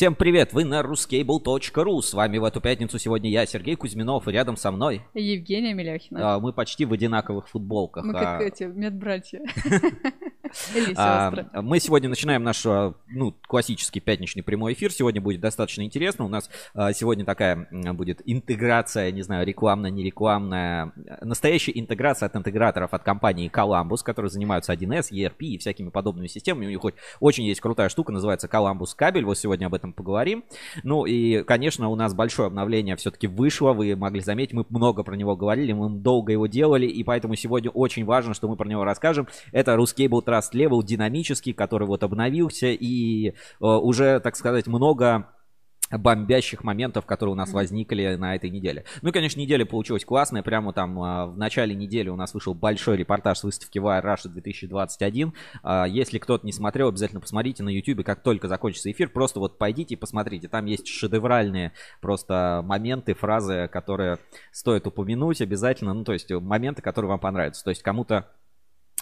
Всем привет, вы на ruscable.ru. С вами в эту пятницу сегодня я, Сергей Кузьминов, и рядом со мной... Евгения Мелехина. А, мы почти в одинаковых футболках. Мы как а, эти медбратья. А, мы сегодня начинаем наш а, ну, классический пятничный прямой эфир. Сегодня будет достаточно интересно. У нас а, сегодня такая будет интеграция, не знаю, рекламная, не рекламная. Настоящая интеграция от интеграторов от компании Columbus, которые занимаются 1С, ERP и всякими подобными системами. У них хоть очень есть крутая штука, называется Columbus кабель. Вот сегодня об этом поговорим. Ну и, конечно, у нас большое обновление все-таки вышло. Вы могли заметить, мы много про него говорили, мы долго его делали, и поэтому сегодня очень важно, что мы про него расскажем. Это Ruscable Trust Level динамический, который вот обновился и э, уже, так сказать, много бомбящих моментов, которые у нас возникли на этой неделе. Ну и, конечно, неделя получилась классная. Прямо там а, в начале недели у нас вышел большой репортаж с выставки Wire Russia 2021. А, Если кто-то не смотрел, обязательно посмотрите на YouTube, как только закончится эфир. Просто вот пойдите и посмотрите. Там есть шедевральные просто моменты, фразы, которые стоит упомянуть обязательно. Ну, то есть моменты, которые вам понравятся. То есть кому-то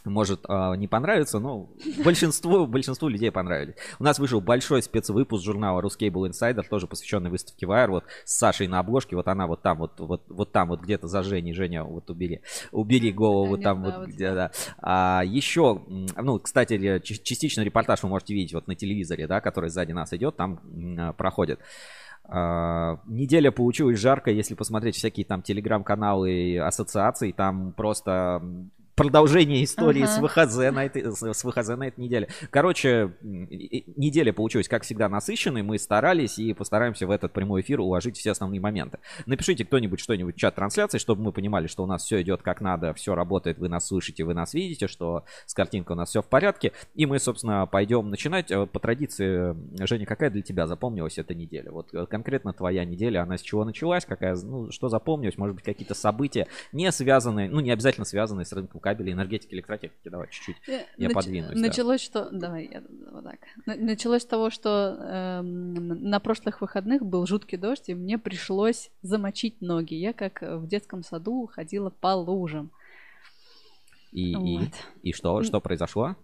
может э, не понравиться, но большинству, большинству людей понравились. У нас вышел большой спецвыпуск журнала Ruscable Insider, тоже посвященный выставке Wire, вот с Сашей на обложке, вот она вот там, вот, вот, вот там, вот где-то за Женей, Женя, вот убери, убери голову, вот там, вот, где, да. А, еще, ну, кстати, частично репортаж вы можете видеть вот на телевизоре, да, который сзади нас идет, там м, проходит. Uh, неделя получилась жарко, если посмотреть всякие там телеграм-каналы и ассоциации, там просто продолжение истории Ага. с ВХЗ на этой, с ВХЗ на этой неделе. Короче, неделя получилась, как всегда, насыщенной. Мы старались и постараемся в этот прямой эфир уложить все основные моменты. Напишите кто-нибудь что-нибудь в чат трансляции, чтобы мы понимали, что у нас все идет как надо, все работает, вы нас слышите, вы нас видите, что с картинкой у нас все в порядке. И мы, собственно, пойдем начинать. Э, По традиции, Женя, какая для тебя запомнилась эта неделя? Вот э, конкретно твоя неделя, она с чего началась? Какая, ну, что запомнилось? Может быть, какие-то события, не связанные, ну, не обязательно связанные с рынком кабелей, энергетики, электротехники. Давай чуть-чуть. Э, Я нач- подвинусь, да. Началось что... Давай, я вот так. На- Началось с того, что эм, на прошлых выходных был жуткий дождь, и мне пришлось замочить ноги. Я, как в детском саду, ходила по лужам. И, и, Вот. и что? Что произошло?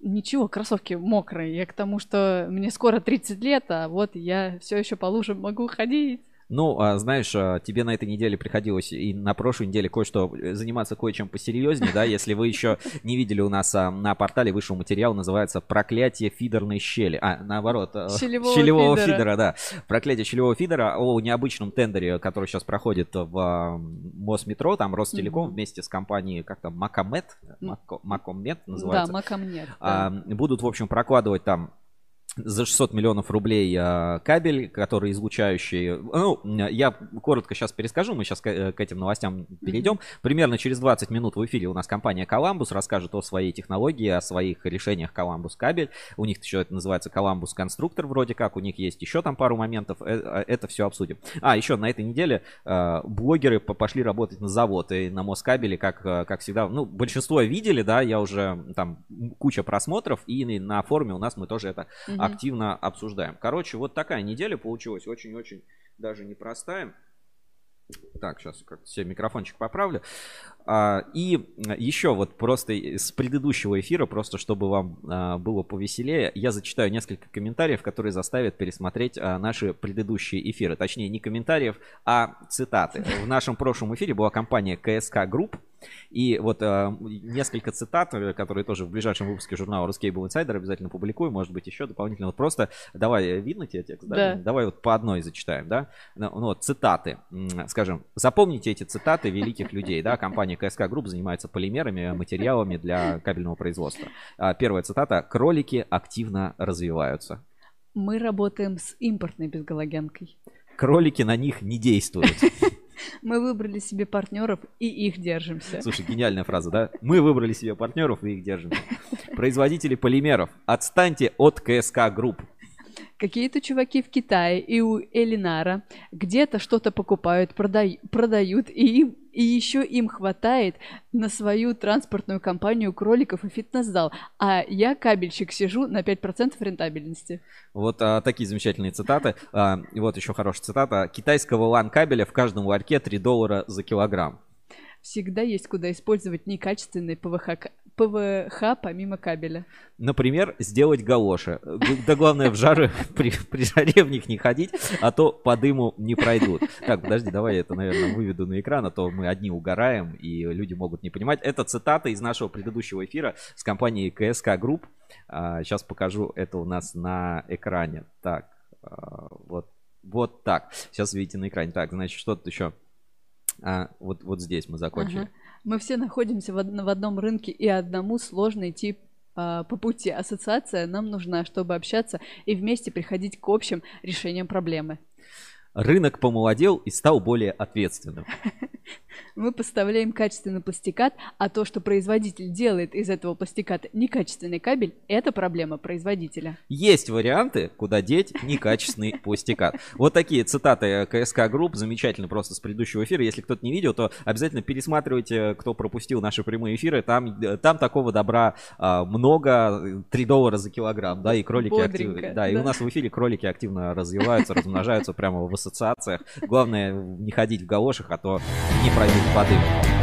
Ничего, кроссовки мокрые. Я к тому, что мне скоро 30 лет, а вот я все еще по лужам могу ходить. Ну, а, знаешь, а, тебе на этой неделе приходилось и на прошлой неделе кое-что э, заниматься кое-чем посерьезнее, да, если вы еще не видели у нас а, на портале вышел материал, называется «Проклятие фидерной щели». А, наоборот, а, Щелевого фидера. фидера, да. «Проклятие щелевого фидера» о необычном тендере, который сейчас проходит в Мосметро, там Ростелеком Мгм. вместе с компанией, как там, Макомет, Макомет Да, называется. макамнет. А, будут, в общем, прокладывать там за 600 миллионов рублей а, кабель, который излучающий. Ну, я коротко сейчас перескажу, мы сейчас к, э, к этим новостям перейдем. Примерно через 20 минут в эфире у нас компания Columbus расскажет о своей технологии, о своих решениях Columbus кабель. У них еще это называется Columbus конструктор вроде как, у них есть еще там пару моментов, Э, э, это все обсудим. А, еще на этой неделе э, блогеры по- пошли работать на завод и на Москабеле, как, э, как всегда. Ну, большинство видели, да, я уже там куча просмотров, и на форуме у нас мы тоже это Мгм. Активно обсуждаем. Короче, вот такая неделя получилась, очень-очень даже непростая. Так, сейчас как себе микрофончик поправлю. А, и еще вот просто с предыдущего эфира, просто чтобы вам а, было повеселее, я зачитаю несколько комментариев, которые заставят пересмотреть а, наши предыдущие эфиры. Точнее, не комментариев, а цитаты. В нашем прошлом эфире была компания КСК Групп. И вот а, несколько цитат, э, которые тоже в ближайшем выпуске журнала Ruscable Insider обязательно публикую, может быть, еще дополнительно. Вот просто давай, э, видно тебе текст? Да. Давай вот по одной зачитаем, да? Ну, ну вот цитаты. Скажем, запомните эти цитаты великих людей, да? Компания КСК Групп занимается полимерами, материалами для кабельного производства. А, Первая цитата. Кролики активно развиваются. Мы работаем с импортной безгалогенкой. Кролики на них не действуют. Мы выбрали себе партнеров и их держимся. Слушай, гениальная фраза, да? Мы выбрали себе партнеров и их держим. Производители полимеров, отстаньте от КСК Групп. Какие-то чуваки в Китае и у Элинара где-то что-то покупают, продай- продают, и, им, и еще им хватает на свою транспортную компанию кроликов и фитнес-зал. А я, кабельщик, сижу на 5% рентабельности. Вот а, такие замечательные цитаты. А, и вот еще хорошая цитата. Китайского лан-кабеля в каждом ларьке 3 доллара за килограмм. Всегда есть куда использовать некачественный ПВХ, ПВХ помимо кабеля? Например, сделать галоши. Да главное в жары, при, при жаре в них не ходить, а то по дыму не пройдут. Так, подожди, давай я это, наверное, выведу на экран, а то мы одни угораем, и люди могут не понимать. Это цитата из нашего предыдущего эфира с компанией КСК Групп. Сейчас покажу это у нас на экране. Так, а, вот, вот так. Сейчас видите на экране. Так, значит, что тут еще? А, вот, вот здесь мы закончили. Ага. Мы все находимся в, в одном рынке, и одному сложно идти а, по пути. Ассоциация нам нужна, чтобы общаться и вместе приходить к общим решениям проблемы. Рынок помолодел и стал более ответственным. Мы поставляем качественный пластикат, а то, что производитель делает из этого пластиката некачественный кабель, это проблема производителя. Есть варианты, куда деть некачественный пластикат. Вот такие цитаты КСК Групп, замечательно просто с предыдущего эфира. Если кто-то не видел, то обязательно пересматривайте, кто пропустил наши прямые эфиры. Там, там такого добра а, много, 3 доллара за килограмм, да, и кролики активно. Да, и у нас в эфире кролики активно развиваются, размножаются прямо в ассоциациях. Главное не ходить в галошах, а то не пройдут воды.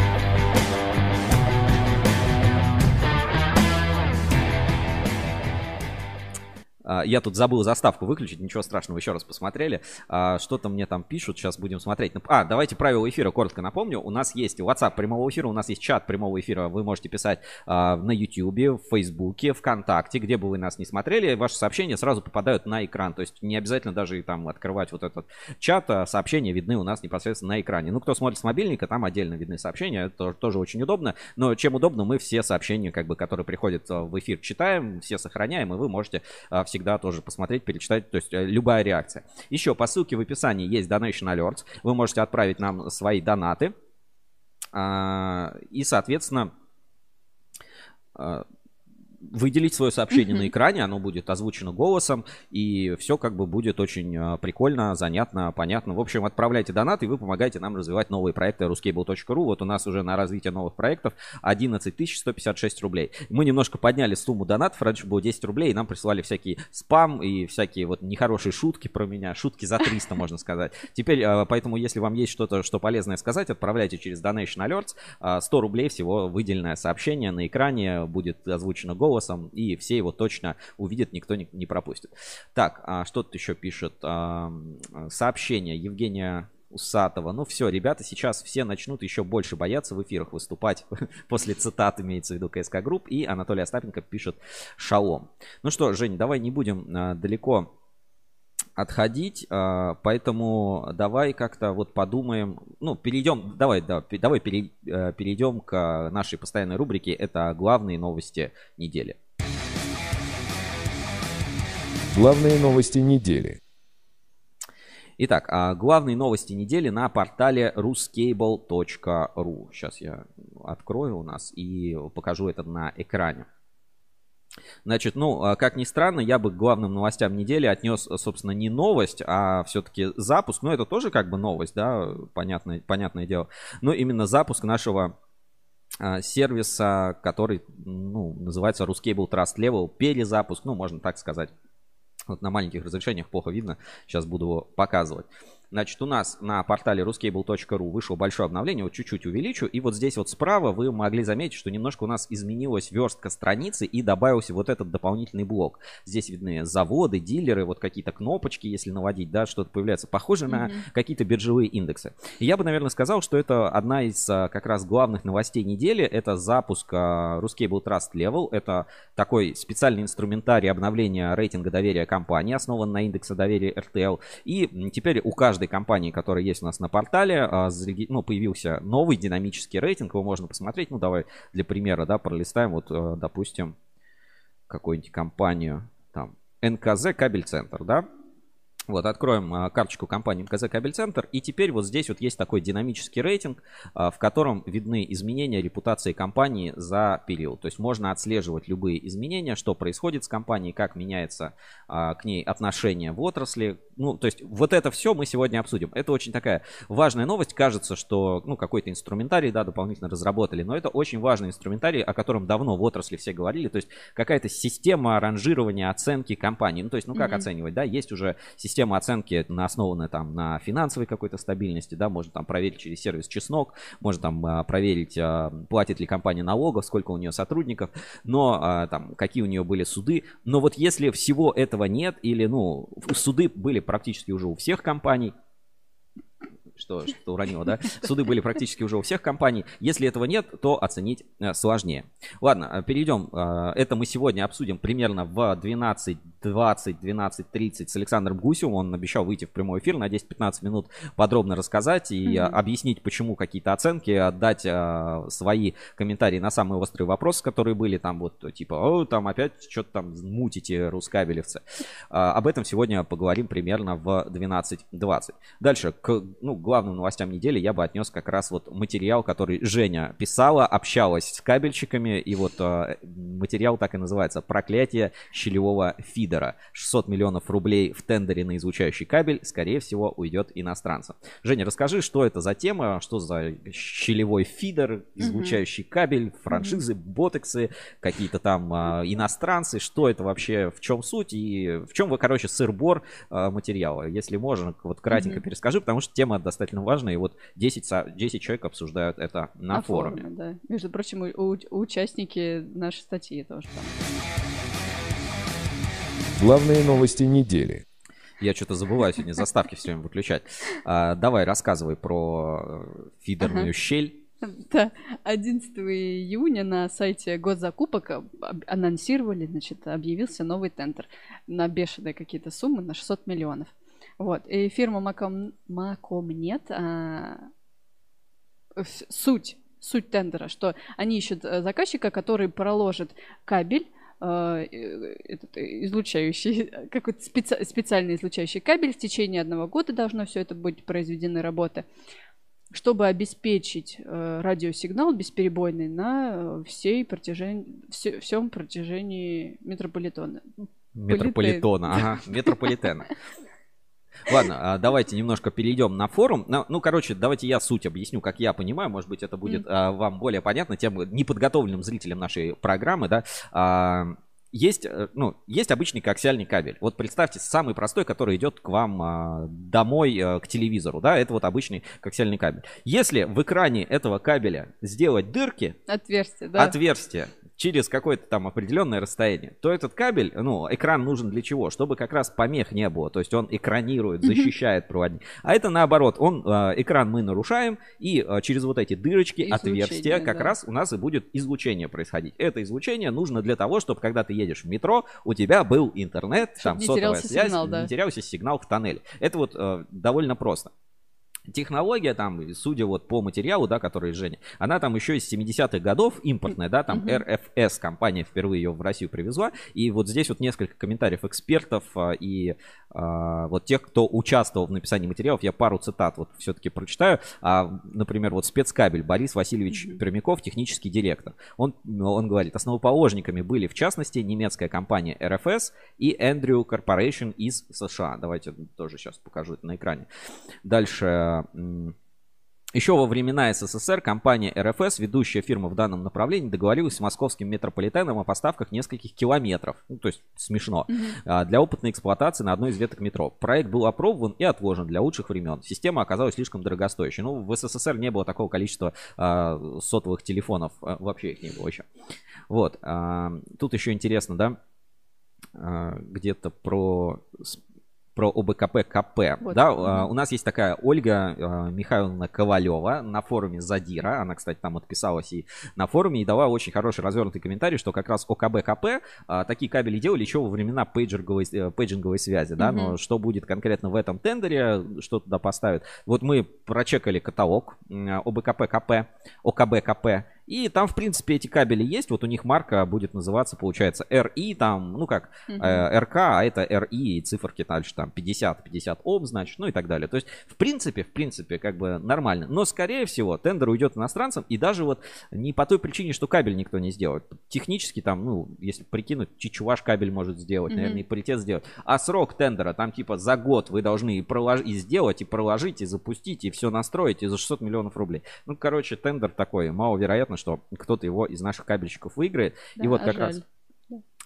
Я тут забыл заставку выключить, ничего страшного, еще раз посмотрели. А, что-то мне там пишут, сейчас будем смотреть. А, давайте правила эфира коротко напомню. У нас есть WhatsApp прямого эфира, у нас есть чат прямого эфира. Вы можете писать а, на YouTube, в Фейсбуке, ВКонтакте, где бы вы нас не смотрели. Ваши сообщения сразу попадают на экран. То есть не обязательно даже там открывать вот этот чат. Сообщения видны у нас непосредственно на экране. Ну, кто смотрит с мобильника, там отдельно видны сообщения. Это тоже очень удобно. Но чем удобно, мы все сообщения, как бы, которые приходят в эфир, читаем, все сохраняем, и вы можете все всегда тоже посмотреть, перечитать, то есть э, любая реакция. Еще по ссылке в описании есть Donation Alerts. Вы можете отправить нам свои донаты. А, и, соответственно, а, выделить свое сообщение на экране, оно будет озвучено голосом, и все как бы будет очень а, прикольно, занятно, понятно. В общем, отправляйте донаты, и вы помогаете нам развивать новые проекты ruscable.ru. Вот у нас уже на развитие новых проектов 11 156 рублей. Мы немножко подняли сумму донатов, раньше было 10 рублей, и нам присылали всякие спам и всякие вот нехорошие шутки про меня, шутки за 300, можно сказать. Теперь, а, поэтому, если вам есть что-то, что полезное сказать, отправляйте через Donation Alerts. 100 а, рублей всего выделенное сообщение на экране, будет озвучено голос голосом, и все его точно увидят, никто не, не пропустит. Так, а что тут еще пишет? А, сообщение Евгения Усатого. Ну все, ребята, сейчас все начнут еще больше бояться в эфирах выступать после цитат, имеется в виду КСК Групп. И Анатолий Остапенко пишет «Шалом». Ну что, Жень, давай не будем а, далеко отходить, а, поэтому давай как-то вот подумаем, ну, перейдем, давай, да, давай э, перейдем к нашей постоянной рубрике, это главные новости недели. Главные новости недели. Итак, а, главные новости недели на портале ruscable.ru. Сейчас я открою у нас и покажу это на экране. Значит, ну, а, как ни странно, я бы к главным новостям недели отнес, собственно, не новость, а все-таки запуск. Ну, это тоже как бы новость, да, понятное, понятное дело. Но именно запуск нашего а, сервиса, который, ну, называется Ruscable Trust Level, перезапуск, ну, можно так сказать. Вот на маленьких разрешениях плохо видно, сейчас буду его показывать. Значит, у нас на портале ruscable.ru вышло большое обновление, вот чуть-чуть увеличу. И вот здесь вот справа вы могли заметить, что немножко у нас изменилась верстка страницы и добавился вот этот дополнительный блок. Здесь видны заводы, дилеры, вот какие-то кнопочки, если наводить, да, что-то появляется. Похоже mm-hmm. на какие-то биржевые индексы. И я бы, наверное, сказал, что это одна из а, как раз главных новостей недели. Это запуск а, Ruscable Trust Level. Это такой специальный инструментарий обновления рейтинга доверия компании, основан на индексе доверия RTL. И теперь у каждой каждой компании, которая есть у нас на портале, а, ну, появился новый динамический рейтинг, его можно посмотреть. Ну, давай для примера, да, пролистаем. Вот, э, допустим, какую-нибудь компанию, там, НКЗ Кабель Центр, да, вот, откроем а, карточку компании МКЗ Кабель Центр. И теперь вот здесь вот есть такой динамический рейтинг, а, в котором видны изменения репутации компании за период. То есть можно отслеживать любые изменения, что происходит с компанией, как меняется а, к ней отношение в отрасли. Ну, то есть вот это все мы сегодня обсудим. Это очень такая важная новость. Кажется, что ну, какой-то инструментарий, да, дополнительно разработали, но это очень важный инструментарий, о котором давно в отрасли все говорили. То есть какая-то система ранжирования, оценки компании. Ну, то есть, ну, как mm-hmm. оценивать, да, есть уже система система оценки на- основана там на финансовой какой-то стабильности, да, можно там проверить через сервис Чеснок, можно там а, проверить, а, платит ли компания налогов, сколько у нее сотрудников, но а, там какие у нее были суды. Но вот если всего этого нет, или, ну, суды были практически уже у всех компаний, что, что уронило, да? Суды были практически уже у всех компаний. Если этого нет, то оценить э, сложнее. Ладно, э, перейдем. Э, Это мы сегодня обсудим примерно в 12.20, 12.30 с Александром Гусевым. Он обещал выйти в прямой эфир на 10-15 минут подробно рассказать и Мгм. объяснить, почему какие-то оценки, отдать свои комментарии на самые острые вопросы, которые были там вот типа, о, там опять что-то там мутите, рускабелевцы. Об этом сегодня поговорим примерно в 12.20. Дальше, к ну, главным новостям недели я бы отнес как раз вот материал, который Женя писала, общалась с кабельщиками, и вот э, материал так и называется «Проклятие щелевого фидера». 600 миллионов рублей в тендере на излучающий кабель, скорее всего, уйдет иностранцам. Женя, расскажи, что это за тема, что за щелевой фидер, излучающий кабель, франшизы, ботексы, какие-то там а, иностранцы, что это вообще, в чем суть и в чем вы, короче, сыр-бор а, материала. Если можно, вот кратенько Мгм. перескажи, потому что тема достаточно важная, и вот 10, со- 10 человек обсуждают это на, форуме. да. Между прочим, у- у- участники нашей статьи тоже там. Главные новости недели. Я что-то забываю сегодня заставки все время выключать. А, давай, рассказывай про э, фидерную Ага. щель. Да, 11 июня на сайте госзакупок анонсировали, значит, объявился новый тендер на бешеные какие-то суммы, на 600 миллионов. Вот, и фирма Маком, Макомнет, а, суть, суть тендера, что они ищут э, заказчика, который проложит кабель, э, э, этот излучающий, какой-то специ- специальный излучающий кабель. В течение одного года должно все это быть произведены работы чтобы обеспечить радиосигнал бесперебойный на всей протяжении, все, всем протяжении метрополитена. Метрополитена, ага, метрополитена. Ладно, а, давайте немножко перейдем на форум. Ну, ну, короче, давайте я суть объясню, как я понимаю. Может быть, это будет а, вам более понятно тем неподготовленным зрителям нашей программы, да. А, есть, э, ну, есть обычный коаксиальный кабель. Вот представьте, самый простой, который идет к вам а, домой, э, к телевизору, да, это вот обычный коаксиальный кабель. Если в экране этого кабеля сделать дырки, Отверстие, да? отверстие через какое-то там определенное расстояние, то этот кабель, ну, экран нужен для чего? Чтобы как раз помех не было. То есть он экранирует, защищает проводник. А это наоборот, он, э, экран мы нарушаем, и э, через вот эти дырочки, Излучение, отверстия, как да. раз у нас и будет излучение происходить. Это излучение нужно для того, чтобы когда ты едешь в метро, у тебя был интернет, Чтоб там не сотовая связь, сигнал, да. не терялся сигнал в тоннеле. Это вот э, довольно просто. Технология там, судя вот по материалу, да, который Женя, она там еще из 70-х годов импортная, да, там. RFS компания впервые ее в Россию привезла. И вот здесь вот несколько комментариев экспертов а, и а, вот тех, кто участвовал в написании материалов, я пару цитат вот все-таки прочитаю. А, например, вот спецкабель Борис Васильевич Мгм. Пермяков, технический директор. Он, он говорит, основоположниками были в частности немецкая компания RFS и Andrew Corporation из США. Давайте тоже сейчас покажу это на экране. Дальше. Еще во времена СССР компания РФС, ведущая фирма в данном направлении, договорилась с московским метрополитеном о поставках нескольких километров. Ну, то есть смешно. А, Для опытной эксплуатации на одной из веток метро. Проект был опробован и отложен для лучших времен. Система оказалась слишком дорогостоящей. Ну, в СССР не было такого количества а, сотовых телефонов. А, Вообще их не было еще. Вот. а, Тут еще интересно, да? а, Где-то про про ОБКП КП. Вот. Да, а, у нас есть такая Ольга а, Михайловна Ковалева на форуме Задира. Она, кстати, там отписалась и на форуме и дала очень хороший развернутый комментарий, что как раз ОКБ КП а, такие кабели делали еще во времена пейджерговой, э, пейджинговой связи, да, но Мгм. что будет конкретно в этом тендере, что туда поставят. Вот мы прочекали каталог ОБКП КП, ОКБ КП, и там, в принципе, эти кабели есть. Вот у них марка будет называться, получается, RI, там, ну как, Мгм. э, РК, а это RI, и циферки дальше там 50, 50 Ом, значит, ну и так далее. То есть, в принципе, в принципе, как бы нормально. Но, скорее всего, тендер уйдет иностранцам, и даже вот не по той причине, что кабель никто не сделает. Технически там, ну, если прикинуть, Чичуаш кабель может сделать, наверное, и паритет сделать. А срок тендера там типа за год вы должны и, пролож- и сделать, и проложить, и запустить, и все настроить, и за 600 миллионов рублей. Ну, короче, тендер такой, маловероятно, что кто-то его из наших кабельщиков выиграет. и Да, вот а как жаль. раз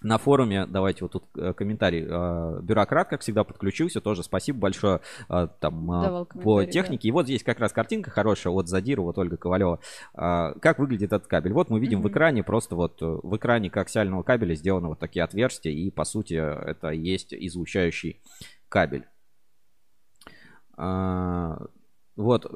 на форуме, давайте вот тут э, комментарий. э, Бюрократ, как всегда, подключился. Тоже спасибо большое э, там, по технике. И вот здесь как раз картинка хорошая от Задира, вот Ольга Ковалева. Как выглядит этот кабель? Вот мы видим в Мгм. экране, просто вот в экране коаксиального кабеля сделаны вот такие отверстия. И по сути это и есть излучающий кабель. Вот,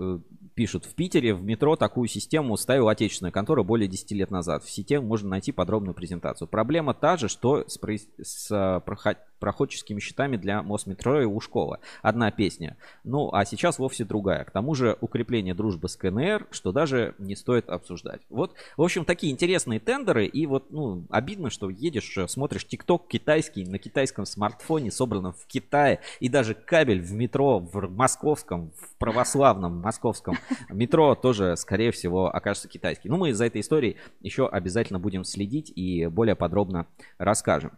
пишут, в Питере в метро такую систему ставила отечественная контора более 10 лет назад. В сети можно найти подробную презентацию. Проблема та же, что с, с а, проход- проходческими счетами для Мосметро и Ушкова. Одна песня. Ну, а сейчас вовсе другая. К тому же укрепление дружбы с КНР, что даже не стоит обсуждать. Вот, в общем, такие интересные тендеры. И вот, ну, обидно, что едешь, э, смотришь ТикТок китайский на китайском смартфоне, собранном в Китае. И даже кабель в метро в московском, в православном московском метро тоже, скорее всего, окажется китайский. Ну, мы за этой историей еще обязательно будем следить и более подробно расскажем.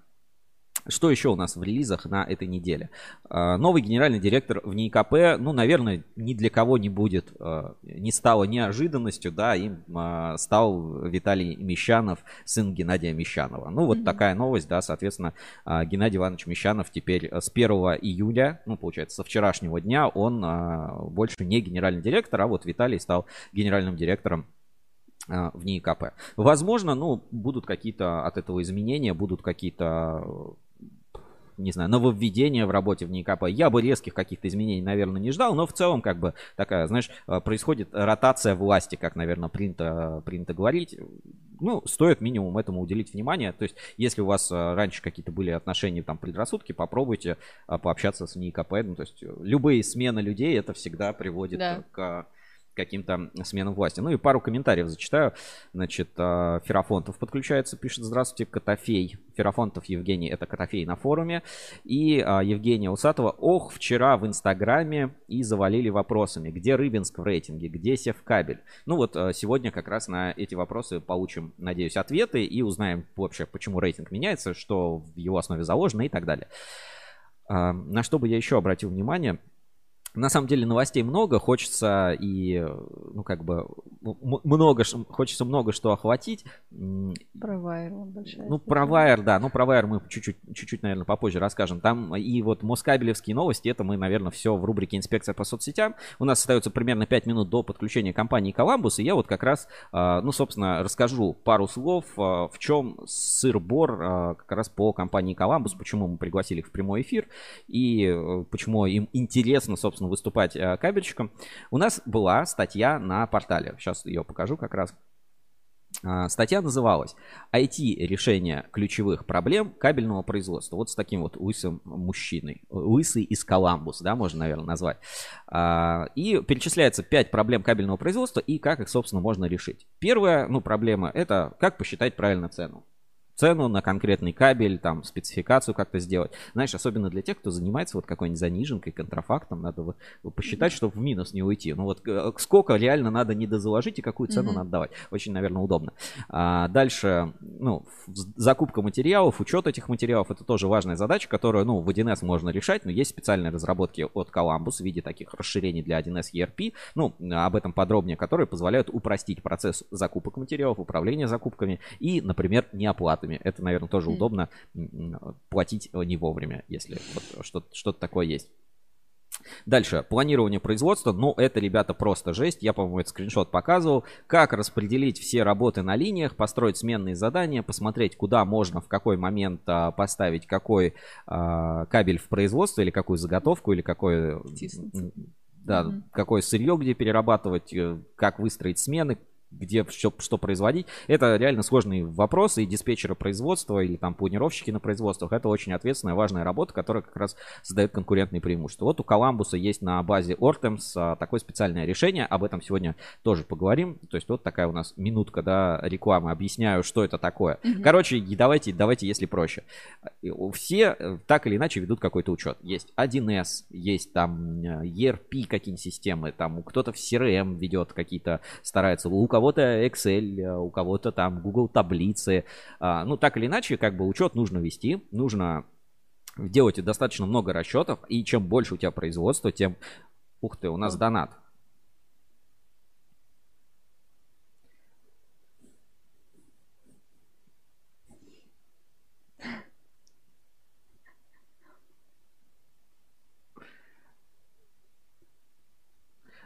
Что еще у нас в релизах на этой неделе? А, Новый генеральный директор в НИКП, ну, наверное, ни для кого не будет, а, не стало неожиданностью, да, им а, стал Виталий Мещанов, сын Геннадия Мещанова. Ну, вот Мгм. такая новость, да, соответственно, Геннадий Иванович Мещанов теперь с 1 июля, ну, получается, со вчерашнего дня он больше не генеральный директор, а вот Виталий стал генеральным директором в НИИКП. Возможно, ну, будут какие-то от этого изменения, будут какие-то не знаю, нововведения в работе в НИКП. Я бы резких каких-то изменений, наверное, не ждал, но в целом, как бы, такая, знаешь, э, происходит ротация власти, как, наверное, принято, принято говорить. Ну, стоит минимум этому уделить внимание. То есть, если у вас э, раньше какие-то были отношения, там, предрассудки, попробуйте э, пообщаться с НИКП. Ну, то есть, любые смены людей, это всегда приводит Да. к каким-то сменам власти. Ну и пару комментариев зачитаю. Значит, э, Ферафонтов подключается, пишет «Здравствуйте, Котофей». Ферафонтов Евгений, это Котофей на форуме. И а, Евгения Усатова. Ох, вчера в Инстаграме и завалили вопросами. Где Рыбинск в рейтинге? Где Севкабель? Ну вот э, сегодня как раз на эти вопросы получим, надеюсь, ответы и узнаем вообще, почему рейтинг меняется, что в его основе заложено и так далее. А, На что бы я еще обратил внимание? На самом деле новостей много, хочется и, ну, как бы, много, хочется много что охватить. Про он большая. ну, про Wire, да, ну, про Wire мы чуть-чуть, чуть-чуть, наверное, попозже расскажем. Там и вот москабелевские новости, это мы, наверное, все в рубрике «Инспекция по соцсетям». У нас остается примерно 5 минут до подключения компании «Коламбус», и я вот как раз, а, ну, собственно, расскажу пару слов, а, в чем сыр-бор а, как раз по компании «Коламбус», почему мы пригласили их в прямой эфир, и э, почему им интересно, собственно, выступать э, кабельщиком. У нас была статья на портале, сейчас ее покажу как раз. А, Статья называлась IT-решение ключевых проблем кабельного производства. Вот с таким вот лысым мужчиной. Лысый из Коламбус, да, можно, наверное, назвать. А, И перечисляется 5 проблем кабельного производства и как их, собственно, можно решить. Первая, ну, проблема это как посчитать правильно цену цену на конкретный кабель, там, спецификацию как-то сделать. Знаешь, особенно для тех, кто занимается вот какой-нибудь заниженкой, контрафактом, надо вот посчитать, чтобы в минус не уйти. Ну вот э, сколько реально надо недозаложить и какую цену Мгм. надо давать. Очень, наверное, удобно. А дальше, ну, закупка материалов, учет этих материалов, это тоже важная задача, которую, ну, в 1С можно решать, но есть специальные разработки от Columbus в виде таких расширений для 1С ERP, ну, об этом подробнее, которые позволяют упростить процесс закупок материалов, управления закупками и, например, неоплатами. Это, наверное, тоже Мгм. удобно платить э, не вовремя, если вот что-то, что-то такое есть. Дальше, планирование производства. Ну, это, ребята, просто жесть. Я, по-моему, этот скриншот показывал. Как распределить все работы на линиях, построить сменные задания, посмотреть, куда можно, в какой момент а, поставить какой а, кабель в производство, или какую заготовку, или какой... Да, Мгм. какое сырье, где перерабатывать, э, как выстроить смены, где что, что производить. Это реально сложные вопросы, и диспетчеры производства или там планировщики на производствах, это очень ответственная, важная работа, которая как раз создает конкурентные преимущества. Вот у Коламбуса есть на базе Ortems а, такое специальное решение, об этом сегодня тоже поговорим. То есть вот такая у нас минутка, да, рекламы, объясняю, что это такое. Мгм. Короче, давайте, давайте, если проще. Все э, так или иначе ведут какой-то учет. Есть 1С, есть там э, ERP какие-нибудь системы, там кто-то в CRM ведет какие-то, старается, у кого-то Excel, э, у кого-то там Google таблицы. А, Ну, так или иначе, как бы учет нужно вести, нужно делать достаточно много расчетов, и чем больше у тебя производства, тем... Ух ты, у нас донат.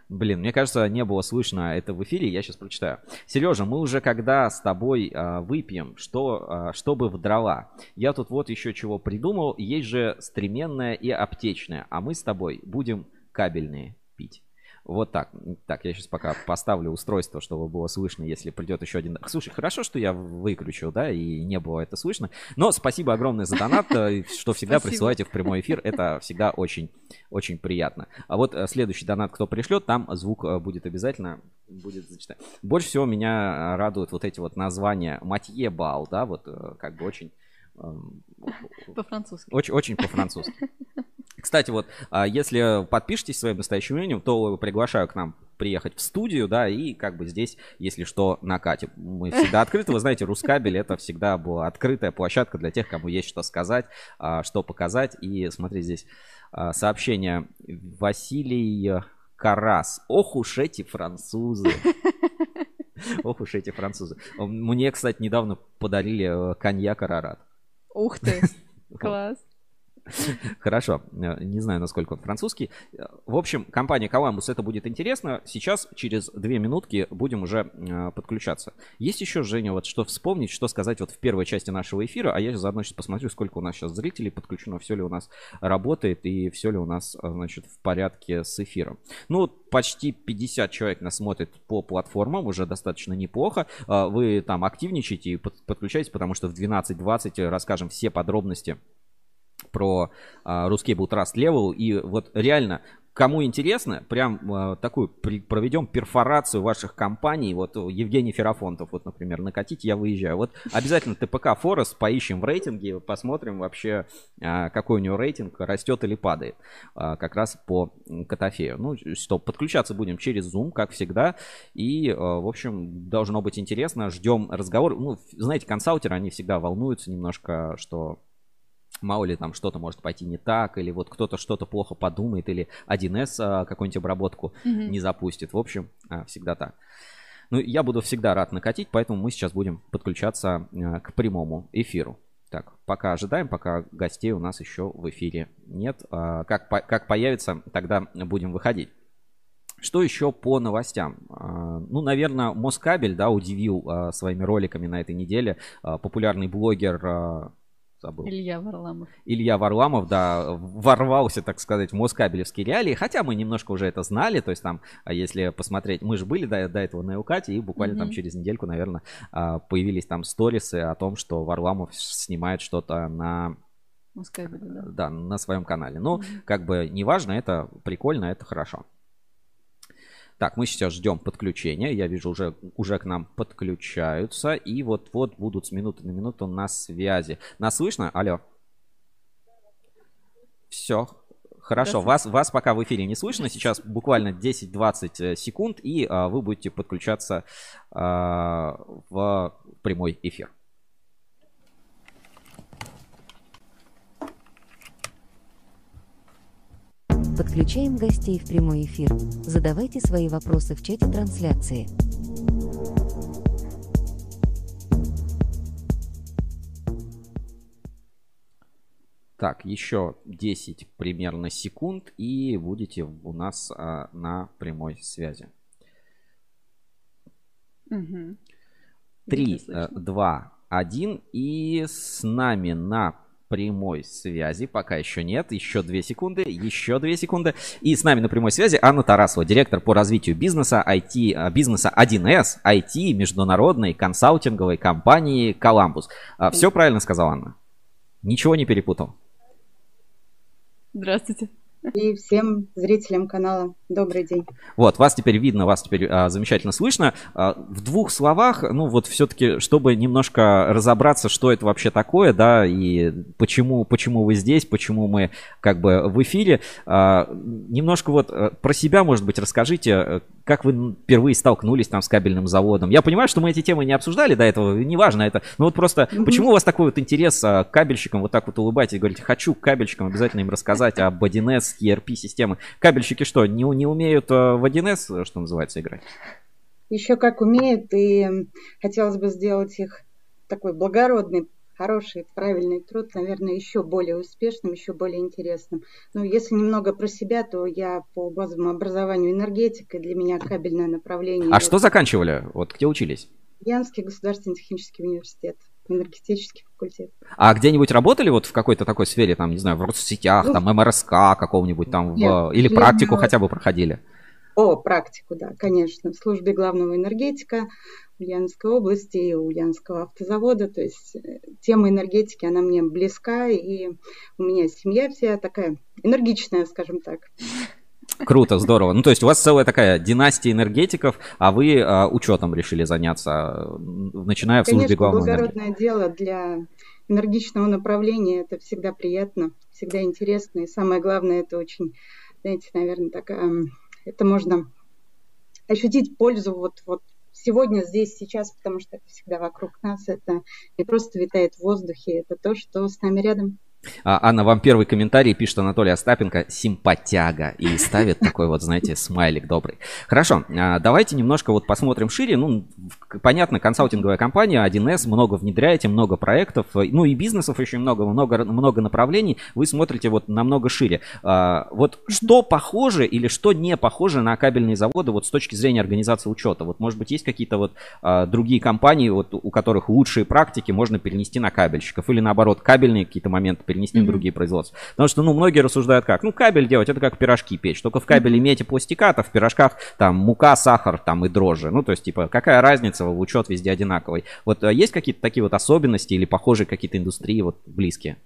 Блин, мне кажется, не было слышно это в эфире, я сейчас прочитаю. Сережа, мы уже когда с тобой а, выпьем, что, а, чтобы в? Я тут вот еще чего придумал. Есть же стременная и аптечная, а мы с тобой будем кабельные пить. Вот так. Так, я сейчас пока поставлю устройство, чтобы было слышно, если придет еще один. Слушай, хорошо, что я выключил, да, и не было это слышно. Но спасибо огромное за донат, э, что всегда присылаете в прямой эфир. Это всегда очень, очень приятно. А вот э, следующий донат, кто пришлет, там звук э, будет обязательно будет зачитать. Больше всего меня радуют вот эти вот названия Матье Бал, да, вот как бы очень по-французски. Очень, очень по-французски. Кстати, вот, а, если подпишетесь своим настоящим именем, то приглашаю к нам приехать в студию, да, и как бы здесь, если что, накатим. Мы всегда открыты, вы знаете, Рускабель это всегда была открытая площадка для тех, кому есть что сказать, а, что показать. И смотри, здесь а, сообщение Василий Карас. Ох уж эти французы. Ох уж эти французы. Мне, кстати, недавно подарили э, коньяк Арарат. Ух ты, класс. Хорошо, э, не знаю, насколько он французский. В общем, компания Columbus, это будет интересно. Сейчас, через две минутки, будем уже э, подключаться. Есть еще, Женя, вот что вспомнить, что сказать вот в первой части нашего эфира, а я заодно сейчас посмотрю, сколько у нас сейчас зрителей подключено, все ли у нас работает и все ли у нас, э, значит, в порядке с эфиром. Ну, почти 50 человек нас смотрит по платформам, уже достаточно неплохо. Вы там активничаете и подключайтесь, потому что в 12.20 расскажем все подробности про а, Ruscable Trust Level. И вот реально, кому интересно, прям а, такую проведем перфорацию ваших компаний. Вот Евгений Ферафонтов, вот, например, накатить, я выезжаю. Вот обязательно ТПК Форест поищем в рейтинге, посмотрим вообще, а, какой у него рейтинг, растет или падает. Как раз по Котофею. Ну, что, подключаться будем через Zoom, как всегда. И, в общем, должно быть интересно. Ждем разговор. Ну, знаете, консалтеры, они всегда волнуются немножко, что мало ли там что-то может пойти не так, или вот кто-то что-то плохо подумает, или 1С а, какую-нибудь обработку mm-hmm. не запустит. В общем, а, всегда так. Ну, я буду всегда рад накатить, поэтому мы сейчас будем подключаться а, к прямому эфиру. Так, пока ожидаем, пока гостей у нас еще в эфире нет. Как, как появится, тогда будем выходить. Что еще по новостям? Ну, наверное, Москабель, да, удивил своими роликами на этой неделе. Популярный блогер забыл. Илья Варламов. Илья Варламов, да, ворвался, так сказать, в Москабелевские реалии, хотя мы немножко уже это знали, то есть там, а если посмотреть, мы же были до, до этого на Эукате, и буквально mm-hmm. там через недельку, наверное, а, появились там сторисы о том, что Варламов снимает что-то на Москабеле, да. Да, на своем канале. Ну, mm-hmm. как бы неважно, это прикольно, это хорошо. Так, мы сейчас ждем подключения. Я вижу, уже, уже к нам подключаются. И вот-вот будут с минуты на минуту на связи. Нас слышно? Алло. Все. Хорошо, вас, вас пока в эфире не слышно. Сейчас буквально 10-20 э, секунд, и а, вы будете подключаться а, в прямой эфир. Подключаем гостей в прямой эфир. Задавайте свои вопросы в чате трансляции. Так, еще 10 примерно секунд, и будете у нас а, на прямой связи. Угу. 3, 2, 1. И с нами на прямой связи. Пока еще нет. Еще две секунды. Еще две секунды. И с нами на прямой связи Анна Тарасова, директор по развитию бизнеса IT, а, бизнеса 1С, IT, международной консалтинговой компании Коламбус. А, Все правильно сказала Анна? Ничего не перепутал? Здравствуйте. И всем зрителям канала добрый день. Вот, вас теперь видно, вас теперь а, замечательно слышно. А, в двух словах, ну вот все-таки, чтобы немножко разобраться, что это вообще такое, да, и почему, почему вы здесь, почему мы как бы в эфире, а, немножко вот э, про себя, может быть, расскажите, э, как вы впервые столкнулись там с кабельным заводом. Я понимаю, что мы эти темы не обсуждали до этого, неважно это, но вот просто, mm-hmm. почему у вас такой вот интерес а, к кабельщикам, вот так вот улыбаетесь, говорите, хочу кабельщикам обязательно им рассказать об 1С, ERP-системы. Кабельщики что, не, не умеют э, в 1С, что называется, играть? Еще как умеют, и хотелось бы сделать их такой благородной хороший, правильный труд, наверное, еще более успешным, еще более интересным. Ну, если немного про себя, то я по базовому образованию энергетика, для меня кабельное направление. А что заканчивали? Вот где учились? Янский государственный технический университет, энергетический факультет. А где-нибудь работали вот в какой-то такой сфере, там, не знаю, в соцсетях, ну, там, МРСК какого-нибудь там, нет, в... или практику хотя бы проходили? О, практику, да, конечно. В службе главного энергетика Ульяновской области и Ульяновского автозавода. То есть э, тема энергетики, она мне близка, и у меня семья вся такая энергичная, скажем так. Круто, здорово. Ну, то есть у вас целая такая династия энергетиков, а вы а, учетом решили заняться, начиная в службе Конечно, главного благородное дело для энергичного направления. Это всегда приятно, всегда интересно. И самое главное, это очень, знаете, наверное, так, это можно ощутить пользу вот, вот сегодня, здесь, сейчас, потому что это всегда вокруг нас, это не просто витает в воздухе, это то, что с нами рядом. А, Анна, вам первый комментарий пишет Анатолий Остапенко «симпатяга» и ставит такой вот, знаете, смайлик добрый. Хорошо, а, давайте немножко вот посмотрим шире. Ну, понятно, консалтинговая компания 1С, много внедряете, много проектов, ну и бизнесов еще много, много, много направлений. Вы смотрите вот намного шире. А, вот что похоже или что не похоже на кабельные заводы вот с точки зрения организации учета? Вот, может быть, есть какие-то вот другие компании, вот у которых лучшие практики можно перенести на кабельщиков или наоборот, кабельные какие-то моменты перенести mm-hmm. на другие производства. Потому что, ну, многие рассуждают как? Ну, кабель делать, это как пирожки печь. Только в кабеле медь и пластикат, а в пирожках там мука, сахар там и дрожжи. Ну, то есть, типа, какая разница, учет везде одинаковый. Вот а есть какие-то такие вот особенности или похожие какие-то индустрии вот близкие?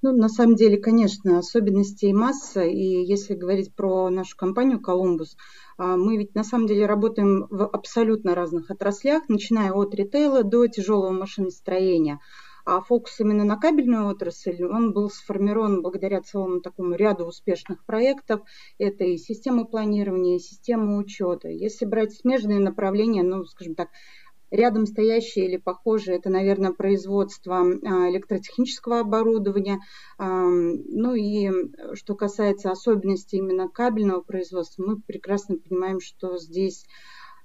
Ну, на самом деле, конечно, особенностей масса. И если говорить про нашу компанию «Колумбус», а, мы ведь на самом деле работаем в абсолютно разных отраслях, начиная от ритейла до тяжелого машиностроения. А фокус именно на кабельную отрасль, он был сформирован благодаря целому такому ряду успешных проектов. Это и система планирования, и система учета. Если брать смежные направления, ну, скажем так, Рядом стоящие или похожие, это, наверное, производство а, электротехнического оборудования. Ну и что касается особенностей именно кабельного производства, мы прекрасно понимаем, что здесь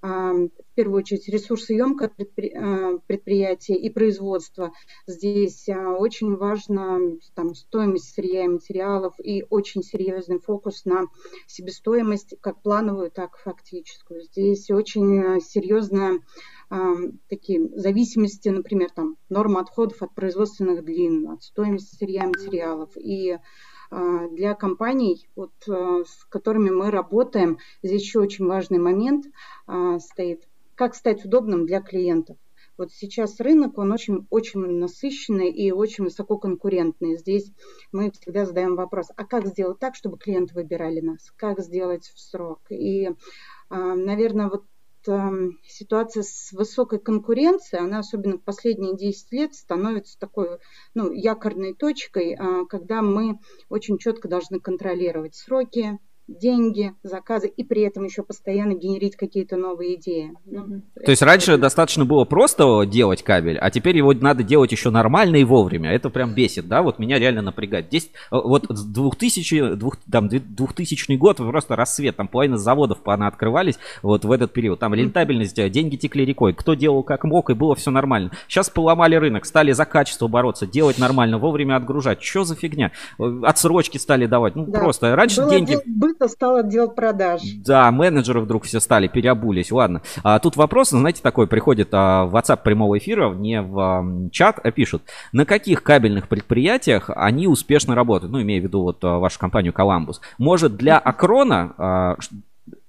в первую очередь ресурсоемкое а, предприятие и производство. Здесь а, очень важна там, стоимость сырья и материалов и очень серьезный фокус на себестоимость, как плановую, так и фактическую. Здесь очень а, серьезная такие зависимости, например, там норма отходов от производственных длин, от стоимости сырья и материалов. И а, для компаний, вот, а, с которыми мы работаем, здесь еще очень важный момент а, стоит. Как стать удобным для клиентов? Вот сейчас рынок, он очень, очень насыщенный и очень высококонкурентный. Здесь мы всегда задаем вопрос, а как сделать так, чтобы клиенты выбирали нас? Как сделать в срок? И, наверное, вот ситуация с высокой конкуренцией, она особенно в последние 10 лет становится такой ну, якорной точкой, а, когда мы очень четко должны контролировать сроки, деньги, заказы и при этом еще постоянно генерить какие-то новые идеи. Ну, То есть раньше это... достаточно было просто делать кабель, а теперь его надо делать еще нормально и вовремя. Это прям бесит, да? Вот меня реально напрягает. Здесь э, вот 2000, 2000, там, 2000 год просто рассвет, там половина заводов открывались вот в этот период. Там рентабельность, э, деньги текли рекой. Кто делал как мог, и было все нормально. Сейчас поломали рынок, стали за качество бороться, делать нормально, вовремя отгружать. Что за фигня? Э, отсрочки стали давать. Ну, да. просто. Раньше было деньги это стал отдел продаж. Да, менеджеры вдруг все стали, переобулись. Ладно. А, тут вопрос, знаете, такой приходит а, в WhatsApp прямого эфира, не в а, чат, а пишут. На каких кабельных предприятиях они успешно работают? Ну, имея в виду вот а, вашу компанию Columbus. Может, для Акрона а,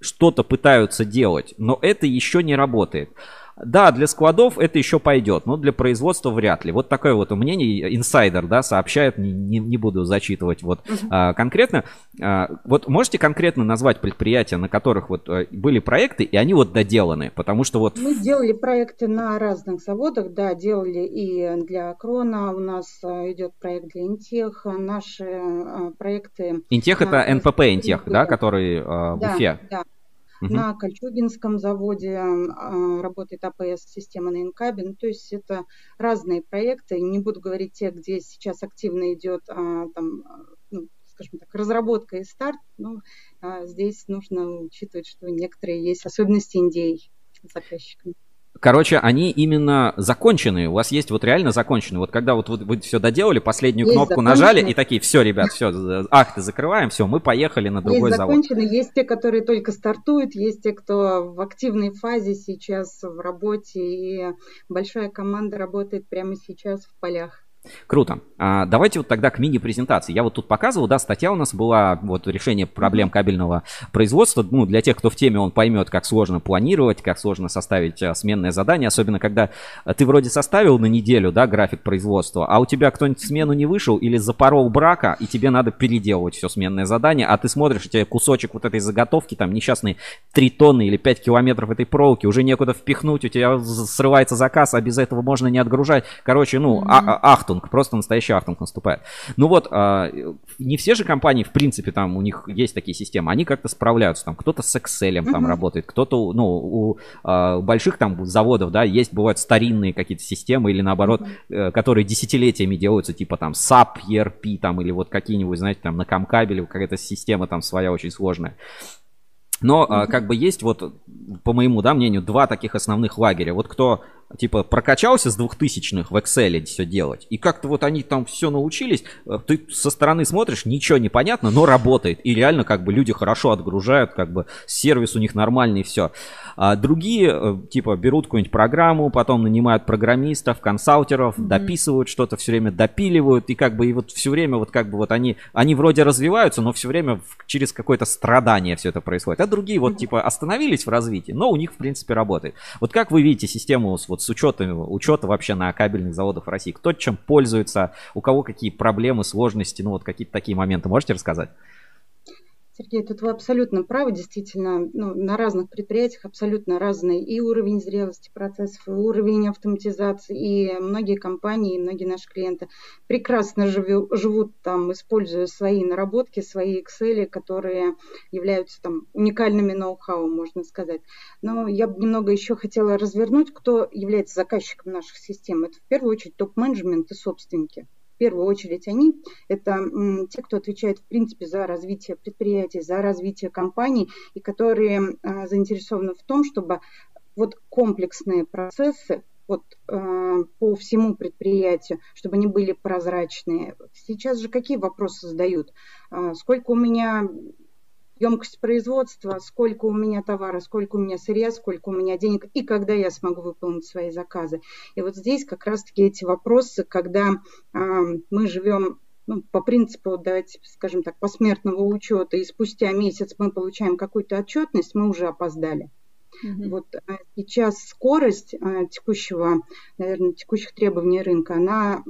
что-то пытаются делать, но это еще не работает. Да, для складов это еще пойдет, но для производства вряд ли. Вот такое вот мнение инсайдер, да, сообщает, не, не, не буду зачитывать вот uh-huh. а, конкретно. А, вот можете конкретно назвать предприятия, на которых вот а, были проекты, и они вот доделаны, потому что вот... Мы делали проекты на разных заводах, да, делали и для Крона, у нас а, идет проект для Интех, наши проекты... Интех это НПП Интех, да, который в да, Уфе? Да, Угу. На Кольчугинском заводе а, работает АПС-система на Инкабе. Ну, то есть это разные проекты. Не буду говорить те, где сейчас активно идет а, там, ну, скажем так, разработка и старт. Но здесь нужно учитывать, что некоторые есть особенности Индии с заказчиками. Короче, они именно законченные. У вас есть вот реально законченные. Вот когда вот вы, вы все доделали, последнюю Есть кнопку нажали и такие, все, ребят, все, акты закрываем, все, мы поехали на другой есть завод. есть те, которые только стартуют, есть те, кто в активной фазе сейчас в работе, и большая команда работает прямо сейчас в полях. Круто. А, давайте вот тогда к мини-презентации. Я вот тут показывал, да, статья у нас была, вот решение проблем кабельного производства. Ну, для тех, кто в теме, он поймет, как сложно планировать, как сложно составить а, сменное задание, особенно когда ты вроде составил на неделю, да, график производства, а у тебя кто-нибудь в смену не вышел или запорол брака, и тебе надо переделывать все сменное задание, а ты смотришь, у тебя кусочек вот этой заготовки, там несчастные 3 тонны или 5 километров этой проволоки, уже некуда впихнуть, у тебя срывается заказ, а без этого можно не отгружать. Короче, ну, а- а- ахтунг, просто настоящий ахтунг наступает. Ну вот, а, не все же компании, в принципе, там у них есть такие системы, они как-то справляются, там кто-то с Excel там Мгм. работает, кто-то, ну, у а, больших там заводов, да, есть, бывают старинные какие-то системы или наоборот, э, которые десятилетиями делаются, типа там SAP, ERP там или вот какие-нибудь, знаете, там на Камкабеле какая-то система там своя очень сложная. Но а, как бы есть вот, по моему да, мнению, два таких основных лагеря. Вот кто типа прокачался с двухтысячных в Excel все делать, и как-то вот они там все научились, э, ты со стороны смотришь, ничего не понятно, но работает. И реально как бы люди хорошо отгружают, как бы сервис у них нормальный, все. А другие э, типа берут какую-нибудь программу, потом нанимают программистов, консалтеров, дописывают что-то, все время допиливают, и как бы и вот все время вот как бы вот они, они вроде развиваются, но все время через какое-то страдание все это происходит. А другие вот типа остановились в развитии, но у них в принципе работает. Вот как вы видите систему вот с учетом, учета вообще на кабельных заводах в России? Кто чем пользуется, у кого какие проблемы, сложности, ну вот какие-то такие моменты можете рассказать? Сергей, тут вы абсолютно правы, действительно, ну, на разных предприятиях абсолютно разный и уровень зрелости процессов, и уровень автоматизации, и многие компании, и многие наши клиенты прекрасно живю- живут там, используя свои наработки, свои Excel, которые являются там уникальными ноу-хау, можно сказать. Но я бы немного еще хотела развернуть, кто является заказчиком наших систем. Это в первую очередь топ-менеджмент и собственники. В первую очередь они – это те, кто отвечает, в принципе, за развитие предприятий, за развитие компаний, и которые а, заинтересованы в том, чтобы вот комплексные процессы вот, э, по всему предприятию, чтобы они были прозрачные. Сейчас же какие вопросы задают? А, Сколько у меня емкость производства, сколько у меня товара, сколько у меня сырья, сколько у меня денег и когда я смогу выполнить свои заказы. И вот здесь как раз-таки эти вопросы, когда а, мы живем ну, по принципу, давайте скажем так, посмертного учета, и спустя месяц мы получаем какую-то отчетность, мы уже опоздали. Мгм. Вот а, сейчас скорость а, текущего, наверное, текущих требований рынка, она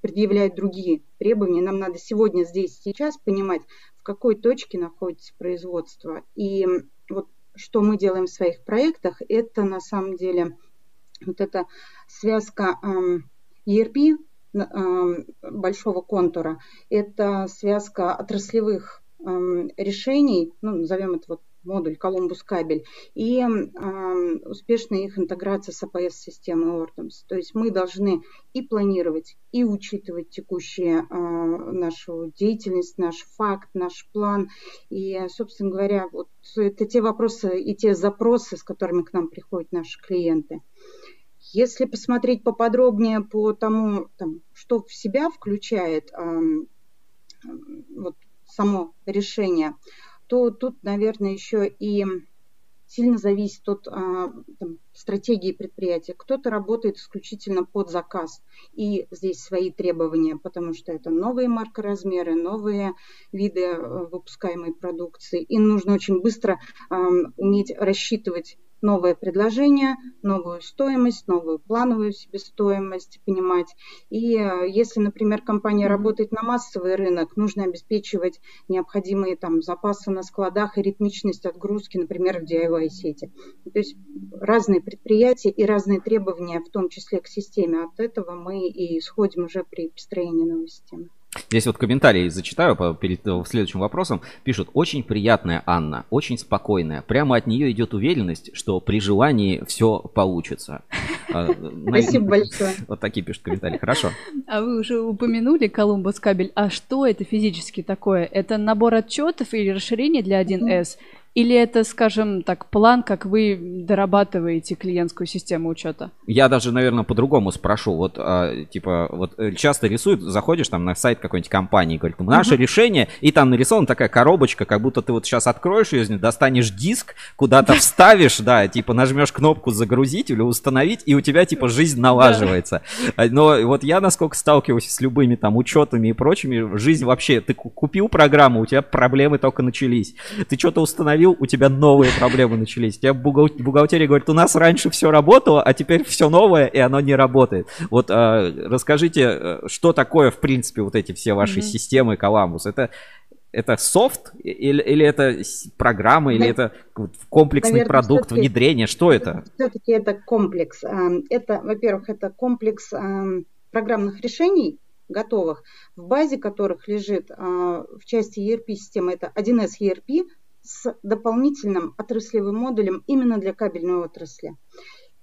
предъявляет другие требования. Нам надо сегодня, здесь, сейчас понимать, в какой точке находится производство. И вот что мы делаем в своих проектах, это на самом деле вот эта связка ERP большого контура, это связка отраслевых решений, ну, назовем это вот модуль Columbus кабель, и ам, успешная их интеграция с APS-системой Ortams. То есть мы должны и планировать, и учитывать текущую а, нашу деятельность, наш факт, наш план. И, собственно говоря, вот это те вопросы и те запросы, с которыми к нам приходят наши клиенты. Если посмотреть поподробнее по тому, там, что в себя включает ам, вот само решение, то тут, наверное, еще и сильно зависит от а, там, стратегии предприятия. Кто-то работает исключительно под заказ, и здесь свои требования, потому что это новые маркоразмеры, новые виды э, выпускаемой продукции. Им нужно очень быстро ам, уметь рассчитывать новое предложение, новую стоимость, новую плановую себестоимость понимать. И э, если, например, компания работает на массовый рынок, нужно обеспечивать необходимые там запасы на складах и ритмичность отгрузки, например, в DIY-сети. То есть разные предприятия и разные требования, в том числе к системе. От этого мы и исходим уже при построении новой системы. Здесь вот комментарии зачитаю перед э, следующим вопросом. Пишут, очень приятная Анна, очень спокойная. Прямо от нее идет уверенность, что при желании все получится. А, на- Спасибо большое. Вот такие пишут комментарии. Хорошо. А вы уже упомянули Колумбус кабель. А что это физически такое? Это набор отчетов или расширение для 1С? Или это, скажем так, план, как вы дорабатываете клиентскую систему учета? Я даже, наверное, по-другому спрошу. Вот, а, типа, вот э, часто рисуют, заходишь там на сайт какой-нибудь компании, говорит, наше uh-huh. решение, и там нарисована такая коробочка, как будто ты вот сейчас откроешь ее, достанешь диск, куда-то вставишь, да, типа нажмешь кнопку загрузить или установить, и у тебя, типа, жизнь налаживается. А, но вот я, насколько сталкиваюсь с любыми там учетами и прочими, жизнь вообще, ты купил программу, у тебя проблемы только начались. Ты что-то установил, установил, у тебя новые проблемы начались. У тебя бухгалтерия говорит, у нас раньше все работало, а теперь все новое, и оно не работает. Вот а, расскажите, э, что такое, в принципе, вот эти все ваши mm-hmm. системы Коламбус? Это это софт или, или это программа, или это комплексный Наверное, продукт внедрения? Что это? Все-таки это комплекс. Эм, это, во-первых, это комплекс эм, программных решений, готовых, в базе которых лежит э, в части ERP-системы, это 1С ERP, с дополнительным отраслевым модулем именно для кабельной отрасли.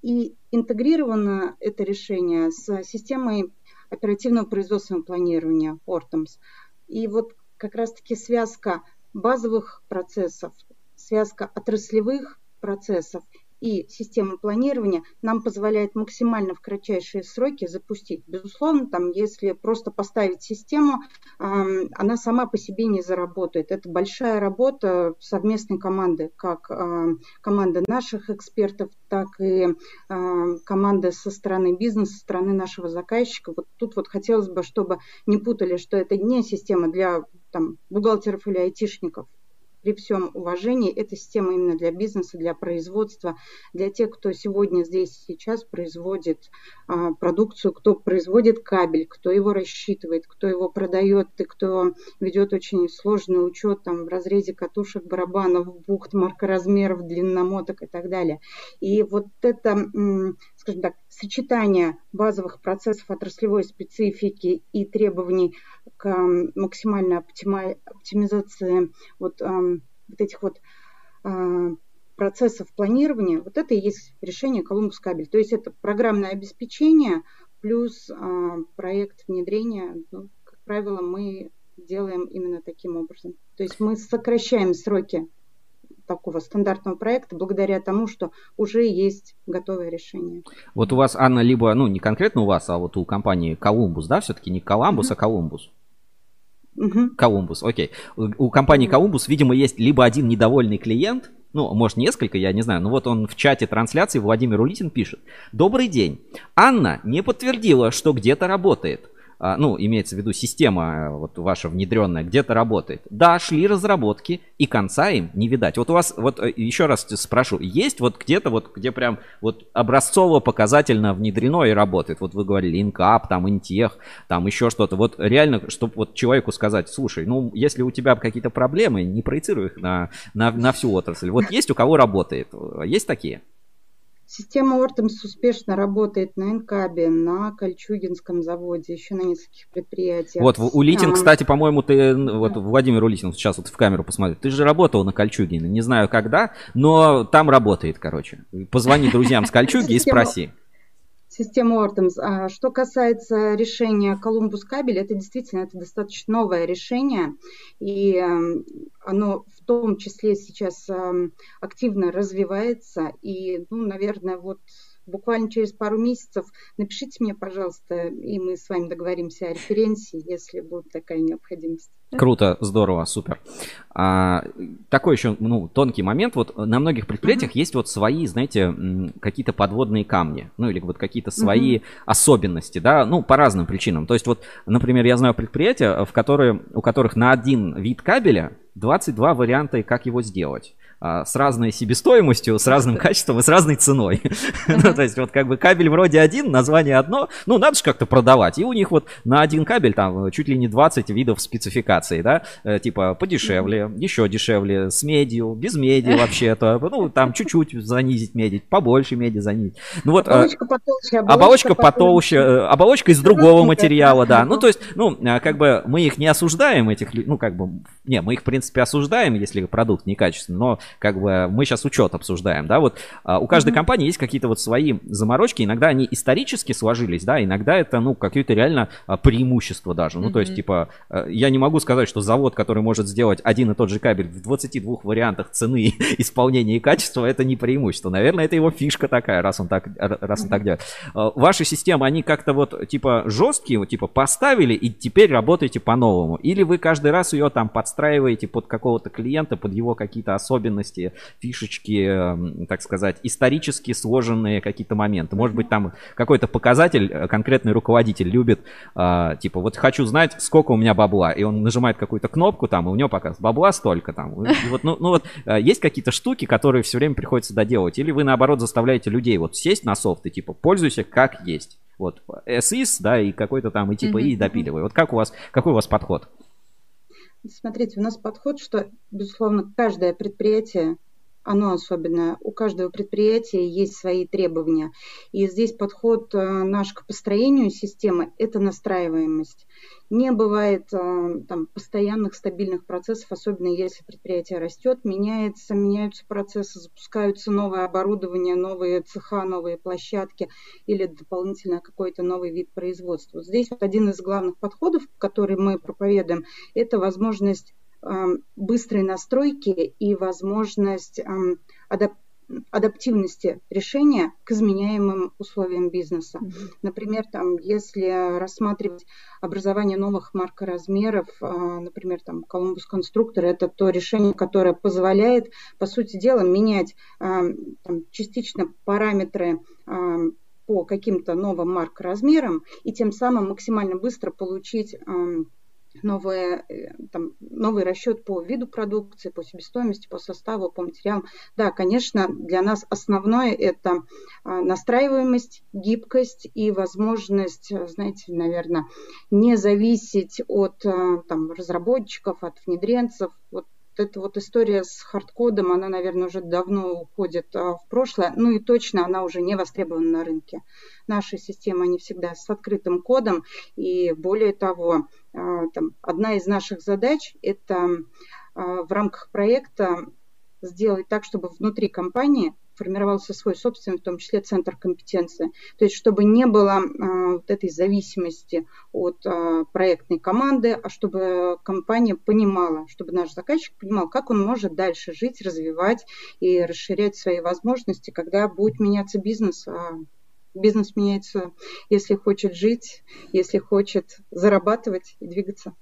И интегрировано это решение с системой оперативного производственного планирования Ortams. И вот как раз-таки связка базовых процессов, связка отраслевых процессов и система планирования нам позволяет максимально в кратчайшие сроки запустить. Безусловно, там, если просто поставить систему, она сама по себе не заработает. Это большая работа совместной команды, как команда наших экспертов, так и команда со стороны бизнеса, со стороны нашего заказчика. Вот тут вот хотелось бы, чтобы не путали, что это не система для там, бухгалтеров или айтишников при всем уважении, эта система именно для бизнеса, для производства, для тех, кто сегодня здесь сейчас производит а, продукцию, кто производит кабель, кто его рассчитывает, кто его продает и кто ведет очень сложный учет там, в разрезе катушек, барабанов, бухт, маркоразмеров, длинномоток и так далее. И вот это, скажем так, сочетание базовых процессов отраслевой специфики и требований к максимальной оптимизации вот, вот этих вот а, процессов планирования, вот это и есть решение Колумбус кабель. То есть это программное обеспечение плюс а, проект внедрения. Ну, как правило, мы делаем именно таким образом. То есть мы сокращаем сроки такого стандартного проекта благодаря тому, что уже есть готовое решение. Вот у вас, Анна, либо, ну, не конкретно у вас, а вот у компании Колумбус, да, все-таки не Коламбус, mm-hmm. а Колумбус? Колумбус, окей. У компании Колумбус, видимо, есть либо один недовольный клиент, ну, может, несколько, я не знаю. Но вот он в чате трансляции, Владимир Улитин пишет. Добрый день. Анна не подтвердила, что где-то работает. А, ну, имеется в виду система э, вот ваша внедренная, где-то работает. Да, шли разработки, и конца им не видать. Вот у вас, вот э, еще раз спрошу, есть вот где-то вот, где прям вот образцово показательно внедрено и работает? Вот вы говорили, инкап, там, интех, там еще что-то. Вот реально, чтобы вот человеку сказать, слушай, ну, если у тебя какие-то проблемы, не проецируй их на, на, на всю отрасль. Вот есть у кого работает? Есть такие? Система Ортемс успешно работает на Энкабе, на Кольчугинском заводе, еще на нескольких предприятиях. Вот, Улитин, а, кстати, по-моему, ты, вот Владимир Улитин, сейчас вот в камеру посмотри, ты же работал на Кольчугине, не знаю когда, но там работает, короче. Позвони друзьям с Кольчуги и спроси систему Ортемс. А что касается решения Колумбус кабель, это действительно это достаточно новое решение, и эм, оно в том числе сейчас эм, активно развивается, и, ну, наверное, вот буквально через пару месяцев напишите мне, пожалуйста, и мы с вами договоримся о референсе, если будет такая необходимость. Круто, здорово, супер. А, такой еще ну, тонкий момент. Вот на многих предприятиях uh-huh. есть вот свои, знаете, какие-то подводные камни, ну или вот какие-то свои uh-huh. особенности, да, ну по разным причинам. То есть вот, например, я знаю предприятия, в которые, у которых на один вид кабеля 22 варианта, как его сделать. А, с разной себестоимостью, с разным качеством и с разной ценой. ну, то есть вот как бы кабель вроде один, название одно, ну надо же как-то продавать. И у них вот на один кабель там чуть ли не 20 видов спецификаций, да, э, типа подешевле, еще дешевле, с медью, без меди вообще-то, ну там чуть-чуть занизить меди, побольше меди занизить. Ну вот э, оболочка потолще, оболочка потолще, э, оболочка из другого материала, да. Ну то есть, ну как бы мы их не осуждаем этих, ну как бы, не, мы их в принципе осуждаем, если продукт некачественный, но как бы мы сейчас учет обсуждаем, да, вот а, у каждой mm-hmm. компании есть какие-то вот свои заморочки, иногда они исторически сложились, да, иногда это, ну, какие-то реально а, преимущества даже, ну, mm-hmm. то есть, типа, а, я не могу сказать, что завод, который может сделать один и тот же кабель в 22 вариантах цены, исполнения и качества, это не преимущество, наверное, это его фишка такая, раз он так, раз он так делает. Ваши системы, они как-то вот, типа, жесткие, вот, типа, поставили и теперь работаете по-новому, или вы каждый раз ее там подстраиваете под какого-то клиента, под его какие-то особенности, фишечки, эм, так сказать, исторически сложенные какие-то моменты. Может быть, там какой-то показатель э, конкретный руководитель любит, а, типа, вот хочу знать, сколько у меня бабла, и он нажимает какую-то кнопку там, и у него показывает, бабла столько там. И вот, ну, ну вот, э, есть какие-то штуки, которые все время приходится доделать, или вы, наоборот, заставляете людей вот сесть на софт и, типа, пользуйся как есть. Вот, SIS, да, и какой-то там, и типа, и допиливай. Вот как у вас, какой у вас подход? Смотрите, у нас подход, что, безусловно, каждое предприятие оно особенное. У каждого предприятия есть свои требования. И здесь подход э, наш к построению системы – это настраиваемость. Не бывает э, там, постоянных стабильных процессов, особенно если предприятие растет, меняется, меняются процессы, запускаются новое оборудование, новые цеха, новые площадки или дополнительно какой-то новый вид производства. Здесь вот один из главных подходов, который мы проповедуем, это возможность быстрой настройки и возможность адап адаптивности решения к изменяемым условиям бизнеса. Например, там, если рассматривать образование новых маркоразмеров, а, например, там Columbus Constructor, это то решение, которое позволяет, по сути дела, менять там, частично параметры по каким-то новым маркоразмерам и тем самым максимально быстро получить новые, э, там, новый расчет по виду продукции, по себестоимости, по составу, по материалам. Да, конечно, для нас основное это а, настраиваемость, гибкость и возможность, э, знаете, наверное, не зависеть от э, там, разработчиков, от внедренцев. Вот эта вот история с хардкодом, она, наверное, уже давно уходит в прошлое. Ну и точно она уже не востребована на рынке. Наши системы, они всегда с открытым кодом. И более того, там, одна из наших задач – это а, в рамках проекта сделать так, чтобы внутри компании формировался свой собственный, в том числе, центр компетенции. То есть, чтобы не было э, вот этой зависимости от э, проектной команды, а чтобы компания понимала, чтобы наш заказчик понимал, как он может дальше жить, развивать и расширять свои возможности, когда будет меняться бизнес, а бизнес меняется, если хочет жить, если хочет зарабатывать и двигаться.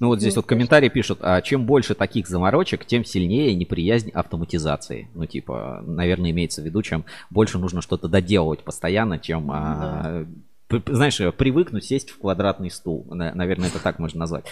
Ну вот здесь вот комментарий пишут, а чем больше таких заморочек, тем сильнее неприязнь автоматизации. Ну типа, наверное, имеется в виду, чем больше нужно что-то доделывать постоянно, чем а, знаешь, привыкнуть сесть в квадратный стул. Наверное, это так можно назвать.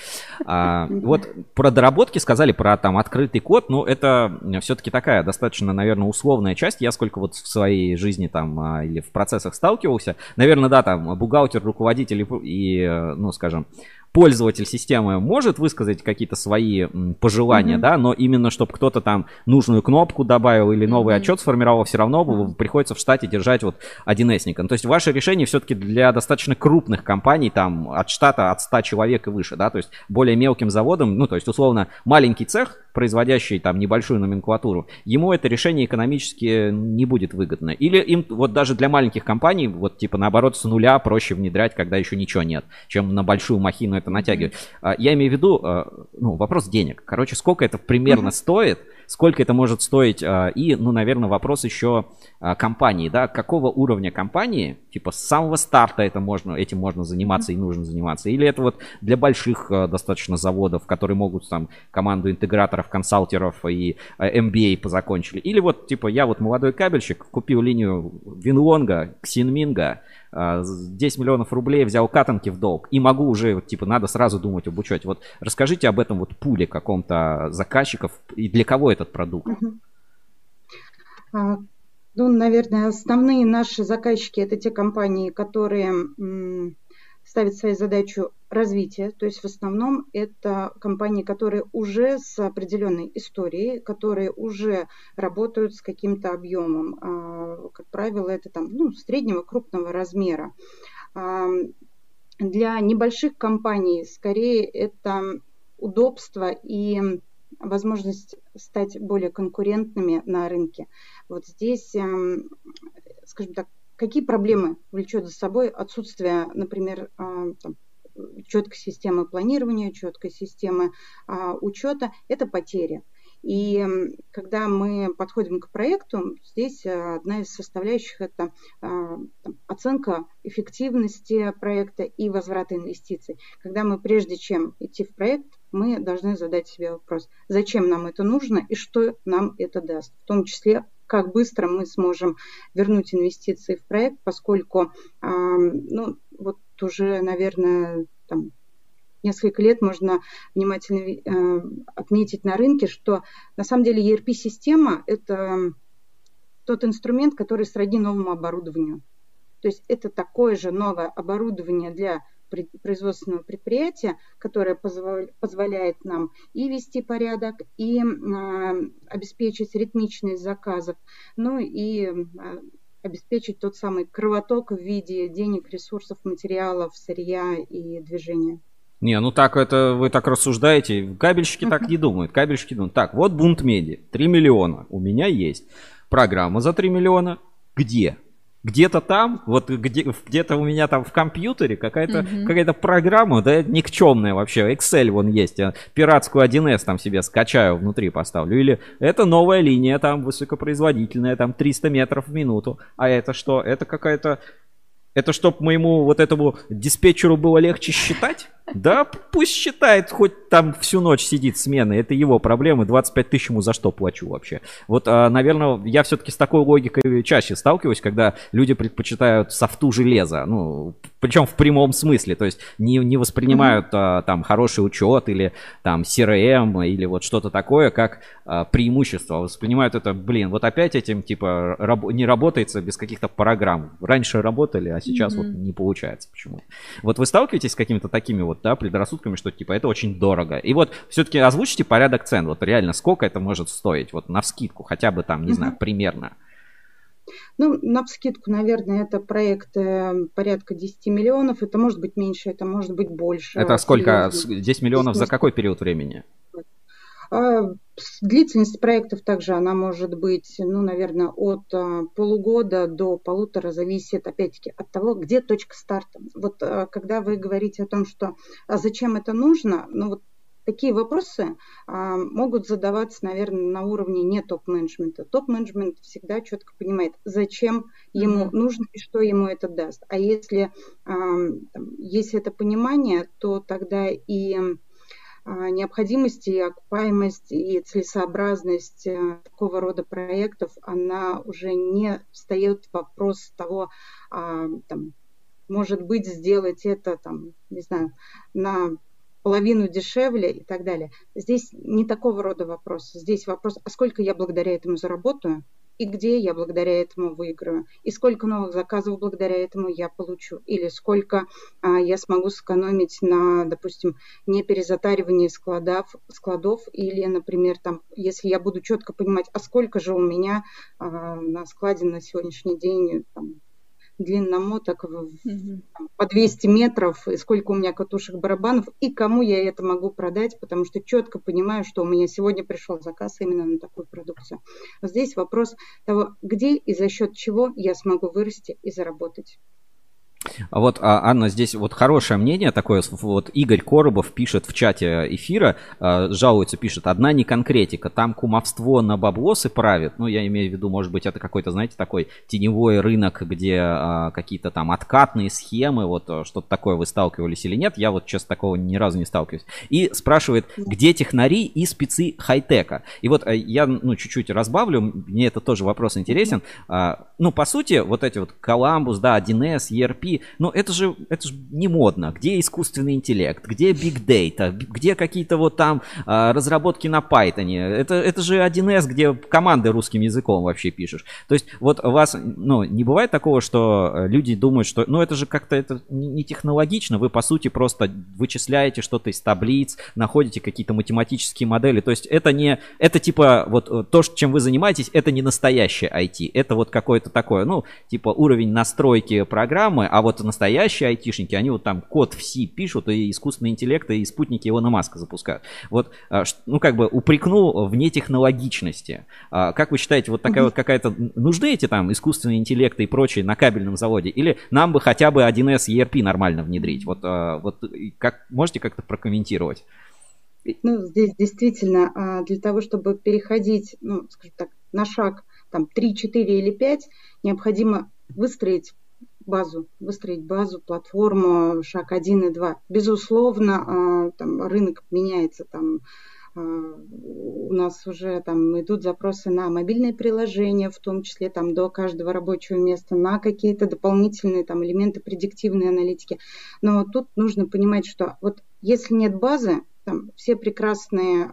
А, вот про доработки сказали, про там открытый код. Ну, это все-таки такая достаточно, наверное, условная часть. Я сколько вот в своей жизни там а, или в процессах сталкивался. Наверное, да, там бухгалтер, руководитель и, ну, скажем, пользователь системы может высказать какие-то свои пожелания, mm-hmm. да, но именно чтобы кто-то там нужную кнопку добавил или новый mm-hmm. отчет сформировал, все равно mm-hmm. приходится в штате держать вот 1С. То есть ваше решение все-таки для достаточно крупных компаний, там от штата от 100 человек и выше, да, то есть более мелким заводом, ну, то есть условно маленький цех, производящий там небольшую номенклатуру, ему это решение экономически не будет выгодно. Или им вот даже для маленьких компаний, вот типа наоборот с нуля проще внедрять, когда еще ничего нет, чем на большую махину это натягивать. А, я имею в виду, а, ну, вопрос денег. Короче, сколько это примерно mm-hmm. стоит, сколько это может стоить, а, и, ну, наверное, вопрос еще компании, да, какого уровня компании, типа с самого старта это можно, этим можно заниматься и нужно заниматься, или это вот для больших достаточно заводов, которые могут там команду интеграторов, консалтеров и MBA позакончили, или вот, типа, я вот молодой кабельщик, купил линию Винлонга, Ксинминга, 10 а, миллионов рублей взял катанки в долг и могу уже, типа, надо сразу думать об учете. Вот расскажите об этом вот пуле каком-то заказчиков и для кого этот продукт? А, ну, наверное, основные наши заказчики это те компании, которые ставит своей задачу развития, то есть в основном это компании, которые уже с определенной историей, которые уже работают с каким-то объемом. А, как правило, это там ну, среднего крупного размера. А, для небольших компаний скорее это удобство и возможность стать более конкурентными на рынке. Вот здесь, эм, скажем так, какие проблемы влечет за собой отсутствие, например, э, там, четкой системы планирования, четкой системы а, учета, это потери. И когда мы подходим к проекту, здесь э, одна из составляющих – это а, оценка эффективности проекта и возврата инвестиций. Когда мы, прежде чем идти в проект, мы должны задать себе вопрос, зачем нам это нужно и что нам это даст, в том числе как быстро мы сможем вернуть инвестиции в проект, поскольку ну, вот уже, наверное, там, несколько лет можно внимательно э, отметить на рынке, что на самом деле ERP-система – это тот инструмент, который сродни новому оборудованию. То есть это такое же новое оборудование для производственного предприятия, которое позволяет нам и вести порядок, и э, обеспечить ритмичность заказов, ну и э, обеспечить тот самый кровоток в виде денег, ресурсов, материалов, сырья и движения. Не, ну так это вы так рассуждаете. Кабельщики так не думают. Кабельщики думают, так, вот бунт меди, 3 миллиона у меня есть. Программа за 3 миллиона. Где? Где-то там, вот где, где-то у меня там в компьютере какая-то mm-hmm. какая-то программа, да, никчемная вообще, Excel вон есть, я пиратскую 1С там себе скачаю, внутри поставлю, или это новая линия там высокопроизводительная, там 300 метров в минуту, а это что, это какая-то, это чтоб моему вот этому диспетчеру было легче считать? Да, пусть считает, хоть там всю ночь сидит смена, это его проблемы, 25 тысяч ему за что плачу вообще. Вот, а, наверное, я все-таки с такой логикой чаще сталкиваюсь, когда люди предпочитают софту железа, ну, причем в прямом смысле, то есть не, не воспринимают mm-hmm. там хороший учет или там CRM или вот что-то такое как а, преимущество, воспринимают это, блин, вот опять этим типа раб, не работается без каких-то программ. Раньше работали, а сейчас mm-hmm. вот не получается почему-то. Вот вы сталкиваетесь с какими-то такими вот, да, предрассудками, что типа это очень дорого. И вот все-таки озвучите порядок цен. Вот реально сколько это может стоить? Вот на вскидку, хотя бы там, не знаю, примерно. Ну, на вскидку, наверное, это проект э, порядка 10 миллионов. Это может быть меньше, это может быть больше. Это сколько? 10 миллионов за какой период времени? А, длительность проектов также она может быть, ну, наверное, от а, полугода до полутора, зависит, опять-таки, от того, где точка старта. Вот а, когда вы говорите о том, что а зачем это нужно, ну, вот такие вопросы а, могут задаваться, наверное, на уровне не топ-менеджмента. Топ-менеджмент всегда четко понимает, зачем ему mm-hmm. нужно и что ему это даст. А если а, там, есть это понимание, то тогда и необходимость и окупаемость и целесообразность э, такого рода проектов, она уже не встает вопрос того, а, там, может быть, сделать это, там, не знаю, на половину дешевле и так далее. Здесь не такого рода вопрос. Здесь вопрос, а сколько я благодаря этому заработаю, и где я благодаря этому выиграю, и сколько новых заказов благодаря этому я получу, или сколько а, я смогу сэкономить на, допустим, не перезатаривании складов, складов, или, например, там, если я буду четко понимать, а сколько же у меня а, на складе на сегодняшний день там, длинномоток mm-hmm. по 200 метров, и сколько у меня катушек барабанов, и кому я это могу продать, потому что четко понимаю, что у меня сегодня пришел заказ именно на такую продукцию. Здесь вопрос того, где и за счет чего я смогу вырасти и заработать. А вот, а, Анна, здесь вот хорошее мнение такое, вот Игорь Коробов пишет в чате эфира, а, жалуется, пишет, одна не конкретика, там кумовство на баблосы правит, ну, я имею в виду, может быть, это какой-то, знаете, такой теневой рынок, где какие-то там откатные схемы, вот что-то такое вы сталкивались или нет, я вот, честно, такого ни разу не сталкиваюсь. И спрашивает, где технари и спецы хай-тека? И вот я, ну, чуть-чуть разбавлю, мне это тоже вопрос интересен. Ну, по сути, вот эти вот Columbus, да, 1С, ERP, но это же, это же не модно. Где искусственный интеллект? Где big data? Где какие-то вот там а, разработки на Python? Это, это же 1С, где команды русским языком вообще пишешь. То есть вот у вас, ну, не бывает такого, что э, люди думают, что, ну, это же как-то это не технологично, вы по сути просто вычисляете что-то из таблиц, находите какие-то математические модели. То есть это не, это типа вот э, то, чем вы занимаетесь, это не настоящее IT. Это вот какое-то такое, ну, типа уровень настройки программы, а вот вот настоящие айтишники, они вот там код в C пишут, и искусственный интеллект, и спутники Илона Маска запускают. Вот, а, ну, как бы упрекну в нетехнологичности. А, как вы считаете, вот такая вот какая-то... Нужны эти там искусственные интеллекты и прочие на кабельном заводе? Или нам бы хотя бы 1С ERP нормально внедрить? Вот, а, вот как, можете как-то прокомментировать? Ну, здесь действительно для того, чтобы переходить, ну, скажем так, на шаг там 3, 4 или 5, необходимо выстроить базу, выстроить базу, платформу, шаг 1 и 2. Безусловно, там рынок меняется, там у нас уже там идут запросы на мобильные приложения, в том числе там до каждого рабочего места, на какие-то дополнительные там элементы предиктивной аналитики. Но тут нужно понимать, что вот если нет базы, там, все прекрасные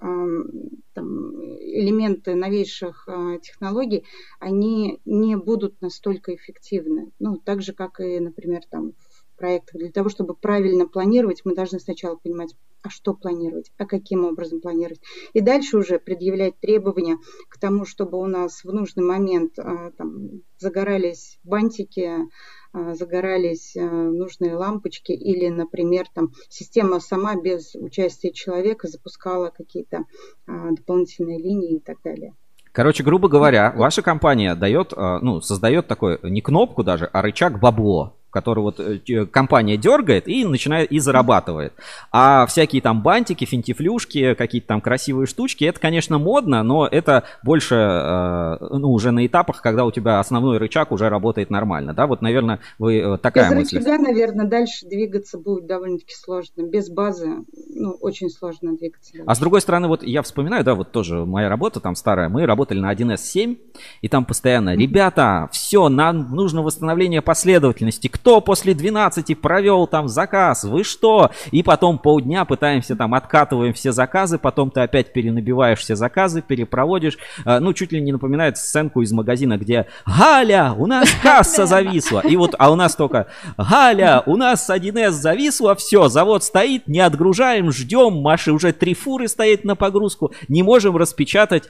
там, элементы новейших э, технологий, они не будут настолько эффективны. Ну, так же, как и, например, там, в проектах. Для того, чтобы правильно планировать, мы должны сначала понимать, а что планировать, а каким образом планировать. И дальше уже предъявлять требования к тому, чтобы у нас в нужный момент э, там, загорались бантики, загорались а, нужные лампочки или, например, там система сама без участия человека запускала какие-то а, дополнительные линии и так далее. Короче, грубо говоря, ваша компания дает, ну, создает такой не кнопку даже, а рычаг бабло который вот э, компания дергает и начинает и зарабатывает. А всякие там бантики, финтифлюшки, какие-то там красивые штучки, это, конечно, модно, но это больше, э, ну, уже на этапах, когда у тебя основной рычаг уже работает нормально, да? Вот, наверное, вы э, такая Без мысль. рычага, наверное, дальше двигаться будет довольно-таки сложно. Без базы, ну, очень сложно двигаться. Дальше. А с другой стороны, вот я вспоминаю, да, вот тоже моя работа там старая, мы работали на 1С7, и там постоянно, ребята, все, нам нужно восстановление последовательности, кто после 12 провел там заказ, вы что? И потом полдня пытаемся там, откатываем все заказы, потом ты опять перенабиваешь все заказы, перепроводишь. А, ну, чуть ли не напоминает сценку из магазина, где «Галя, у нас касса зависла!» И вот, а у нас только «Галя, у нас 1С зависла, все, завод стоит, не отгружаем, ждем, Маши уже три фуры стоит на погрузку, не можем распечатать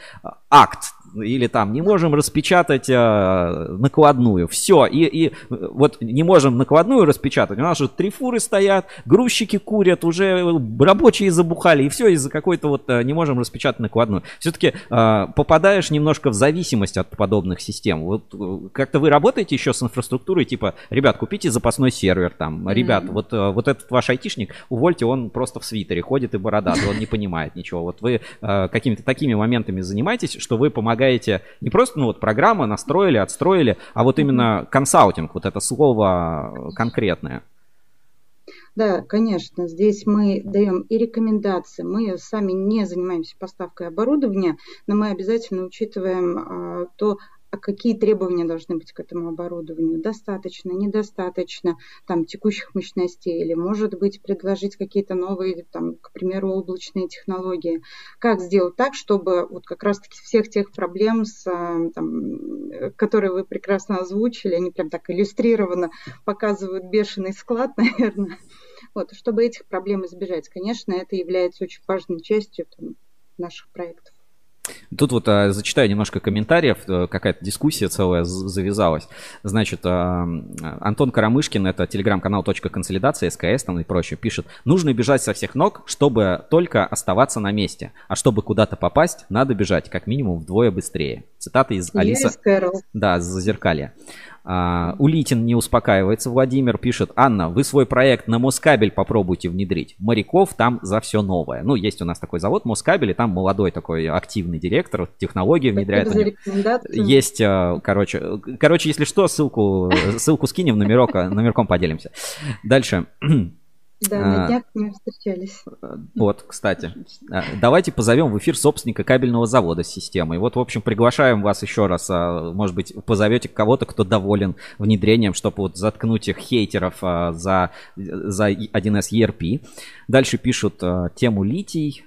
акт или там не можем распечатать э, накладную. Все. И, и вот не можем накладную распечатать. У нас же три фуры стоят, грузчики курят, уже рабочие забухали. И все из-за какой-то вот э, не можем распечатать накладную. Все-таки э, попадаешь немножко в зависимость от подобных систем. Вот э, как-то вы работаете еще с инфраструктурой, типа, ребят, купите запасной сервер там. Ребят, mm-hmm. вот, э, вот этот ваш айтишник, увольте, он просто в свитере ходит и бородатый, он не понимает ничего. Вот вы э, какими-то такими моментами занимаетесь, что вы помогаете помогаете не просто, ну вот, программа настроили, отстроили, а вот именно консалтинг, вот это слово конкретное. Да, конечно, здесь мы даем и рекомендации. Мы сами не занимаемся поставкой оборудования, но мы обязательно учитываем а, то, а какие требования должны быть к этому оборудованию? Достаточно, недостаточно там, текущих мощностей или, может быть, предложить какие-то новые, там, к примеру, облачные технологии. Как сделать так, чтобы вот как раз-таки всех тех проблем, с, а, там, которые вы прекрасно озвучили, они прям так иллюстрированно показывают бешеный склад, наверное, вот, чтобы этих проблем избежать. Конечно, это является очень важной частью там, наших проектов. Тут вот а, зачитаю немножко комментариев, э, какая-то дискуссия целая завязалась. Значит, а, Антон Карамышкин, это телеграм-канал «Точка консолидации», СКС там и прочее, пишет, нужно бежать со всех ног, чтобы только оставаться на месте. А чтобы куда-то попасть, надо бежать как минимум вдвое быстрее. Цитата из Алиса. Да, Зазеркалья. А, Улитин не успокаивается. Владимир пишет, Анна, вы свой проект на Москабель попробуйте внедрить. Моряков там за все новое. Ну, есть у нас такой завод Москабель, и там молодой такой активный директор, технологии внедряет. Есть, а, короче, короче, если что, ссылку, ссылку скинем, номерок, номерком поделимся. Дальше. Да, на а, днях с ним встречались. Вот, кстати. А, давайте позовем в эфир собственника кабельного завода с системой. Вот, в общем, приглашаем вас еще раз. А, может быть, позовете кого-то, кто доволен внедрением, чтобы вот заткнуть их хейтеров за, за 1С ERP. Дальше пишут тему литий.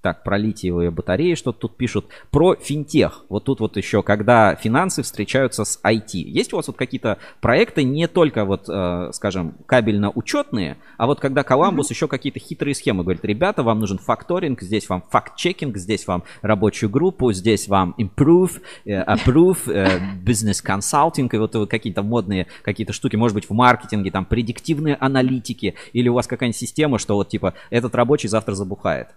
Так, про литиевые батареи что-то тут пишут. Про финтех. Вот тут вот еще, когда финансы встречаются с IT. Есть у вас вот какие-то проекты не только вот, э, скажем, кабельно-учетные, а вот когда Коламбус mm-hmm. еще какие-то хитрые схемы говорит, ребята, вам нужен факторинг, здесь вам факт-чекинг, здесь вам рабочую группу, здесь вам improve, э, approve, э, business consulting, и вот какие-то модные какие-то штуки, может быть, в маркетинге, там, предиктивные аналитики, или у вас какая-нибудь система, что вот, типа, этот рабочий завтра забухает.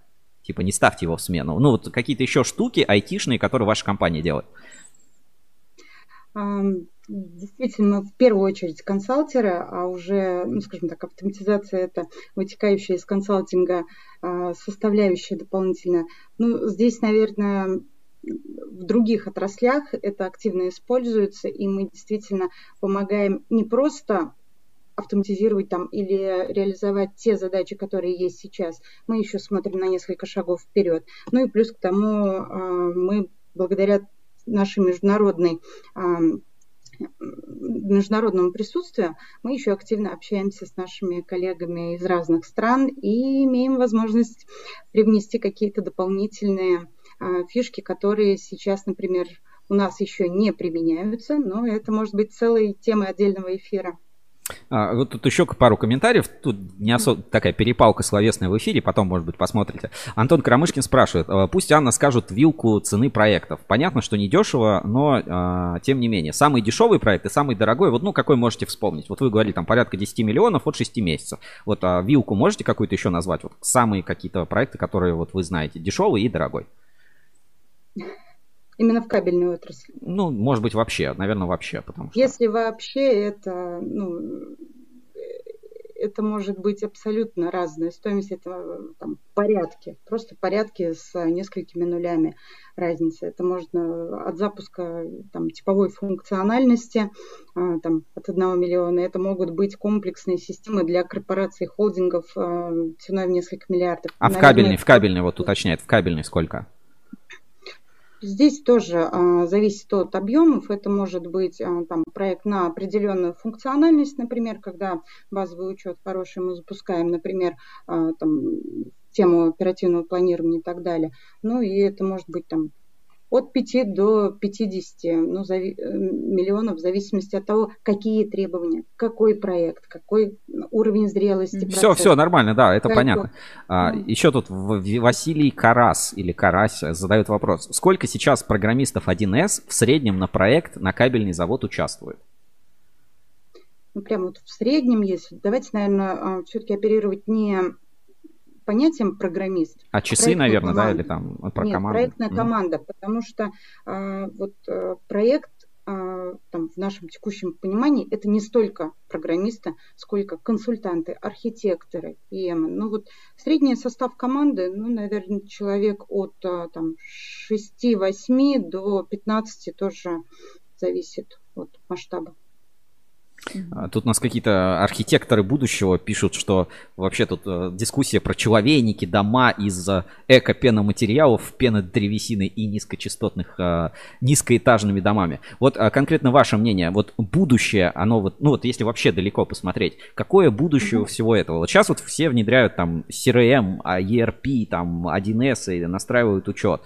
Типа не ставьте его в смену. Ну, вот какие-то еще штуки айтишные, которые ваша компания делает. Действительно, в первую очередь консалтеры, а уже, ну, скажем так, автоматизация это вытекающая из консалтинга а, составляющая дополнительно. Ну, здесь, наверное, в других отраслях это активно используется, и мы действительно помогаем не просто автоматизировать там или реализовать те задачи, которые есть сейчас, мы еще смотрим на несколько шагов вперед. Ну и плюс к тому а, мы благодаря нашей международной а, международному присутствию, мы еще активно общаемся с нашими коллегами из разных стран и имеем возможность привнести какие-то дополнительные а, фишки, которые сейчас, например, у нас еще не применяются, но это может быть целой темой отдельного эфира. А, вот тут еще пару комментариев. Тут не особо такая перепалка словесная в эфире, потом, может быть, посмотрите. Антон Карамышкин спрашивает, «А, пусть Анна скажет вилку цены проектов. Понятно, что не дешево, но а, тем не менее. Самый дешевый проект и самый дорогой, вот ну какой можете вспомнить? Вот вы говорили там порядка 10 миллионов от 6 месяцев. Вот а вилку можете какую-то еще назвать? Вот самые какие-то проекты, которые вот вы знаете, дешевый и дорогой. Именно в кабельную отрасль. Ну, может быть, вообще, наверное, вообще, потому что... Если вообще это, ну, это может быть абсолютно разная стоимость, это там порядки, просто порядки с несколькими нулями разницы. Это можно от запуска там, типовой функциональности а, там, от 1 миллиона, это могут быть комплексные системы для корпораций, холдингов а, ценой в несколько миллиардов. А Наверное, в кабельный, в кабельный, вот уточняет, в кабельный сколько? Здесь тоже а, зависит от объемов. Это может быть а, там, проект на определенную функциональность, например, когда базовый учет хороший мы запускаем, например, а, там, тему оперативного планирования и так далее. Ну и это может быть там от 5 до 50 ну, зави- э, миллионов в зависимости от того, какие требования, какой проект, какой уровень зрелости. Все, процесса. все нормально, да, это как понятно. А, mm. Еще тут Василий Карас или Карась задает вопрос. Сколько сейчас программистов 1С в среднем на проект на кабельный завод участвует? Ну, прямо вот в среднем, если давайте, наверное, а, все-таки оперировать не понятием программист. А часы, наверное, команда. да, или там про Нет, команду? проектная mm. команда, потому что а, вот а, проект а, там, в нашем текущем понимании это не столько программисты, сколько консультанты, архитекторы, PM. Ну вот средний состав команды, ну, наверное, человек от а, там, 6-8 до 15 тоже зависит от масштаба. А, тут у нас какие-то архитекторы будущего пишут, что вообще тут э, дискуссия про человейники, дома из э, эко-пеноматериалов, пенодревесины и низкочастотных, э, низкоэтажными домами. Вот конкретно ваше мнение, вот будущее, оно вот, ну вот если вообще далеко посмотреть, какое будущее у всего этого? Вот сейчас вот все внедряют там CRM, ERP, там 1С и настраивают учет.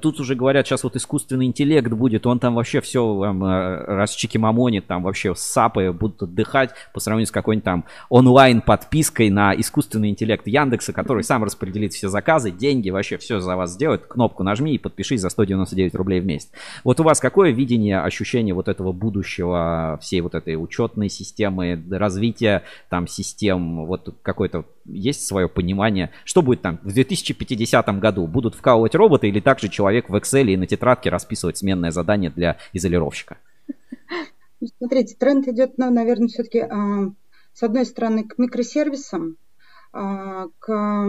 Тут уже говорят, сейчас вот искусственный интеллект будет, он там вообще все там, расчекимамонит, там вообще сапы будут отдыхать по сравнению с какой-нибудь там онлайн-подпиской на искусственный интеллект Яндекса, который сам распределит все заказы, деньги, вообще все за вас сделает. Кнопку нажми и подпишись за 199 рублей в месяц. Вот у вас какое видение, ощущение вот этого будущего, всей вот этой учетной системы, развития там систем, вот какое-то есть свое понимание, что будет там в 2050 году? Будут вкалывать роботы или также человек в Excel и на тетрадке расписывать сменное задание для изолировщика? Ну, смотрите, тренд идет, ну, наверное, все-таки а, с одной стороны к микросервисам, а, к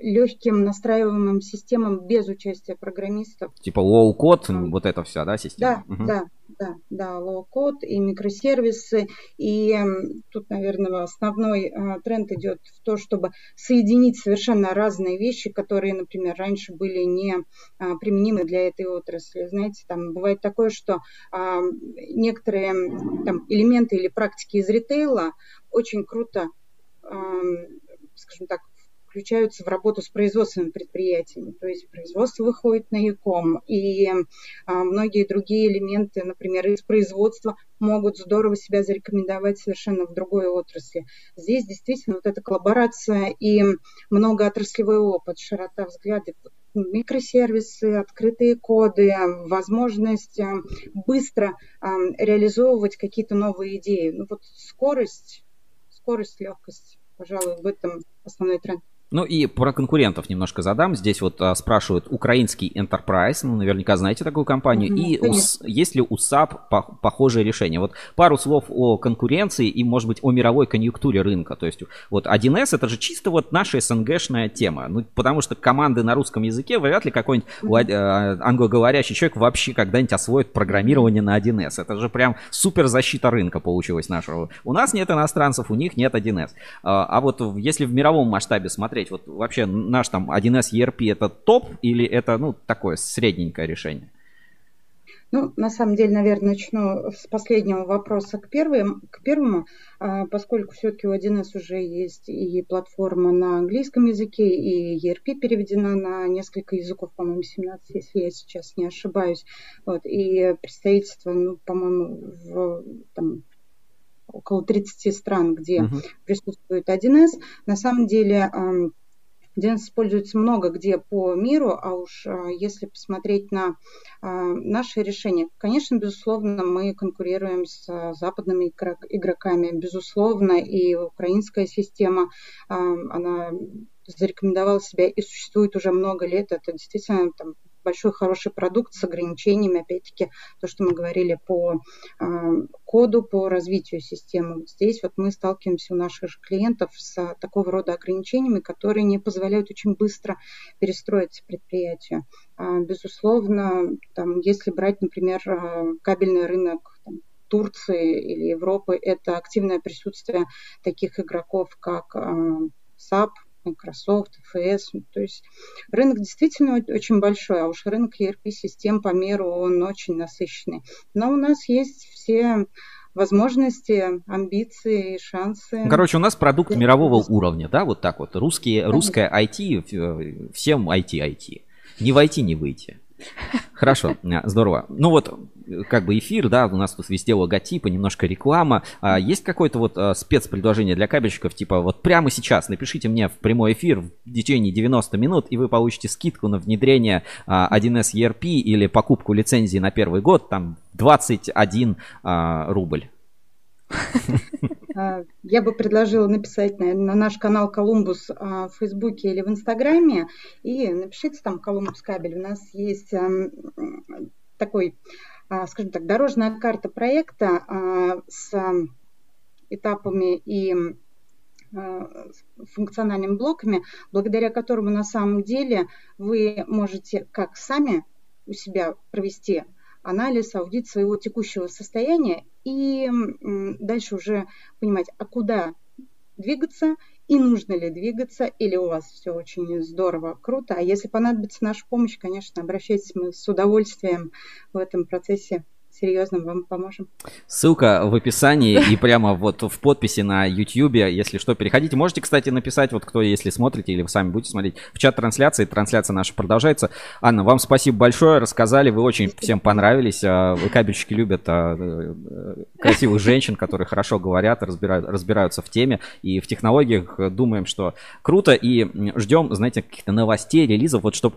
легким настраиваемым системам без участия программистов. Типа low-code, а, вот это вся, да, система? Да, угу. да, да, да, low-code и микросервисы. И тут, наверное, основной а, тренд идет в то, чтобы соединить совершенно разные вещи, которые, например, раньше были не а, применимы для этой отрасли. Знаете, там бывает такое, что а, некоторые там, элементы или практики из ритейла очень круто, скажем так, включаются в работу с производственными предприятиями. То есть производство выходит на ЯКОМ, и а, многие другие элементы, например, из производства могут здорово себя зарекомендовать совершенно в другой отрасли. Здесь действительно вот эта коллаборация и многоотраслевой опыт, широта взглядов, микросервисы, открытые коды, возможность а, быстро а, реализовывать какие-то новые идеи. Ну вот скорость, скорость, легкость, пожалуй, в этом основной тренд. Ну и про конкурентов немножко задам. Здесь вот а, спрашивают украинский Enterprise, ну наверняка знаете такую компанию. Mm-hmm, и у, есть ли у SAP по, похожее решение? Вот пару слов о конкуренции и, может быть, о мировой конъюнктуре рынка. То есть вот 1С это же чисто вот наша СНГшная тема. Ну потому что команды на русском языке вряд ли какой-нибудь mm-hmm. англоговорящий человек вообще когда-нибудь освоит программирование на 1С. Это же прям супер защита рынка получилась нашего. У нас нет иностранцев, у них нет 1С. А, а вот если в мировом масштабе смотреть, посмотреть, вот вообще наш там 1С ERP это топ или это, ну, такое средненькое решение? Ну, на самом деле, наверное, начну с последнего вопроса к, первым, к первому, а, поскольку все-таки у 1С уже есть и платформа на английском языке, и ERP переведена на несколько языков, по-моему, 17, если я сейчас не ошибаюсь. Вот, и представительство, ну, по-моему, в там, около 30 стран, где uh-huh. присутствует 1С. На самом деле 1С используется много где по миру, а уж а, если посмотреть на а, наши решения, конечно, безусловно, мы конкурируем с западными игроками, безусловно, и украинская система, она зарекомендовала себя и существует уже много лет. Это действительно там, большой хороший продукт с ограничениями, опять-таки, то, что мы говорили по э, коду, по развитию системы. Здесь вот мы сталкиваемся у наших же клиентов с такого рода ограничениями, которые не позволяют очень быстро перестроиться предприятию. Э, безусловно, там, если брать, например, э, кабельный рынок там, Турции или Европы, это активное присутствие таких игроков, как SAP, Microsoft, FS. То есть рынок действительно очень большой, а уж рынок ERP-систем по миру, он очень насыщенный. Но у нас есть все возможности, амбиции, шансы. Ну, короче, у нас продукт мирового уровня, да, вот так вот. Русские, русская IT, всем IT, IT. Не войти, не выйти. Хорошо, здорово. Ну вот, как бы эфир, да, у нас тут везде логотипы, немножко реклама. А есть какое-то вот а, спецпредложение для кабельщиков, типа вот прямо сейчас напишите мне в прямой эфир в течение 90 минут, и вы получите скидку на внедрение а, 1С ERP или покупку лицензии на первый год, там 21 а, рубль. А, я бы предложила написать на наш канал Колумбус а, в Фейсбуке или в Инстаграме и напишите там Колумбус кабель. У нас есть такой, а, скажем так, дорожная карта проекта с этапами и функциональными блоками, благодаря которому на самом деле вы можете как сами у себя провести анализ, аудит своего текущего состояния и дальше уже понимать, а куда двигаться и нужно ли двигаться, или у вас все очень здорово, круто. А если понадобится наша помощь, конечно, обращайтесь, мы с удовольствием в этом процессе серьезно вам поможем. Ссылка в описании и прямо вот в подписи на YouTube, если что, переходите. Можете, кстати, написать, вот кто, если смотрите или вы сами будете смотреть, в чат трансляции. Трансляция наша продолжается. Анна, вам спасибо большое, рассказали, вы очень всем понравились. А, кабельщики любят а, э, красивых женщин, которые хорошо говорят, разбирают, разбираются в теме и в технологиях. Думаем, что круто и ждем, знаете, каких-то новостей, релизов, вот чтобы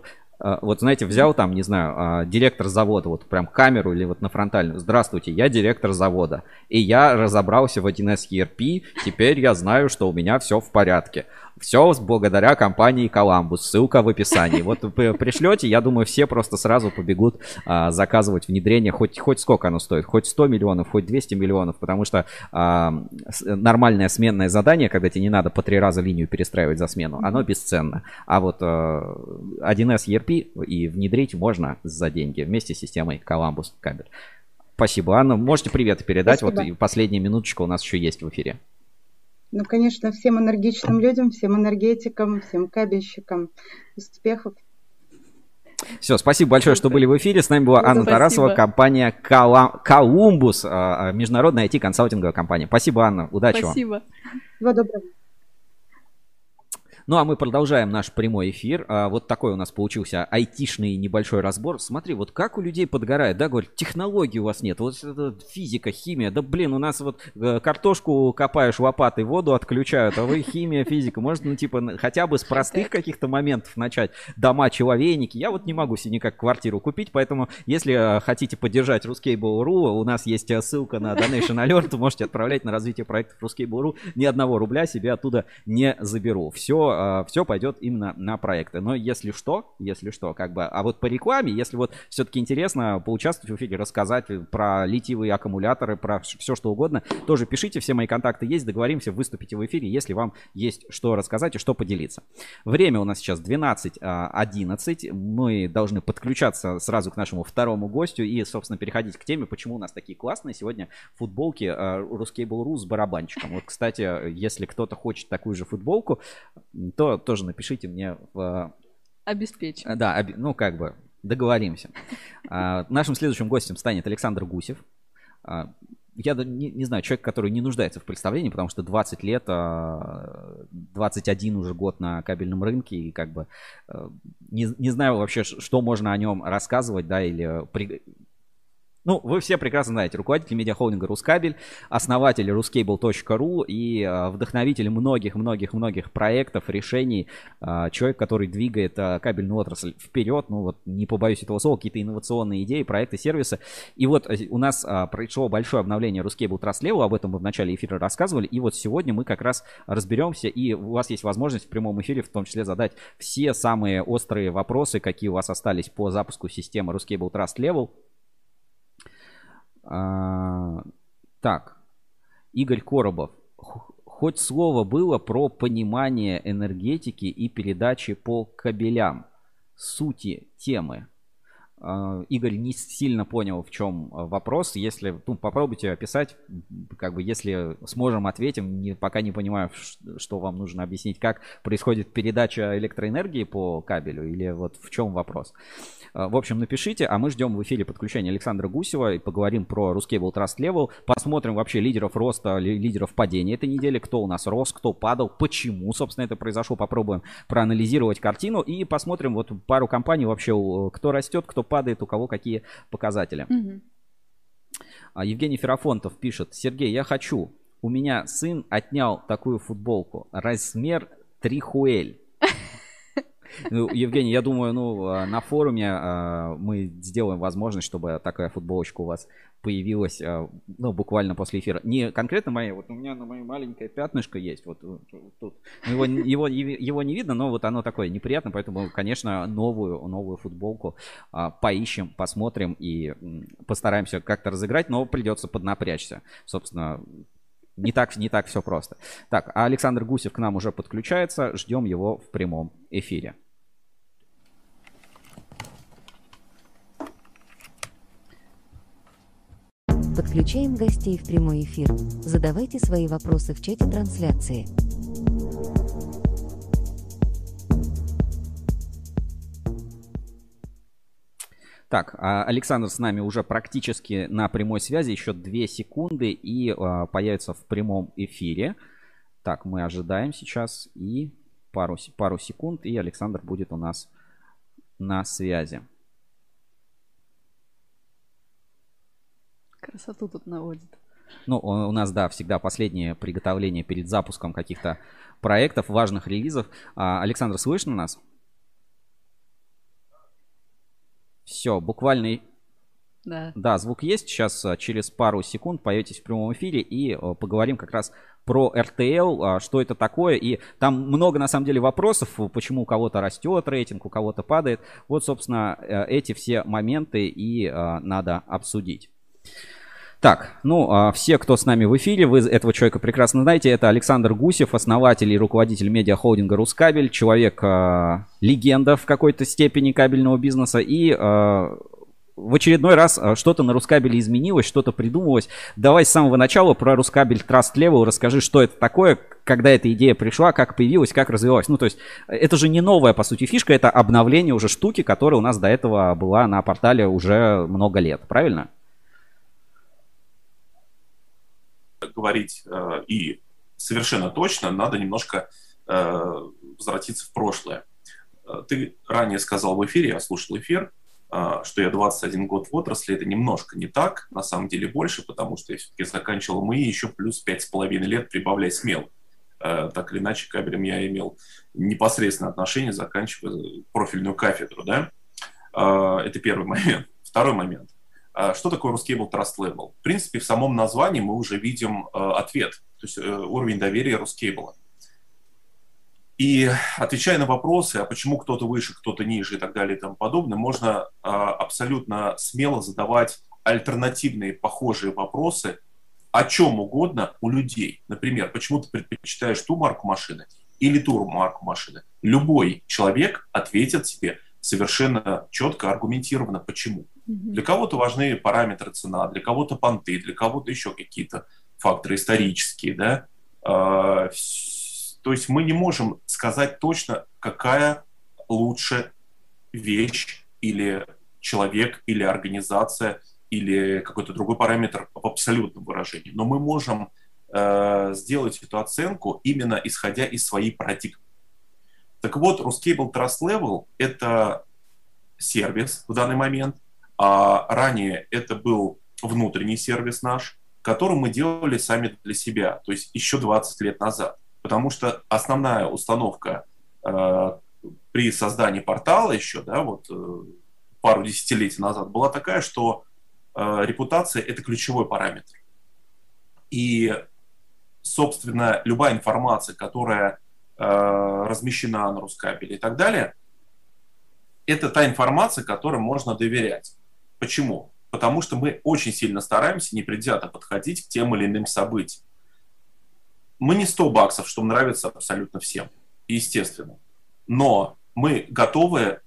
вот знаете, взял там, не знаю, а, директор завода, вот прям камеру или вот на фронтальную. Здравствуйте, я директор завода. И я разобрался в 1С ERP, теперь я знаю, что у меня все в порядке. Все благодаря компании Коламбус. Ссылка в описании. Вот вы пришлете, я думаю, все просто сразу побегут а, заказывать внедрение. Хоть, хоть сколько оно стоит, хоть 100 миллионов, хоть 200 миллионов. Потому что а, нормальное сменное задание, когда тебе не надо по три раза линию перестраивать за смену, оно бесценно. А вот а, 1С ERP и внедрить можно за деньги вместе с системой Коламбус кабель. Спасибо, Анна. Можете привет передать. Спасибо. Вот последняя минуточка у нас еще есть в эфире. Ну, конечно, всем энергичным людям, всем энергетикам, всем кабельщикам успехов. Все, спасибо большое, что были в эфире. С нами была Анна спасибо. Тарасова, компания Колумбус, а, а, международная IT-консалтинговая компания. Спасибо, Анна. Удачи спасибо. вам. Спасибо. Всего доброго. Ну а мы продолжаем наш прямой эфир. А, вот такой у нас получился айтишный небольшой разбор. Смотри, вот как у людей подгорает, да, говорят, технологий у вас нет, вот это физика, химия, да блин, у нас вот э, картошку копаешь лопатой, воду отключают, а вы химия, физика, может, ну типа хотя бы с простых каких-то моментов начать, дома, человейники. Я вот не могу себе никак квартиру купить, поэтому если э, хотите поддержать Ruskable.ru, у нас есть э, ссылка на Donation Alert, можете отправлять на развитие проектов Ruskable.ru, ни одного рубля себе оттуда не заберу. Все а, все пойдет именно на проекты. Но если что, если что, как бы, а вот по рекламе, если вот все-таки интересно поучаствовать в эфире, рассказать про литиевые аккумуляторы, про все что угодно, тоже пишите, все мои контакты есть, договоримся, выступите в эфире, если вам есть что рассказать и что поделиться. Время у нас сейчас 12.11, а, мы должны подключаться сразу к нашему второму гостю и, собственно, переходить к теме, почему у нас такие классные сегодня футболки Ruskable.ru с барабанчиком. Вот, кстати, если кто-то хочет такую же футболку, то тоже напишите мне в... Обеспечим. Да, об... ну как бы договоримся. А, нашим следующим гостем станет Александр Гусев. А, я не, не знаю, человек, который не нуждается в представлении, потому что 20 лет, 21 а, уже год на кабельном рынке, и как бы не, не знаю вообще, что можно о нем рассказывать, да, или ну, вы все прекрасно знаете, руководитель медиахолдинга Рускабель, основатель ruscable.ru и э, вдохновитель многих-многих-многих проектов, решений, э, человек, который двигает э, кабельную отрасль вперед, ну вот не побоюсь этого слова, какие-то инновационные идеи, проекты, сервисы. И вот у нас произошло большое обновление Ruscable Trust Level, об этом мы в начале эфира рассказывали, и вот сегодня мы как раз разберемся, и у вас есть возможность в прямом эфире в том числе задать все самые острые вопросы, какие у вас остались по запуску системы Ruscable Trust Level. А, так, Игорь Коробов. Хоть слово было про понимание энергетики и передачи по кабелям. Сути темы. А, Игорь не сильно понял, в чем а, вопрос. Если, ну, попробуйте описать, как бы, если сможем, ответим. Не, пока не понимаю, что вам нужно объяснить, как происходит передача электроэнергии по кабелю или вот в чем вопрос. А, в общем, напишите, а мы ждем в эфире подключения Александра Гусева и поговорим про Ruscable Trust Level. Посмотрим вообще лидеров роста, лидеров падения этой недели, кто у нас рос, кто падал, почему, собственно, это произошло. Попробуем проанализировать картину и посмотрим вот пару компаний вообще, кто растет, кто падает, у кого какие показатели. Угу. Евгений Ферафонтов пишет, Сергей, я хочу. У меня сын отнял такую футболку. Размер трихуэль. Ну, Евгений, я думаю, ну, а, на форуме а, мы сделаем возможность, чтобы такая футболочка у вас появилась, а, ну, буквально после эфира. Не конкретно моя, вот у меня на моей маленькое пятнышко есть, вот тут. Его, его, его не видно, но вот оно такое неприятное, поэтому, конечно, новую, новую футболку поищем, посмотрим и постараемся как-то разыграть, но придется поднапрячься. Собственно, не так, не так все просто. Так, а Александр Гусев к нам уже подключается. Ждем его в прямом эфире. Подключаем гостей в прямой эфир. Задавайте свои вопросы в чате трансляции. Так, а Александр с нами уже практически на прямой связи. Еще две секунды и а, появится в прямом эфире. Так, мы ожидаем сейчас и пару, пару секунд, и Александр будет у нас на связи. Красоту тут наводит. Ну, у нас, да, всегда последнее приготовление перед запуском каких-то проектов, важных релизов. А, Александр, слышно нас? Все, буквально... Да. да, звук есть. Сейчас а, через пару секунд появитесь в прямом эфире и а, поговорим как раз про RTL, а, что это такое. И там много, на самом деле, вопросов, почему у кого-то растет рейтинг, у кого-то падает. Вот, собственно, э, эти все моменты и надо обсудить. Так, ну, а все, кто с нами в эфире, вы этого человека прекрасно знаете. Это Александр Гусев, основатель и руководитель медиахолдинга «Рускабель», человек, э, легенда в какой-то степени кабельного бизнеса. И э, в очередной раз что-то на Рускабеле изменилось, что-то придумывалось. Давай с самого начала про Рускабель Trust Level расскажи, что это такое, когда эта идея пришла, как появилась, как развивалась. Ну, то есть, это же не новая, по сути, фишка, это обновление уже штуки, которая у нас до этого была на портале уже много лет, правильно? Говорить э, и совершенно точно надо немножко э, возвратиться в прошлое. Э, ты ранее сказал в эфире, я слушал эфир, э, что я 21 год в отрасли. Это немножко не так, на самом деле больше, потому что я все-таки заканчивал МИИ еще плюс 5,5 лет, прибавляй смел. Так или иначе, кабелем я имел непосредственное отношение, заканчивая профильную кафедру. Да? Это первый момент. Второй момент. Что такое Ruscable Trust Level? В принципе, в самом названии мы уже видим ответ, то есть уровень доверия Ruscable. И отвечая на вопросы, а почему кто-то выше, кто-то ниже и так далее и тому подобное, можно а, абсолютно смело задавать альтернативные похожие вопросы о чем угодно у людей. Например, почему ты предпочитаешь ту марку машины или ту марку машины. Любой человек ответит тебе совершенно четко, аргументированно, почему. Mm-hmm. Для кого-то важны параметры цена, для кого-то понты, для кого-то еще какие-то факторы исторические, да. А, то есть мы не можем сказать точно, какая лучше вещь или человек, или организация, или какой-то другой параметр в абсолютном выражении. Но мы можем э, сделать эту оценку именно исходя из своей парадигмы. Так вот, Ruscable Trust Level – это сервис в данный момент, а ранее это был внутренний сервис наш, который мы делали сами для себя, то есть еще 20 лет назад потому что основная установка э, при создании портала еще, да, вот э, пару десятилетий назад была такая, что э, репутация это ключевой параметр. И, собственно, любая информация, которая размещена на Рускабеле и так далее, это та информация, которой можно доверять. Почему? Потому что мы очень сильно стараемся непредвзято подходить к тем или иным событиям. Мы не 100 баксов, что нравится абсолютно всем, естественно. Но мы готовы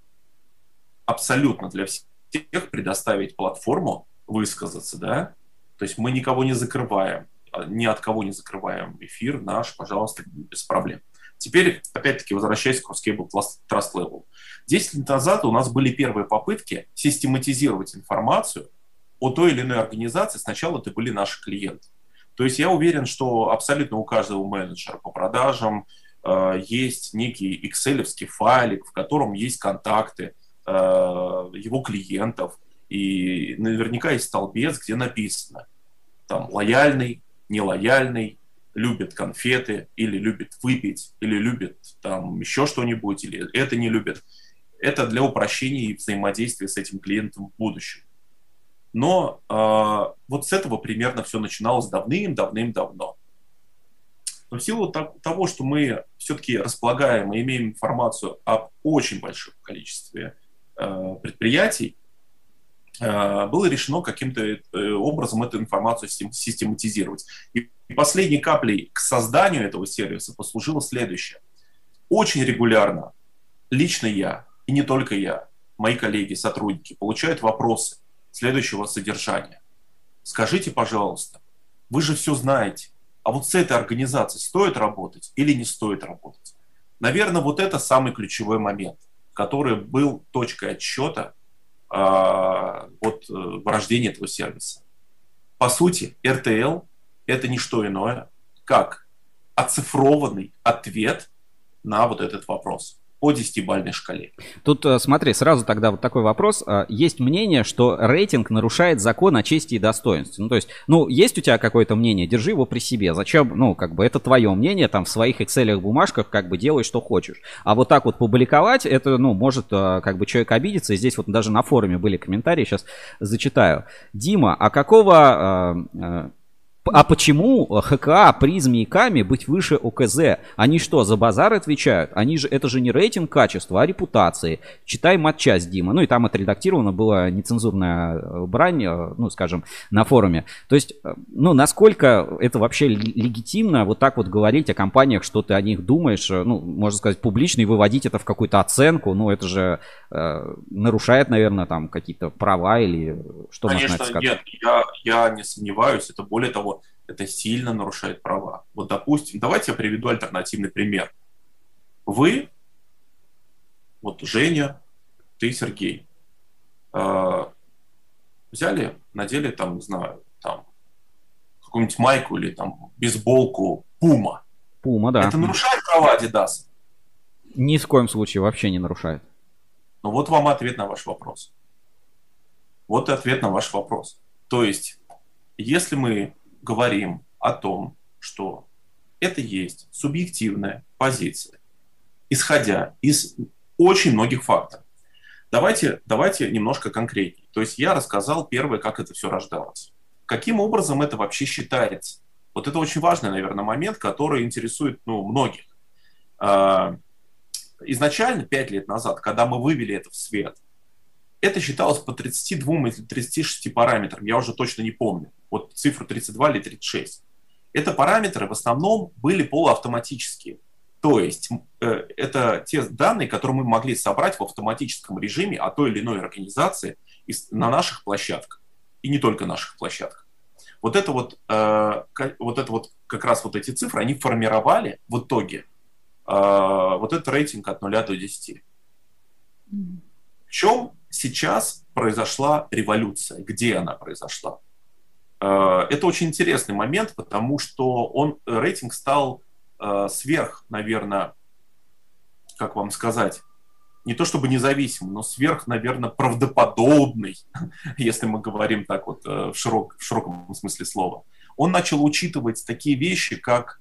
абсолютно для всех предоставить платформу высказаться, да, то есть мы никого не закрываем, а, ни от кого не закрываем эфир наш, пожалуйста, без проблем. Теперь, опять-таки, возвращаясь к Ruscable Trust Level. Десять лет назад у нас были первые попытки систематизировать информацию о той или иной организации. Сначала это были наши клиенты. То есть я уверен, что абсолютно у каждого менеджера по продажам э, есть некий excel файлик, в котором есть контакты э, его клиентов, и наверняка есть столбец, где написано там лояльный, нелояльный, любит конфеты, или любит выпить, или любит там еще что-нибудь, или это не любит. Это для упрощения взаимодействия с этим клиентом в будущем. Но э, вот с этого примерно все начиналось давным-давным-давно. Но в силу того, что мы все-таки располагаем и имеем информацию об очень большом количестве э, предприятий, было решено каким-то э, образом эту информацию систематизировать. И последней каплей к созданию этого сервиса послужило следующее. Очень регулярно лично я, и не только я, мои коллеги, сотрудники, получают вопросы следующего содержания. Скажите, пожалуйста, вы же все знаете, а вот с этой организацией стоит работать или не стоит работать? Наверное, вот это самый ключевой момент, который был точкой отсчета э, вот, э, в рождении этого сервиса. По сути, RTL – это не что иное, как оцифрованный ответ на вот этот вопрос по десятибальной шкале. Тут э, смотри, сразу тогда вот такой вопрос. Э, есть мнение, что рейтинг нарушает закон о чести и достоинстве. Ну, то есть, ну, есть у тебя какое-то мнение, держи его при себе. Зачем, ну, как бы это твое мнение, там в своих Excel бумажках как бы делай, что хочешь. А вот так вот публиковать, это, ну, может э, как бы человек обидеться. И здесь вот даже на форуме были комментарии, сейчас зачитаю. Дима, а какого а почему ХКА, призме и КАМи быть выше ОКЗ? Они что, за базар отвечают? Они же, это же не рейтинг качества, а репутации. Читай матчасть, Дима. Ну и там отредактирована была нецензурная э, брань, э, ну скажем, на форуме. То есть, э, ну насколько это вообще легитимно вот так вот говорить о компаниях, что ты о них думаешь, ну можно сказать публично и выводить это в какую-то оценку, ну это же э, нарушает, наверное, там какие-то права или что Конечно, можно сказать? Нет, я, я не сомневаюсь, это более того, это сильно нарушает права. Вот, допустим, давайте я приведу альтернативный пример. Вы, вот Женя, ты, Сергей, э, взяли, надели там, не знаю, там, какую-нибудь майку или там бейсболку Пума. Пума, да. Это нарушает права Adidas? Ни в коем случае вообще не нарушает. Ну вот вам ответ на ваш вопрос. Вот и ответ на ваш вопрос. То есть, если мы говорим о том, что это есть субъективная позиция, исходя из очень многих факторов. Давайте, давайте немножко конкретнее. То есть я рассказал первое, как это все рождалось. Каким образом это вообще считается? Вот это очень важный, наверное, момент, который интересует ну, многих. А, изначально, пять лет назад, когда мы вывели это в свет, это считалось по 32 или 36 параметрам, я уже точно не помню. Вот цифру 32 или 36. Это параметры в основном были полуавтоматические. То есть э, это те данные, которые мы могли собрать в автоматическом режиме от той или иной организации на наших площадках. И не только наших площадках. Вот это вот, э, вот это вот как раз вот эти цифры, они формировали в итоге э, вот этот рейтинг от 0 до 10. В чем сейчас произошла революция? Где она произошла? Э, это очень интересный момент, потому что он, рейтинг стал э, сверх, наверное, как вам сказать, не то чтобы независимый, но сверх, наверное, правдоподобный, если мы говорим так вот э, в, широк, в широком смысле слова. Он начал учитывать такие вещи, как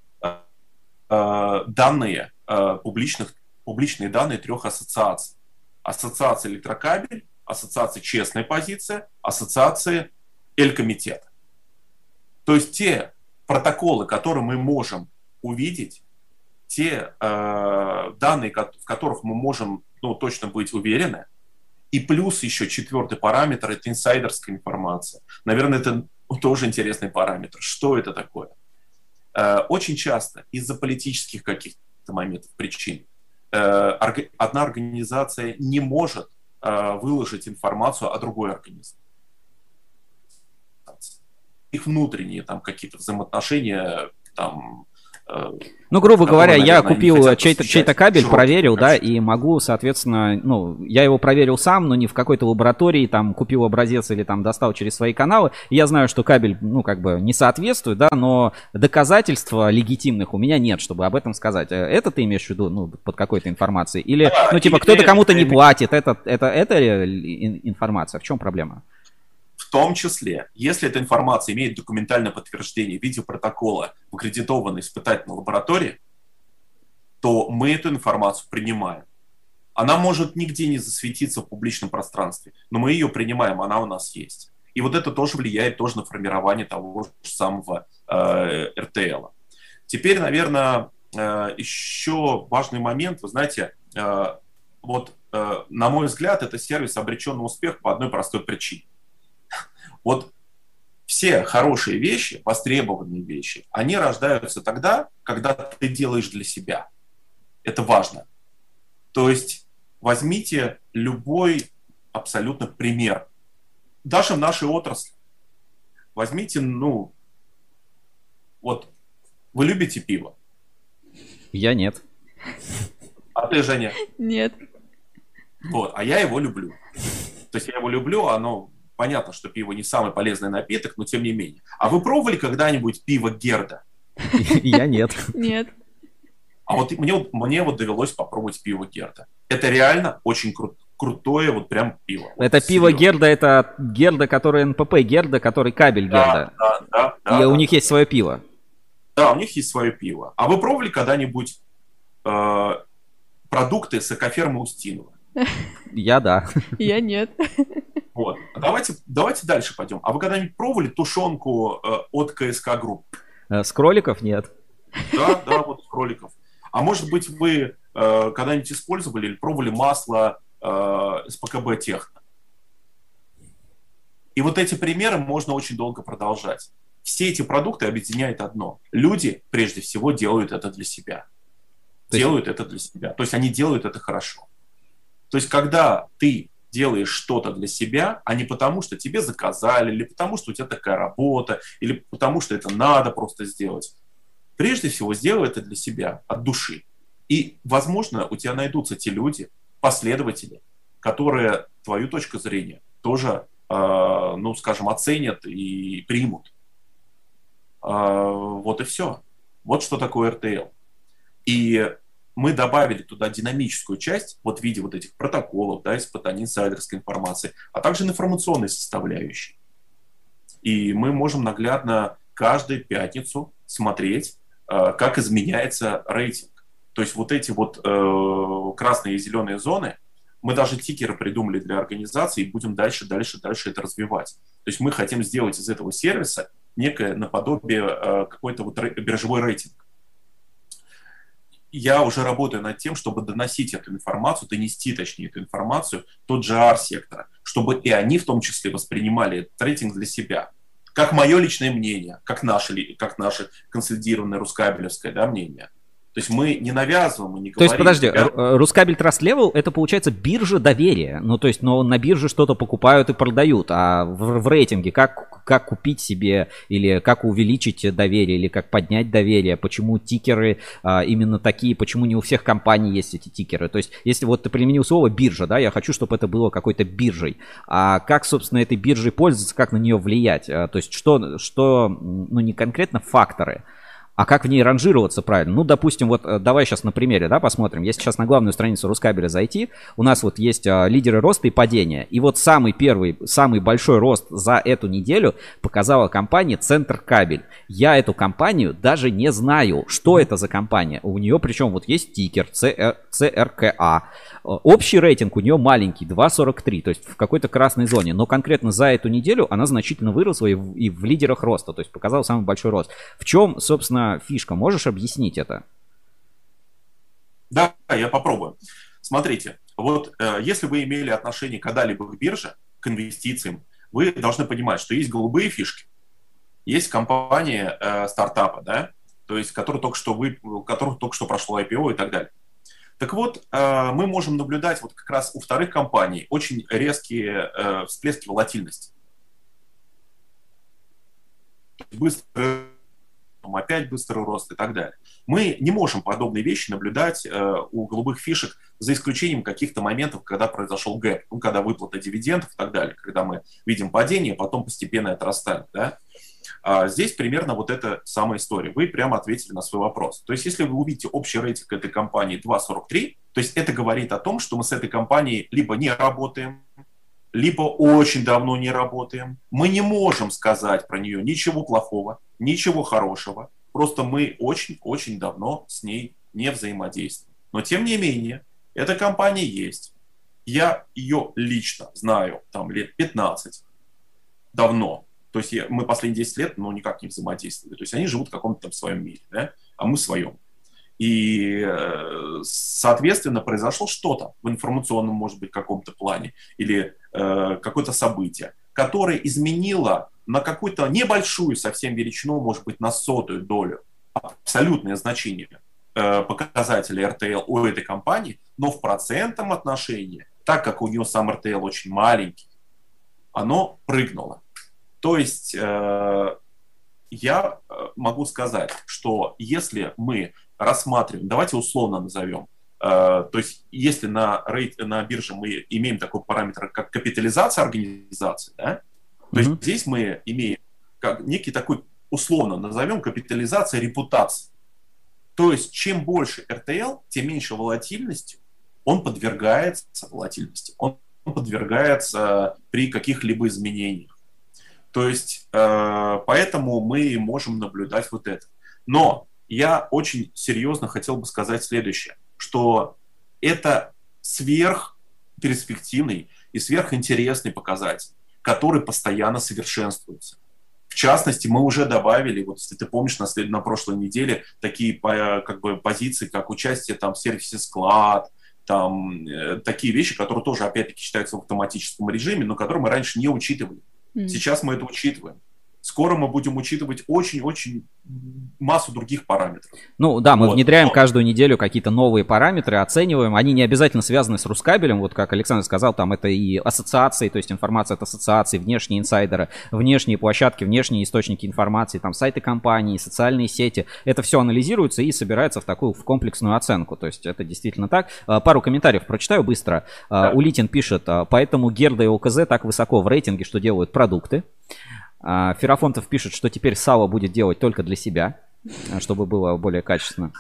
данные публичных, публичные данные трех ассоциаций. Ассоциация электрокабель, ассоциация честная позиция, ассоциация Эль-комитет. То есть те протоколы, которые мы можем увидеть, те э, данные, в которых мы можем ну, точно быть уверены, и плюс еще четвертый параметр – это инсайдерская информация. Наверное, это тоже интересный параметр. Что это такое? Э, очень часто из-за политических каких-то моментов, причин, э, одна организация не может э, выложить информацию о другой организации их внутренние там какие-то взаимоотношения там э, ну, грубо говоря, наверное, я купил чей-то, чей кабель, проверил, да, и могу, соответственно, ну, я его проверил сам, но не в какой-то лаборатории, там, купил образец или там достал через свои каналы. Я знаю, что кабель, ну, как бы не соответствует, да, но доказательства легитимных у меня нет, чтобы об этом сказать. Э, это ты имеешь в виду, ну, под какой-то информацией? Или, да, ну, типа, кто-то кому-то не платит, это, это, это информация? В чем проблема? Том числе, если эта информация имеет документальное подтверждение в виде протокола в аккредитованной испытательной лаборатории, то мы эту информацию принимаем. Она может нигде не засветиться в публичном пространстве, но мы ее принимаем, она у нас есть. И вот это тоже влияет тоже на формирование того же самого э, РТЛ. Теперь, наверное, э, еще важный момент, вы знаете, э, вот, э, на мой взгляд, это сервис обречен на успех по одной простой причине. Вот все хорошие вещи, востребованные вещи, они рождаются тогда, когда ты делаешь для себя. Это важно. То есть возьмите любой абсолютно пример. Даже в нашей отрасли. Возьмите, ну, вот, вы любите пиво? Я нет. А ты, Женя? Нет. Вот, а я его люблю. То есть я его люблю, оно Понятно, что пиво не самый полезный напиток, но тем не менее. А вы пробовали когда-нибудь пиво Герда? Я нет. Нет. А вот мне, мне вот довелось попробовать пиво Герда. Это реально очень круто крутое вот прям пиво. Это вот, пиво серьезно. Герда, это Герда, который НПП Герда, который кабель Герда. Да, да, да. И да, у них есть свое пиво. Да, у них есть свое пиво. А вы пробовали когда-нибудь э, продукты с экофермы Устинова? Я да. Я нет. Давайте, давайте дальше пойдем. А вы когда-нибудь пробовали тушенку э, от КСК Групп? Э, с кроликов нет. Да, да, вот с кроликов. А может быть, вы э, когда-нибудь использовали или пробовали масло э, с ПКБ Техно? И вот эти примеры можно очень долго продолжать. Все эти продукты объединяет одно. Люди, прежде всего, делают это для себя. То делают это для себя. То есть они делают это хорошо. То есть когда ты делаешь что-то для себя, а не потому, что тебе заказали, или потому, что у тебя такая работа, или потому, что это надо просто сделать. Прежде всего, сделай это для себя, от души. И, возможно, у тебя найдутся те люди, последователи, которые твою точку зрения тоже, э, ну, скажем, оценят и примут. Э, вот и все. Вот что такое РТЛ. И мы добавили туда динамическую часть, вот в виде вот этих протоколов, да, испытаний инсайдерской информации, а также информационной составляющей. И мы можем наглядно каждую пятницу смотреть, э, как изменяется рейтинг. То есть вот эти вот э, красные и зеленые зоны, мы даже тикеры придумали для организации и будем дальше, дальше, дальше это развивать. То есть мы хотим сделать из этого сервиса некое наподобие э, какой-то вот биржевой рейтинг я уже работаю над тем, чтобы доносить эту информацию, донести, точнее, эту информацию тот же R-сектора, чтобы и они в том числе воспринимали этот рейтинг для себя. Как мое личное мнение, как наше, как наше консолидированное рускабелевское да, мнение – то есть мы не навязываем, мы не говорим. То есть, подожди, я... Рускабель Trust Level это получается биржа доверия. Ну, то есть, но на бирже что-то покупают и продают, а в, в рейтинге как, как купить себе или как увеличить доверие, или как поднять доверие, почему тикеры а, именно такие, почему не у всех компаний есть эти тикеры. То есть, если вот ты применил слово биржа, да, я хочу, чтобы это было какой-то биржей. А как, собственно, этой биржей пользоваться, как на нее влиять? А, то есть, что, что, ну, не конкретно факторы, а как в ней ранжироваться правильно? Ну, допустим, вот э, давай сейчас на примере, да, посмотрим. Если сейчас на главную страницу Рускабеля зайти, у нас вот есть а, лидеры роста и падения. И вот самый первый, самый большой рост за эту неделю показала компания Центр Кабель. Я эту компанию даже не знаю, что это за компания. У нее причем вот есть тикер CR, CRKA. Общий рейтинг у нее маленький, 2.43, то есть в какой-то красной зоне. Но конкретно за эту неделю она значительно выросла и в, и в лидерах роста, то есть показала самый большой рост. В чем, собственно, фишка? Можешь объяснить это? Да, я попробую. Смотрите, вот э, если вы имели отношение когда-либо к бирже, к инвестициям, вы должны понимать, что есть голубые фишки, есть компании э, стартапа, да, то есть которые только что вы, которых только что прошло IPO и так далее. Так вот, э, мы можем наблюдать вот как раз у вторых компаний очень резкие э, всплески волатильности. Быстро опять быстрый рост и так далее. Мы не можем подобные вещи наблюдать э, у голубых фишек за исключением каких-то моментов, когда произошел гэп, ну, когда выплата дивидендов и так далее, когда мы видим падение, потом постепенно отрастает. Да? А здесь примерно вот эта самая история. Вы прямо ответили на свой вопрос. То есть если вы увидите общий рейтинг этой компании 2.43, то есть это говорит о том, что мы с этой компанией либо не работаем, либо очень давно не работаем. Мы не можем сказать про нее ничего плохого, ничего хорошего. Просто мы очень-очень давно с ней не взаимодействуем. Но тем не менее, эта компания есть. Я ее лично знаю там лет 15 давно. То есть я, мы последние 10 лет ну, никак не взаимодействовали. То есть они живут в каком-то там своем мире, да? а мы в своем. И, э, соответственно, произошло что-то в информационном, может быть, каком-то плане или какое-то событие, которое изменило на какую-то небольшую совсем величину, может быть, на сотую долю, абсолютное значение э, показателя RTL у этой компании, но в процентном отношении, так как у нее сам RTL очень маленький, оно прыгнуло. То есть э, я э, могу сказать, что если мы рассматриваем, давайте условно назовем, э, то есть если на, рейд, на бирже мы имеем такой параметр, как капитализация организации, да, то mm-hmm. есть здесь мы имеем как некий такой, условно назовем, капитализация репутации. То есть чем больше RTL, тем меньше волатильности он подвергается волатильности, он подвергается при каких-либо изменениях. То есть э, поэтому мы можем наблюдать вот это. Но я очень серьезно хотел бы сказать следующее, что это сверхперспективный и сверхинтересный показатель, который постоянно совершенствуется. В частности, мы уже добавили, вот если ты помнишь, на, след... на прошлой неделе такие как бы, позиции, как участие там, в сервисе склад, там, э, такие вещи, которые тоже, опять-таки, считаются в автоматическом режиме, но которые мы раньше не учитывали. Mm. Сейчас мы это учитываем скоро мы будем учитывать очень-очень массу других параметров. Ну да, мы вот. внедряем Но... каждую неделю какие-то новые параметры, оцениваем. Они не обязательно связаны с Рускабелем. Вот как Александр сказал, там это и ассоциации, то есть информация от ассоциаций, внешние инсайдеры, внешние площадки, внешние источники информации, там сайты компаний, социальные сети. Это все анализируется и собирается в такую в комплексную оценку. То есть это действительно так. А, пару комментариев прочитаю быстро. А, да. Улитин пишет, «А, поэтому Герда и ОКЗ так высоко в рейтинге, что делают продукты. А, Ферафонтов пишет, что теперь сало будет делать только для себя, чтобы было более качественно.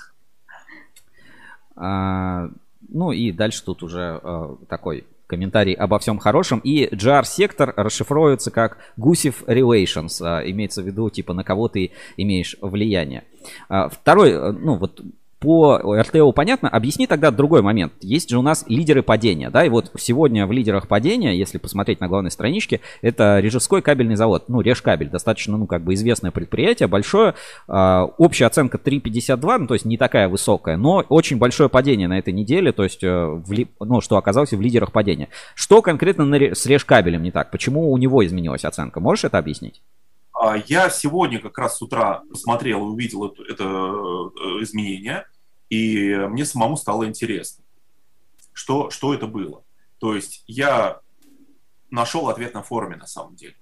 А, ну и дальше тут уже а, такой комментарий обо всем хорошем. И GR-сектор расшифровывается как Гусев Relations. А, имеется в виду, типа, на кого ты имеешь влияние. А, второй, ну вот по РТО понятно, объясни тогда другой момент. Есть же у нас лидеры падения, да, и вот сегодня в лидерах падения, если посмотреть на главной страничке, это Режевской кабельный завод, ну, Режкабель, достаточно, ну, как бы известное предприятие, большое, э, общая оценка 3,52, ну, то есть не такая высокая, но очень большое падение на этой неделе, то есть, э, в, ну, что оказался в лидерах падения. Что конкретно на, с Режкабелем не так? Почему у него изменилась оценка? Можешь это объяснить? А, я сегодня как раз с утра смотрел и увидел это, это э, изменение, и мне самому стало интересно, что, что это было. То есть я нашел ответ на форуме на самом деле.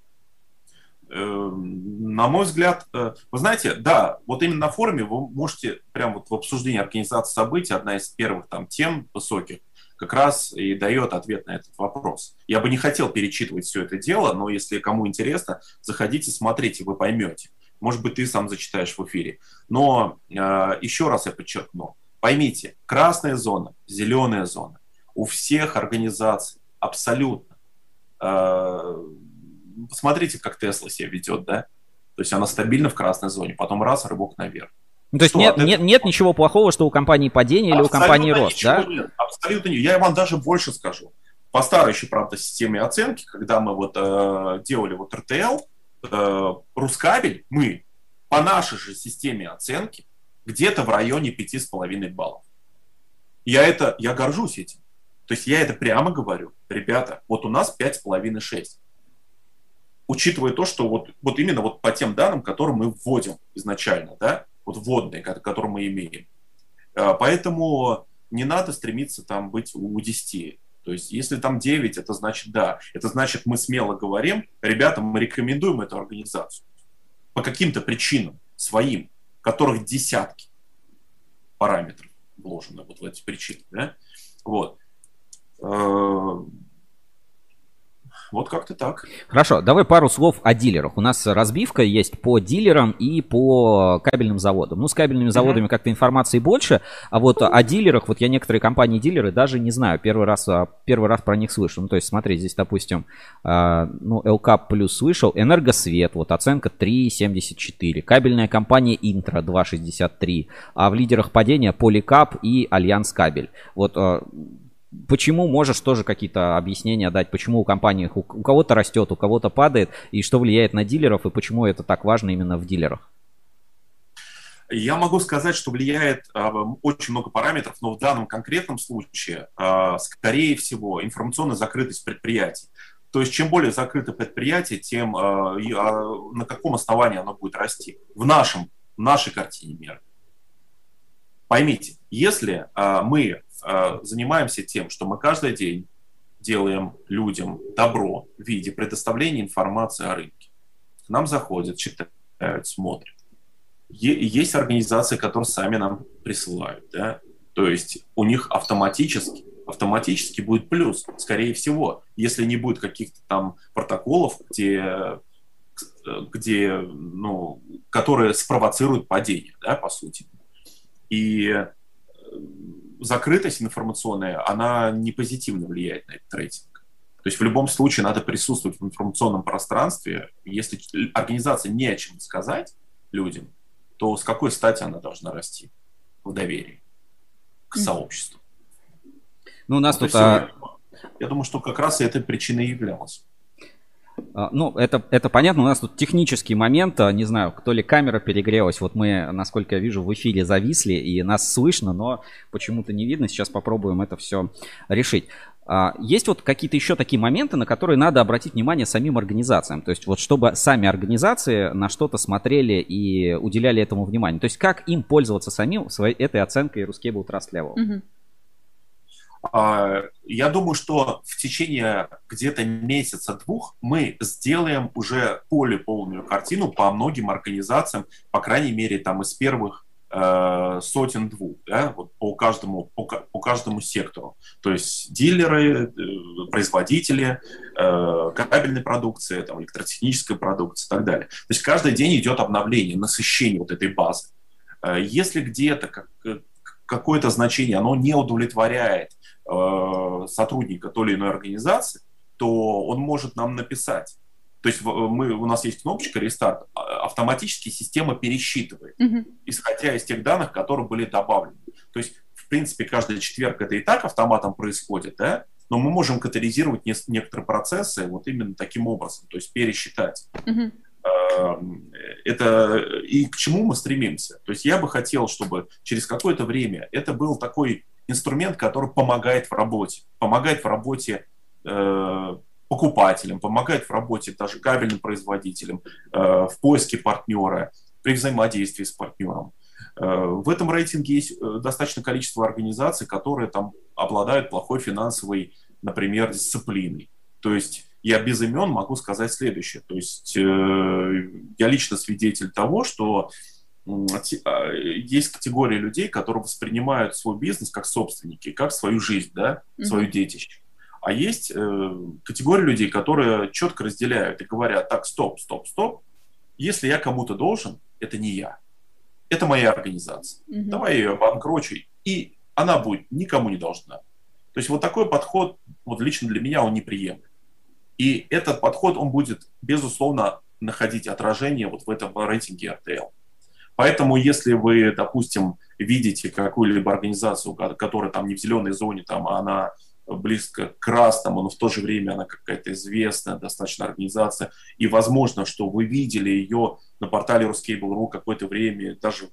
Эм, на мой взгляд, э, вы знаете, да, вот именно на форуме вы можете прямо вот в обсуждении организации событий, одна из первых там тем высоких, как раз и дает ответ на этот вопрос. Я бы не хотел перечитывать все это дело, но если кому интересно, заходите, смотрите, вы поймете. Может быть, ты сам зачитаешь в эфире. Но э, еще раз я подчеркну, Поймите, красная зона, зеленая зона у всех организаций абсолютно. Э, посмотрите, как Тесла себя ведет, да? То есть она стабильно в красной зоне, потом раз, рывок наверх. Ну, то есть нет, нет, нет ничего плохого, что у компании падение или у компании рост, да? Нет, абсолютно нет. Я вам даже больше скажу. По старой еще, правда, системе оценки, когда мы вот э, делали вот РТЛ, э, Рускабель, мы по нашей же системе оценки где-то в районе 5,5 баллов. Я, это, я горжусь этим. То есть я это прямо говорю. Ребята, вот у нас 5,5-6. Учитывая то, что вот, вот именно вот по тем данным, которые мы вводим изначально, да, вот вводные, которые мы имеем. А, поэтому не надо стремиться там быть у 10. То есть если там 9, это значит да. Это значит мы смело говорим, ребята, мы рекомендуем эту организацию. По каким-то причинам своим которых десятки параметров вложено вот в эти причины. Да? Вот. Вот как-то так. Хорошо, давай пару слов о дилерах. У нас разбивка есть по дилерам и по кабельным заводам. Ну, с кабельными заводами mm-hmm. как-то информации больше, а вот о дилерах, вот я некоторые компании-дилеры даже не знаю. Первый раз, а, первый раз про них слышу. Ну, то есть, смотри, здесь, допустим, а, ну, ЛК плюс слышал, Энергосвет, вот оценка 3,74. Кабельная компания Интро 2,63. А в лидерах падения Поликап и Альянс Кабель. Вот а, Почему можешь тоже какие-то объяснения дать, почему у компании у, у кого-то растет, у кого-то падает, и что влияет на дилеров, и почему это так важно именно в дилерах? Я могу сказать, что влияет э, очень много параметров, но в данном конкретном случае, э, скорее всего, информационная закрытость предприятий. То есть, чем более закрыто предприятие, тем э, на каком основании оно будет расти. В нашем, в нашей картине мира. Поймите, если э, мы э, занимаемся тем, что мы каждый день делаем людям добро в виде предоставления информации о рынке, к нам заходят, читают, смотрят. Есть организации, которые сами нам присылают, да? то есть у них автоматически автоматически будет плюс, скорее всего, если не будет каких-то там протоколов, где, где, ну, которые спровоцируют падение, да, по сути. И э, закрытость информационная, она не позитивно влияет на этот рейтинг. То есть в любом случае надо присутствовать в информационном пространстве. Если организация не о чем сказать людям, то с какой стати она должна расти в доверии к сообществу? Ну, у нас тут... А... Я думаю, что как раз этой причиной и являлась. А, ну, это, это понятно. У нас тут технический момент. А, не знаю, кто ли камера перегрелась. Вот мы, насколько я вижу, в эфире зависли, и нас слышно, но почему-то не видно. Сейчас попробуем это все решить. А, есть вот какие-то еще такие моменты, на которые надо обратить внимание самим организациям. То есть вот чтобы сами организации на что-то смотрели и уделяли этому внимание. То есть как им пользоваться самим своей этой оценкой Ruscable Trust Level. Угу. А, я думаю, что в течение где-то месяца-двух мы сделаем уже более полную картину по многим организациям, по крайней мере, там из первых э, сотен двух, да, вот по каждому, по, по каждому сектору. То есть дилеры, э, производители э, кабельной продукции, там, электротехнической продукции и так далее. То есть каждый день идет обновление, насыщение вот этой базы. Если где-то какое-то значение, оно не удовлетворяет э, сотрудника той или иной организации, то он может нам написать. То есть мы, у нас есть кнопочка рестарт, а, автоматически система пересчитывает, Мгм. исходя из тех данных, которые были добавлены. То есть, в принципе, каждый четверг это и так автоматом происходит, да, но мы можем катализировать нес- некоторые процессы вот именно таким образом, то есть пересчитать. Мгм. Эм, Это и к чему мы стремимся. То есть я бы хотел, чтобы через какое-то время это был такой инструмент, который помогает в работе, помогает в работе э, покупателям, помогает в работе даже кабельным производителям, э, в поиске партнера, при взаимодействии с партнером. Э, В этом рейтинге есть э, достаточное количество организаций, которые там обладают плохой финансовой, например, дисциплиной. То есть я без имен могу сказать следующее. То есть э, я лично свидетель того, что те- а, есть категория людей, которые воспринимают свой бизнес как собственники, как свою жизнь, да, свое детище. А есть э, категория людей, которые четко разделяют и говорят, так, стоп, стоп, стоп, если я кому-то должен, это не я, это моя организация. Мгм. Давай я ее обанкрочу, и она будет никому не должна. То есть вот такой подход, вот лично для меня он неприемлем. И этот подход, он будет, безусловно, находить отражение вот в этом рейтинге RTL. Поэтому, если вы, допустим, видите какую-либо организацию, ко- которая там не в зеленой зоне, там, а она близко к красному, но в то же время она какая-то известная достаточно организация, и возможно, что вы видели ее на портале Ruscable.ru какое-то время, даже,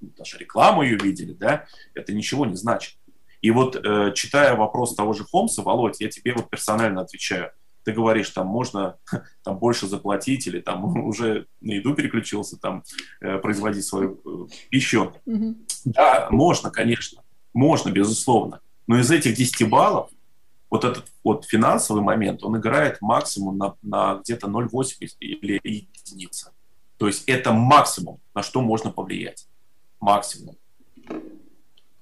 даже рекламу ее видели, да, это ничего не значит. И вот, э, читая вопрос того же Холмса, Володь, я тебе вот персонально отвечаю. Ты говоришь, там можно там, больше заплатить, или там уже на еду переключился, там, э, производить свою э, пищу. Мгм. Да, можно, конечно. Можно, безусловно. Но из этих 10 баллов вот этот вот финансовый момент, он играет максимум на, на где-то 0,8 или единица. То есть это максимум, на что можно повлиять. Максимум.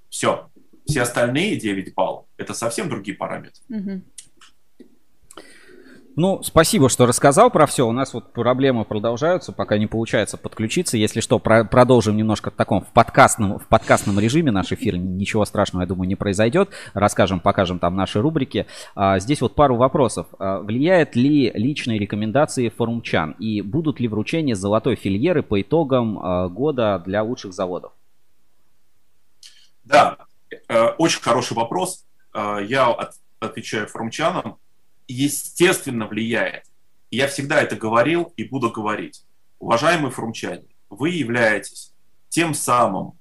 Все. Все остальные 9 баллов – это совсем другие параметры. Мгм. Ну, спасибо, что рассказал про все. У нас вот проблемы продолжаются, пока не получается подключиться. Если что, про- продолжим немножко в таком в подкастном, в подкастном режиме наш эфир. Ничего страшного, я думаю, не произойдет. Расскажем, покажем там наши рубрики. А, здесь вот пару вопросов. А, влияет ли личные рекомендации форумчан? И будут ли вручения золотой фильеры по итогам а, года для лучших заводов? Да, э, очень хороший вопрос. Э, Я от- отвечаю форумчанам. Естественно, влияет. Я всегда это говорил и буду говорить. Уважаемые форумчане, вы являетесь тем самым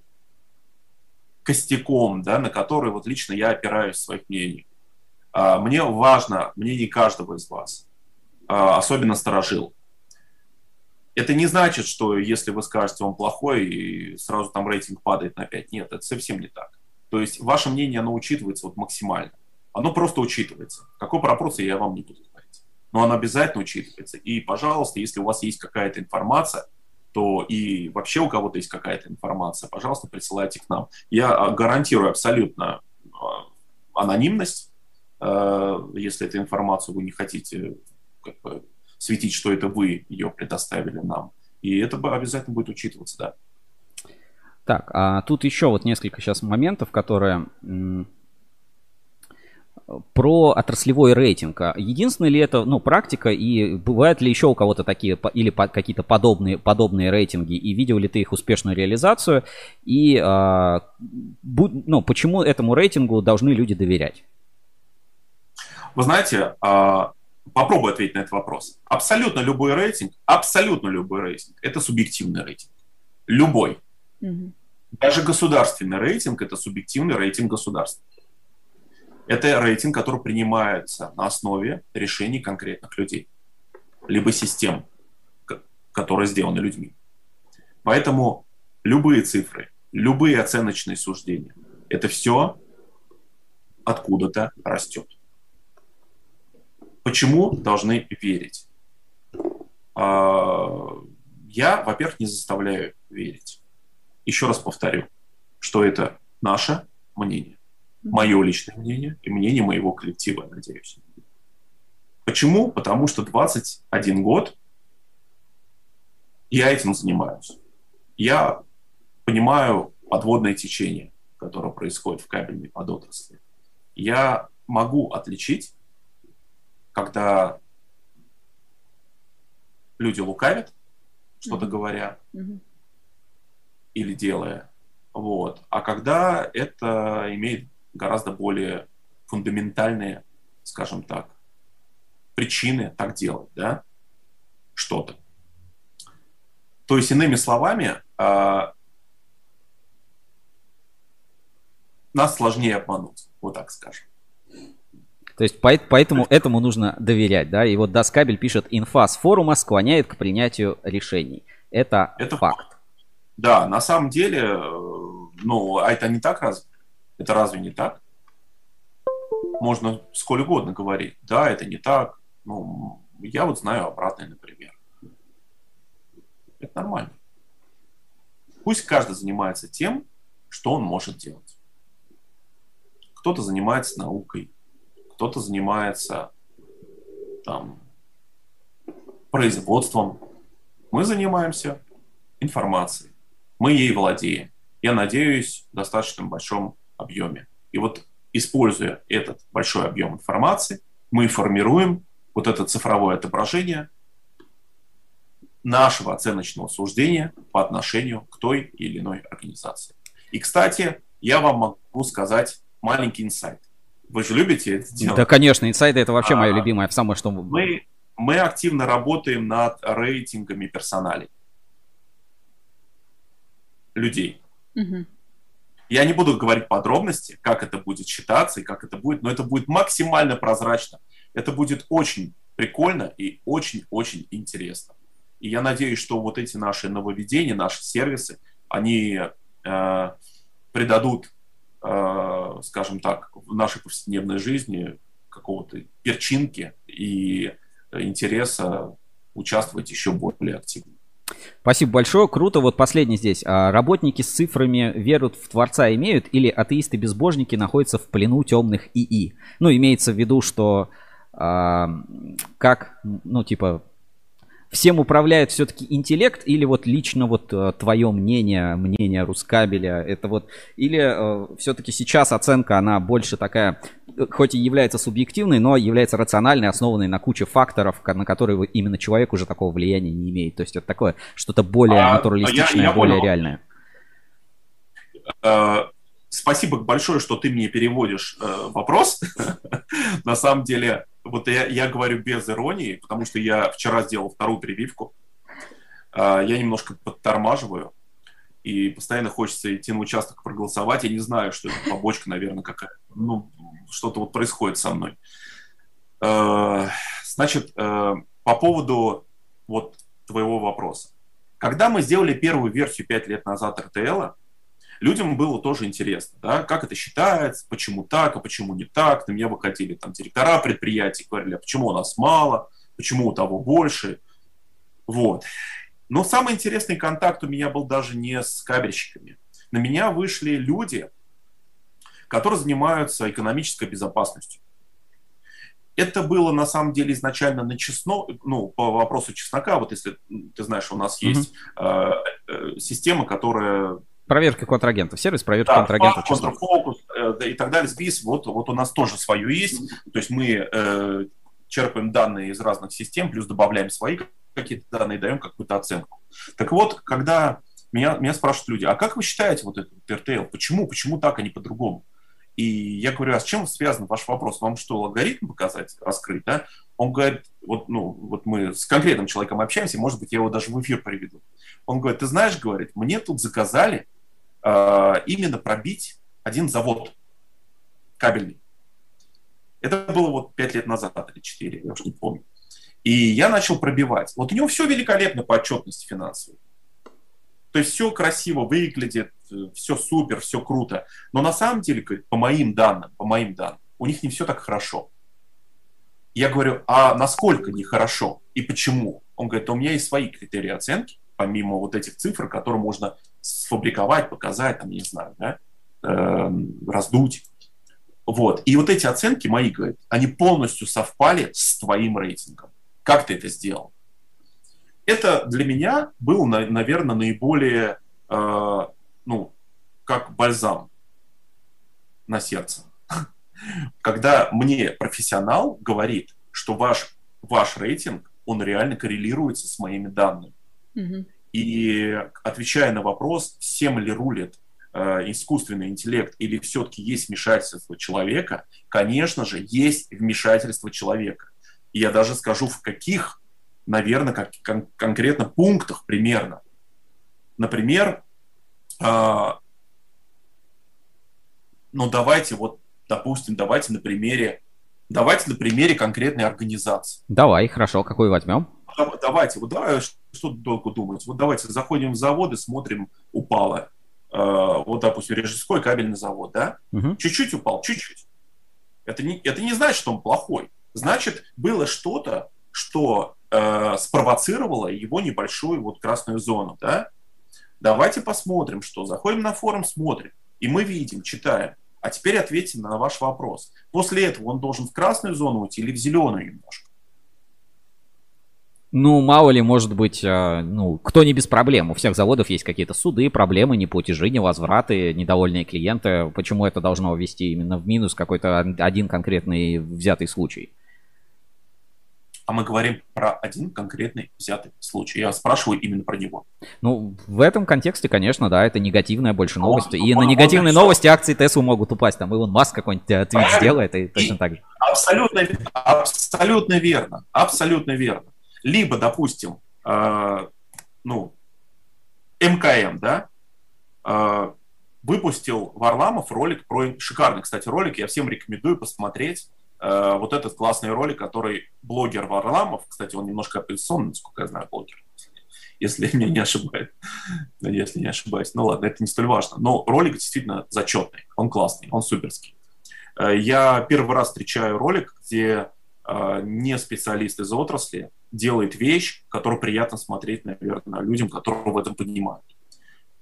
костяком, да, на который вот лично я опираюсь в своих мнениях. А, Мне важно мнение каждого из вас, а, особенно сторожил. Это не значит, что если вы скажете, он плохой, и сразу там рейтинг падает на 5. Нет, это совсем не так. То есть ваше мнение, оно учитывается вот максимально. Оно просто учитывается. Какой пропорции я вам не буду говорить. Но оно обязательно учитывается. И, пожалуйста, если у вас есть какая-то информация, то и вообще у кого-то есть какая-то информация, пожалуйста, присылайте к нам. Я а, гарантирую абсолютно а, анонимность, э, если эту информацию вы не хотите как бы, светить, что это вы ее предоставили нам. И это обязательно будет учитываться, да. Так, а тут еще вот несколько сейчас моментов, которые про отраслевой рейтинг. А Единственная ли это, ну, практика и бывает ли еще у кого-то такие или по- какие-то подобные подобные рейтинги и видел ли ты их успешную реализацию и а, бу- ну, почему этому рейтингу должны люди доверять? Вы знаете, а, попробую ответить на этот вопрос. Абсолютно любой рейтинг, абсолютно любой рейтинг – это субъективный рейтинг. Любой. Мгм. Даже государственный рейтинг – это субъективный рейтинг государства. Это рейтинг, который принимается на основе решений конкретных людей, либо систем, которые сделаны людьми. Поэтому любые цифры, любые оценочные суждения – это все откуда-то растет. Почему должны верить? А, Я, во-первых, не заставляю верить. Еще раз повторю, что это наше мнение, мое личное мнение и мнение моего коллектива, я надеюсь. Почему? Потому что 21 год я этим занимаюсь. Я понимаю подводное течение, которое происходит в кабельной подотрасли, я могу отличить, когда люди лукавят, что-то mm-hmm. говоря mm-hmm. или делая, вот, а когда это имеет гораздо более фундаментальные, скажем так, причины так делать, да, что-то. То есть, иными словами, а, нас сложнее обмануть, вот так скажем. То есть поэтому этому нужно доверять, да? И вот Доскабель пишет, инфа с форума склоняет к принятию решений. Это, это факт. Да, на самом деле, э, ну, а это не так разве? Это разве не так? Можно сколь угодно говорить. Да, это не так. Ну, я вот знаю обратное, например. Это нормально. Пусть каждый занимается тем, что он может делать. Кто-то занимается наукой, кто-то занимается там, производством. Мы занимаемся информацией. Мы ей владеем. Я надеюсь, в достаточно большом объеме. И вот используя этот большой объем информации, мы формируем вот это цифровое отображение нашего оценочного суждения по отношению к той или иной организации. И, кстати, я вам могу сказать маленький инсайт. Вы же любите это делать? Да, конечно, инсайды это вообще а, мое любимое, самое что... Мы, мы активно работаем над рейтингами персоналей. Людей. Угу. Я не буду говорить подробности, как это будет считаться и как это будет, но это будет максимально прозрачно. Это будет очень прикольно и очень-очень интересно. И я надеюсь, что вот эти наши нововведения, наши сервисы, они э, придадут Э, скажем так, в нашей повседневной жизни какого-то перчинки и интереса участвовать еще более активно. Спасибо большое, круто. Вот последний здесь. А работники с цифрами верут в Творца имеют или атеисты-безбожники находятся в плену темных ИИ? Ну, имеется в виду, что а, как, ну, типа, всем управляет все-таки интеллект или вот лично вот э, твое мнение, мнение Рускабеля, это вот, или э, все-таки сейчас оценка, она больше такая, э, хоть и является субъективной, но является рациональной, основанной на куче факторов, на которые именно человек уже такого влияния не имеет. То есть это такое что-то более а, натуралистичное, я, я более понял. реальное. Uh, спасибо большое, что ты мне переводишь uh, вопрос. на самом деле, вот я, я говорю без иронии, потому что я вчера сделал вторую прививку. А, я немножко подтормаживаю, и постоянно хочется идти на участок проголосовать. Я не знаю, что это побочка, наверное, какая Ну, что-то вот происходит со мной. А, значит, а, по поводу вот твоего вопроса. Когда мы сделали первую версию 5 лет назад РТЛ, людям было тоже интересно, да, как это считается, почему так, а почему не так. На меня выходили там директора предприятий, говорили, а почему у нас мало, почему у того больше. Вот. Но самый интересный контакт у меня был даже не с кабельщиками. На меня вышли люди, которые занимаются экономической безопасностью. Это было на самом деле изначально на чесно, ну, по вопросу чеснока, вот если ты знаешь, у нас mm-hmm. есть э, э, система, которая Проверка контрагентов, сервис проверки да, контрагентов. Контрфокус э, и так далее, СБИС, вот, вот у нас тоже свое есть. То есть мы э, черпаем данные из разных систем, плюс добавляем свои какие-то данные, даем какую-то оценку. Так вот, когда меня, меня спрашивают люди, а как вы считаете вот этот RTL? Почему? Почему так, а не по-другому? И я говорю, а с чем связан ваш вопрос? Вам что, алгоритм показать, раскрыть, да? Он говорит, вот, ну, вот мы с конкретным человеком общаемся, может быть, я его даже в эфир приведу. Он говорит, ты знаешь, говорит, мне тут заказали э, именно пробить один завод кабельный. Это было вот пять лет назад или четыре, я уж не помню. И я начал пробивать. Вот у него все великолепно по отчетности финансовой. То есть все красиво выглядит, все супер, все круто. Но на самом деле, по моим данным, по моим данным, у них не все так хорошо. Я говорю, а насколько нехорошо и почему? Он говорит, у меня есть свои критерии оценки, помимо вот этих цифр, которые можно сфабриковать, показать, там, не знаю, да, э, раздуть. Вот. И вот эти оценки мои, говорят, они полностью совпали с твоим рейтингом. Как ты это сделал? Это для меня был, наверное, наиболее, э, ну, как бальзам. на сердце. Когда мне профессионал говорит, что ваш, ваш рейтинг, он реально коррелируется с моими данными. Мгм. И отвечая на вопрос, всем ли рулит э, искусственный интеллект или все-таки есть вмешательство человека, конечно же, есть вмешательство человека. И я даже скажу, в каких, наверное, как, кон- конкретно пунктах примерно. Например, а, ну давайте вот, допустим, давайте на примере, давайте на примере конкретной организации. Давай, хорошо, какой возьмем? Дав- Давайте, вот давай, что долго думать. Вот давайте заходим в заводы, смотрим, упало. Э, вот, допустим, Рижской кабельный завод, да? Мгм. Чуть-чуть упал, чуть-чуть. Это не, это не значит, что он плохой. Значит, было что-то, что э, спровоцировало его небольшую вот красную зону, да? Давайте посмотрим, что. Заходим на форум, смотрим. И мы видим, читаем. А теперь ответьте на ваш вопрос. После этого он должен в красную зону уйти или в зеленую немножко? Ну, мало ли, может быть, э, ну, кто не без проблем. У всех заводов есть какие-то суды, проблемы, неплатежи, невозвраты, недовольные клиенты. Почему это должно ввести именно в минус какой-то один конкретный взятый случай? А мы говорим про один конкретный взятый случай. Я спрашиваю именно про него. Ну, в этом контексте, конечно, да, это негативная больше новость. И он- на негативные новости акции Теслы могут упасть. Там Илон Маск какой-нибудь э, твит Правильно. сделает, и точно так же. Абсолютно, абсолютно верно. Абсолютно верно. Либо, допустим, э, ну, МКМ, да, э, выпустил Варламов ролик про... Шикарный, кстати, ролик. Я всем рекомендую посмотреть. Э, вот этот классный ролик, который блогер Варламов, кстати, он немножко оппозиционный, насколько я знаю, блогер, если меня не ошибает. Ну, Если не ошибаюсь. Ну ладно, это не столь важно. Но ролик действительно зачетный. Он классный, он суперский. Э, Я первый раз встречаю ролик, где э, не специалист из отрасли делает вещь, которую приятно смотреть, наверное, людям, которые в этом понимают.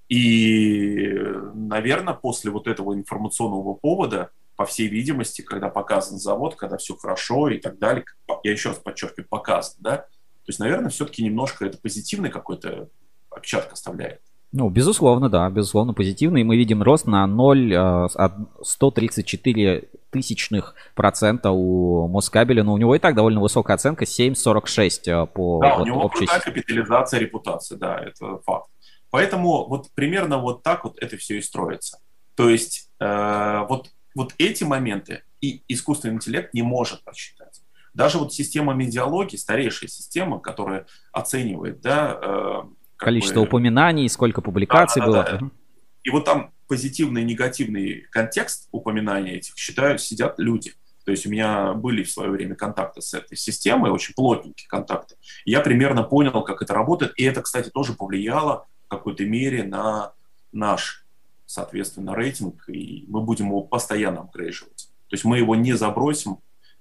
И, наверное, после вот этого информационного повода, по всей видимости, когда показан завод, когда все хорошо и так далее, я еще раз подчеркиваю, показан, да, то есть, наверное, все-таки немножко это позитивный какой-то отпечаток оставляет. Ну, безусловно, да, безусловно, позитивный. Мы видим рост на 0, э, от 134 тысячных процента у Москабеля, но у него и так довольно высокая оценка, 7,46 э, по Да, вот у него общей крутая капитализация репутации, да, это факт. Поэтому вот примерно вот так вот это все и строится. То есть э, вот, вот эти моменты и искусственный интеллект не может просчитать. Даже вот система медиалогии, старейшая система, которая оценивает, да, э, количество бы- упоминаний, сколько публикаций было. Да-да-да. Мгм. И вот там позитивный и негативный контекст упоминания этих, считаю, сидят люди. То есть у меня были в свое время контакты с этой системой, очень плотненькие контакты. И я примерно понял, как это работает. И это, кстати, тоже повлияло в какой-то мере на наш, соответственно, рейтинг. И мы будем его постоянно апгрейживать. То есть мы его не забросим,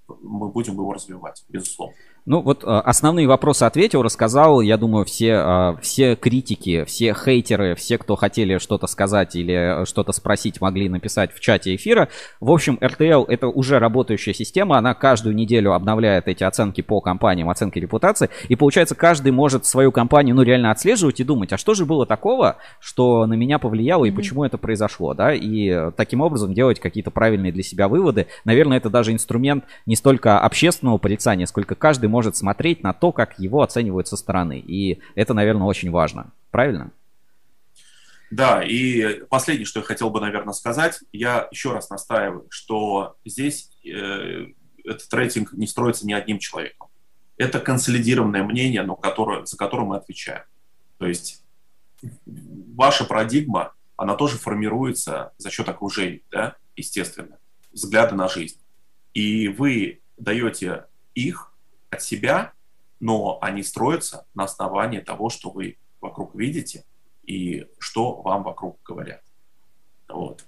мы будем его развивать, безусловно. Ну вот э, основные вопросы ответил, рассказал. Я думаю, все, э, все критики, все хейтеры, все, кто хотели что-то сказать или э, что-то спросить, могли написать в чате эфира. В общем, RTL это уже работающая система. Она каждую неделю обновляет эти оценки по компаниям, оценки репутации. И получается, каждый может свою компанию ну, реально отслеживать и думать, а что же было такого, что на меня повлияло и Мгм. почему это произошло, да? И таким образом делать какие-то правильные для себя выводы. Наверное, это даже инструмент не столько общественного порицания, сколько каждый может смотреть на то, как его оценивают со стороны. И это, наверное, очень важно. Правильно? Да, и последнее, что я хотел бы, наверное, сказать, я еще раз настаиваю, что здесь э, этот рейтинг не строится ни одним человеком. Это консолидированное мнение, но которое, за которое мы отвечаем. То есть ваша парадигма, она тоже формируется за счет окружения, да, естественно, взгляда на жизнь. И вы даете их от себя, но они строятся на основании того, что вы вокруг видите и что вам вокруг говорят. Вот.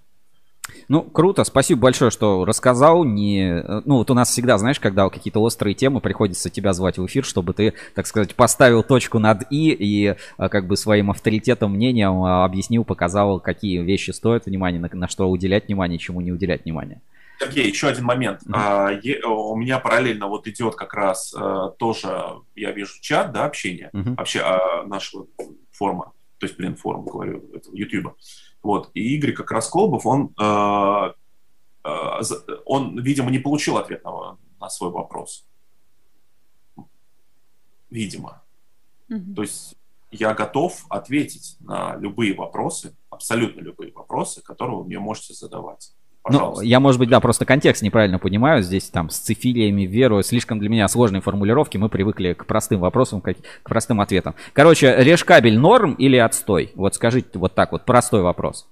Ну, круто, спасибо большое, что рассказал. Не... Ну, вот у нас всегда, знаешь, когда какие-то острые темы, приходится тебя звать в эфир, чтобы ты, так сказать, поставил точку над «и» и а, как бы своим авторитетом, мнением а, объяснил, показал, какие вещи стоят внимания, на, на что уделять внимание, чему не уделять внимание. Сергей, еще один момент. А, е- у меня параллельно вот идет как раз э, тоже, я вижу чат, да, общение, Мгм. вообще а, нашего форума, то есть, блин, форум, говорю, этого Ютуба. Вот, и Игорь как раз Колбов, он э, э, он, видимо, не получил ответ на, на свой вопрос. Видимо. Мгм. То есть я готов ответить на любые вопросы, абсолютно любые вопросы, которые вы мне можете задавать. Ну, я, может быть, да, просто контекст неправильно понимаю. Здесь там с цифилиями, веру, слишком для меня сложные формулировки. Мы привыкли к простым вопросам, к, к простым ответам. Короче, решкабель норм или отстой? Вот скажите вот так вот, простой вопрос.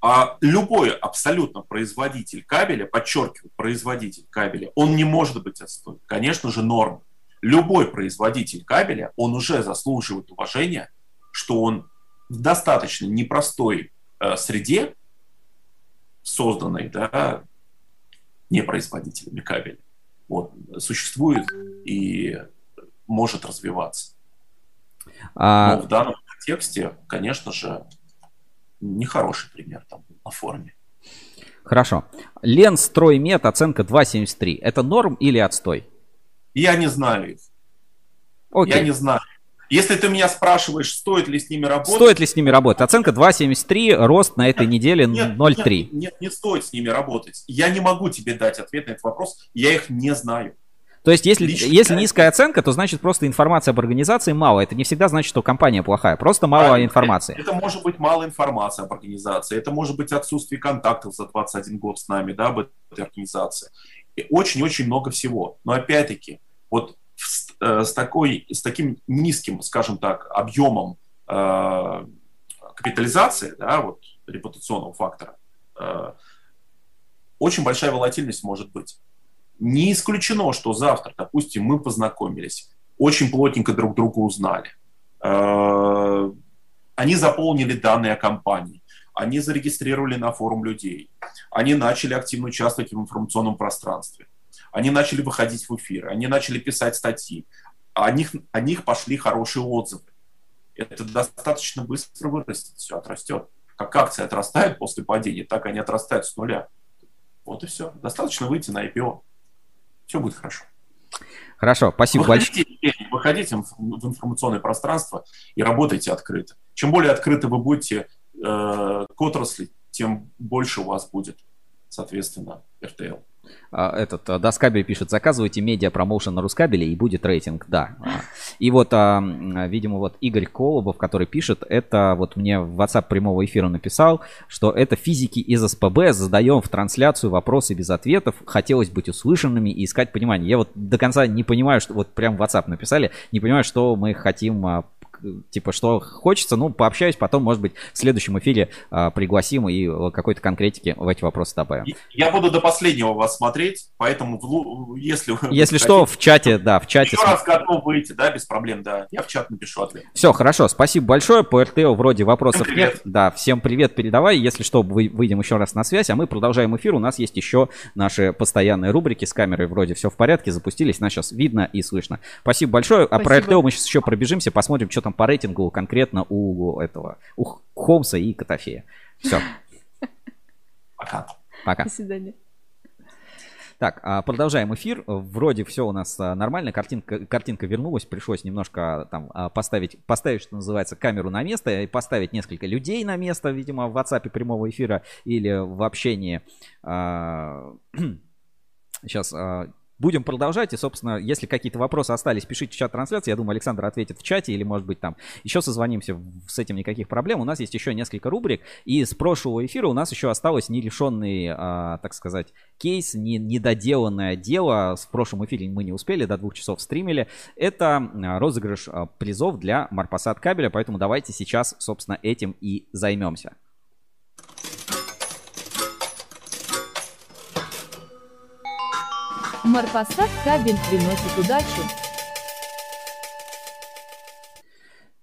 А любой абсолютно производитель кабеля, подчеркиваю, производитель кабеля, он не может быть отстой. Конечно же, норм. Любой производитель кабеля, он уже заслуживает уважения, что он в достаточно непростой э, среде, созданной да, не производителями кабеля, вот, существует и может развиваться. А, Но в данном контексте, конечно же, нехороший пример там на форуме. Хорошо. Лен Строймет, оценка 2.73. Это норм или отстой? Я не знаю их. Окей. Я не знаю. Если ты меня спрашиваешь, стоит ли с ними работать... Стоит ли с ними работать? Оценка 2.73, рост на этой неделе Нет, 0.3. Нет, нет, не стоит с ними работать. Я не могу тебе дать ответ на этот вопрос. Я их не знаю. То есть, если, Лично если низкая оценка, то значит просто информации об организации мало. Это не всегда значит, что компания плохая. Просто мало Правильно. информации. Это может быть мало информации об организации. Это может быть отсутствие контактов за 21 год с нами, да, об этой организации. Очень-очень много всего. Но опять-таки, вот с, э, с такой, с таким низким, скажем так, объемом э, капитализации, да, вот репутационного фактора, э, очень большая волатильность может быть. Не исключено, что завтра, допустим, мы познакомились, очень плотненько друг друга узнали. Э, Они заполнили данные о компании, они зарегистрировали на форум людей, они начали активно участвовать в информационном пространстве, они начали выходить в эфир, они начали писать статьи, о них, о них пошли хорошие отзывы. Это достаточно быстро вырастет, все отрастет. Как акции отрастают после падения, так они отрастают с нуля. Вот и все. Достаточно выйти на IPO. Все будет хорошо. Хорошо, спасибо большое. Выходите, Евгений, выходите в информационное пространство и работайте открыто. Чем более открыты вы будете э, к отрасли, тем больше у вас будет, соответственно, RTL. А, Этот а, Доскабель пишет, заказывайте медиа промоушен на Рускабеле и будет рейтинг, да. А, И вот, видимо, вот Игорь Колобов, который пишет, это вот мне в WhatsApp прямого эфира написал, что это физики из СПБ, задаем в трансляцию вопросы без ответов, хотелось быть услышанными и искать понимание. Я вот до конца не понимаю, что вот прям в WhatsApp написали, не понимаю, что мы хотим типа, что хочется, ну, пообщаюсь, потом, может быть, в следующем эфире а, пригласим и э, какой-то конкретики в эти вопросы добавим. Я буду до последнего вас смотреть, поэтому в если вы Если хотите, что, в чате, да, в чате. еще раз готов выйти, да, без проблем, да. Я в чат напишу ответ. Все, хорошо, спасибо большое. По РТО вроде вопросов Всем привет. нет. Да, всем привет передавай. Если что, вы- выйдем еще раз на связь, а мы продолжаем эфир. У нас есть еще наши постоянные рубрики с камерой вроде все в порядке, запустились, нас сейчас видно и слышно. Спасибо большое. А про Спасибо. РТО мы сейчас еще пробежимся, посмотрим, что там по рейтингу конкретно у этого, у Холмса и Котофея. Все, Пока. пока. До свидания. Так, а, продолжаем эфир. Вроде все у нас а, нормально, картинка, картинка вернулась, пришлось немножко там а, поставить, поставить, что называется, камеру на место и поставить несколько людей на место, видимо, в WhatsApp прямого эфира или в общении. Сейчас будем продолжать. И, собственно, если какие-то вопросы остались, пишите в чат трансляции. Я думаю, Александр ответит в чате или, может быть, там еще созвонимся. С этим никаких проблем. У нас есть еще несколько рубрик. И с прошлого эфира у нас еще осталось нерешенный, а, так сказать, кейс, не, недоделанное дело. В прошлом эфире мы не успели, до двух часов стримили. Это а, розыгрыш а, призов для Марпасад кабеля. Поэтому давайте сейчас, собственно, этим и займемся. Марпасад кабель приносит удачу.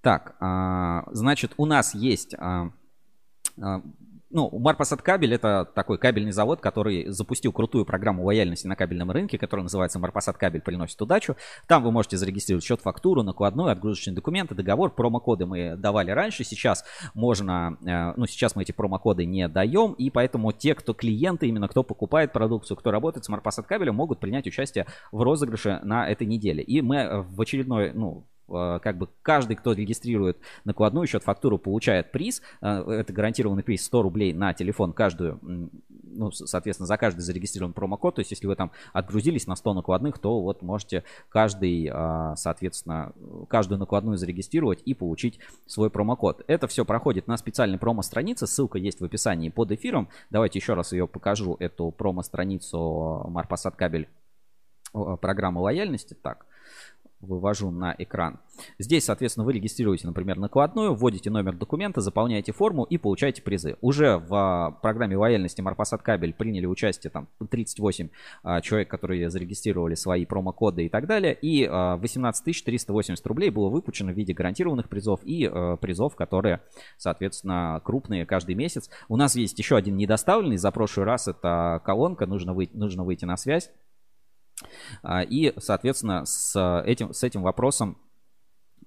Так, а, значит, у нас есть... ну, Марпасад кабель это такой кабельный завод, который запустил крутую программу лояльности на кабельном рынке, которая называется Марпасад кабель приносит удачу. Там вы можете зарегистрировать счет, фактуру, накладной, отгрузочные документы, договор. Промокоды мы давали раньше, сейчас можно, э, ну, сейчас мы эти промокоды не даем, и поэтому те, кто клиенты, именно кто покупает продукцию, кто работает с Марпасад кабелем, могут принять участие в розыгрыше на этой неделе. И мы в очередной, ну, как бы каждый, кто регистрирует накладную счет фактуру, получает приз. Э, Это гарантированный приз 100 рублей на телефон каждую, ну, соответственно, за каждый зарегистрирован промокод. То есть, если вы там отгрузились на 100 накладных, то вот можете каждый, а, соответственно, каждую накладную зарегистрировать и получить свой промокод. Это все проходит на специальной промо-странице. Ссылка есть в описании под эфиром. Давайте еще раз ее покажу, эту промо-страницу Марпасад кабель программы лояльности. Так, вывожу на экран. Здесь, соответственно, вы регистрируете, например, накладную, вводите номер документа, заполняете форму и получаете призы. Уже в а, программе лояльности Марпасад Кабель приняли участие там 38 а, человек, которые зарегистрировали свои промокоды и так далее. И а, 18 380 рублей было выпущено в виде гарантированных призов и а, призов, которые, соответственно, крупные каждый месяц. У нас есть еще один недоставленный за прошлый раз. Это колонка. Нужно, вы, нужно выйти на связь. А, И, соответственно, с этим, с этим вопросом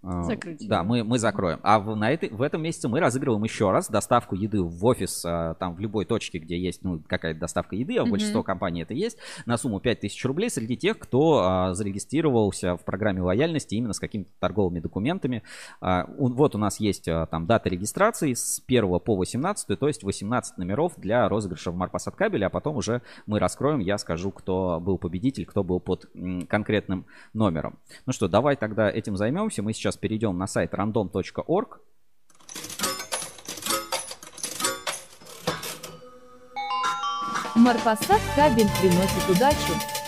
Закрыть Да, мы, мы закроем. А в, на этой, в этом месяце мы разыгрываем еще раз доставку еды в офис, а, там в любой точке, где есть ну, какая-то доставка еды, а в большинство компаний это есть, на сумму 5000 рублей среди тех, кто а, зарегистрировался в программе лояльности именно с какими-то торговыми документами. А, у- вот у нас есть а, там дата регистрации с 1 по 18, то есть 18 номеров для розыгрыша в Марпасад кабеле, а потом уже мы раскроем, я скажу, кто был победитель, кто был под м, конкретным номером. Ну что, давай тогда этим займемся. Мы сейчас перейдем на сайт random.org. Марпасад кабель приносит удачу.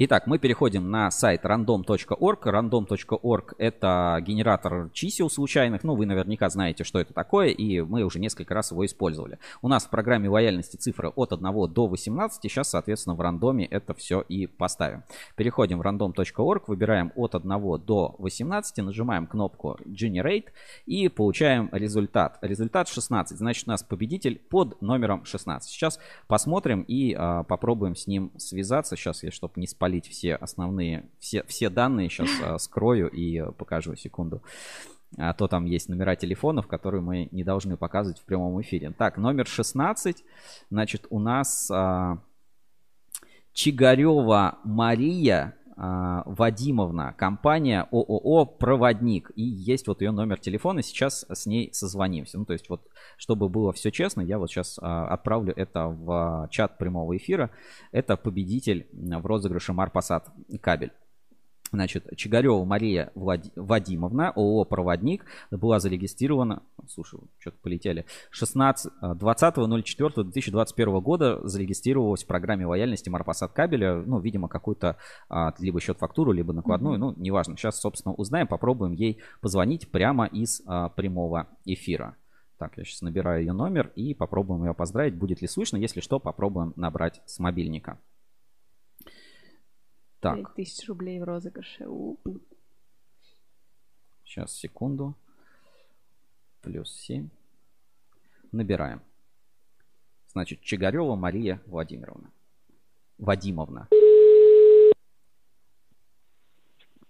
Итак, мы переходим на сайт random.org. Random.org это генератор чисел случайных. Ну, вы наверняка знаете, что это такое, и мы уже несколько раз его использовали. У нас в программе лояльности цифры от 1 до 18. Сейчас, соответственно, в рандоме это все и поставим. Переходим в random.org, выбираем от 1 до 18, нажимаем кнопку Generate и получаем результат. Результат 16. Значит, у нас победитель под номером 16. Сейчас посмотрим и а, попробуем с ним связаться. Сейчас я, чтобы не спалить все основные, все, все данные, сейчас а, скрою и а, покажу секунду. А то там есть номера телефонов, которые мы не должны показывать в прямом эфире. Так, номер 16. Значит, у нас а, Чигарева Мария Вадимовна, компания ООО «Проводник». И есть вот ее номер телефона, сейчас с ней созвонимся. Ну, то есть вот, чтобы было все честно, я вот сейчас а, отправлю это в а, чат прямого эфира. Это победитель в розыгрыше Марпасад кабель. Значит, Чигарева Мария Влад- Вадимовна, ООО «Проводник», была зарегистрирована, слушай, что-то полетели, 16, а, 20.04.2021 года зарегистрировалась в программе лояльности Марпасад кабеля, ну, видимо, какую-то а, либо счет-фактуру, либо накладную, ну, неважно. Сейчас, собственно, узнаем, попробуем ей позвонить прямо из а, прямого эфира. Так, я сейчас набираю ее номер и попробуем ее поздравить. Будет ли слышно? Если что, попробуем набрать с мобильника. Так. 5000 рублей в розыгрыше. У. Сейчас, секунду. Плюс 7. Набираем. Значит, Чигарева Мария Владимировна. Вадимовна.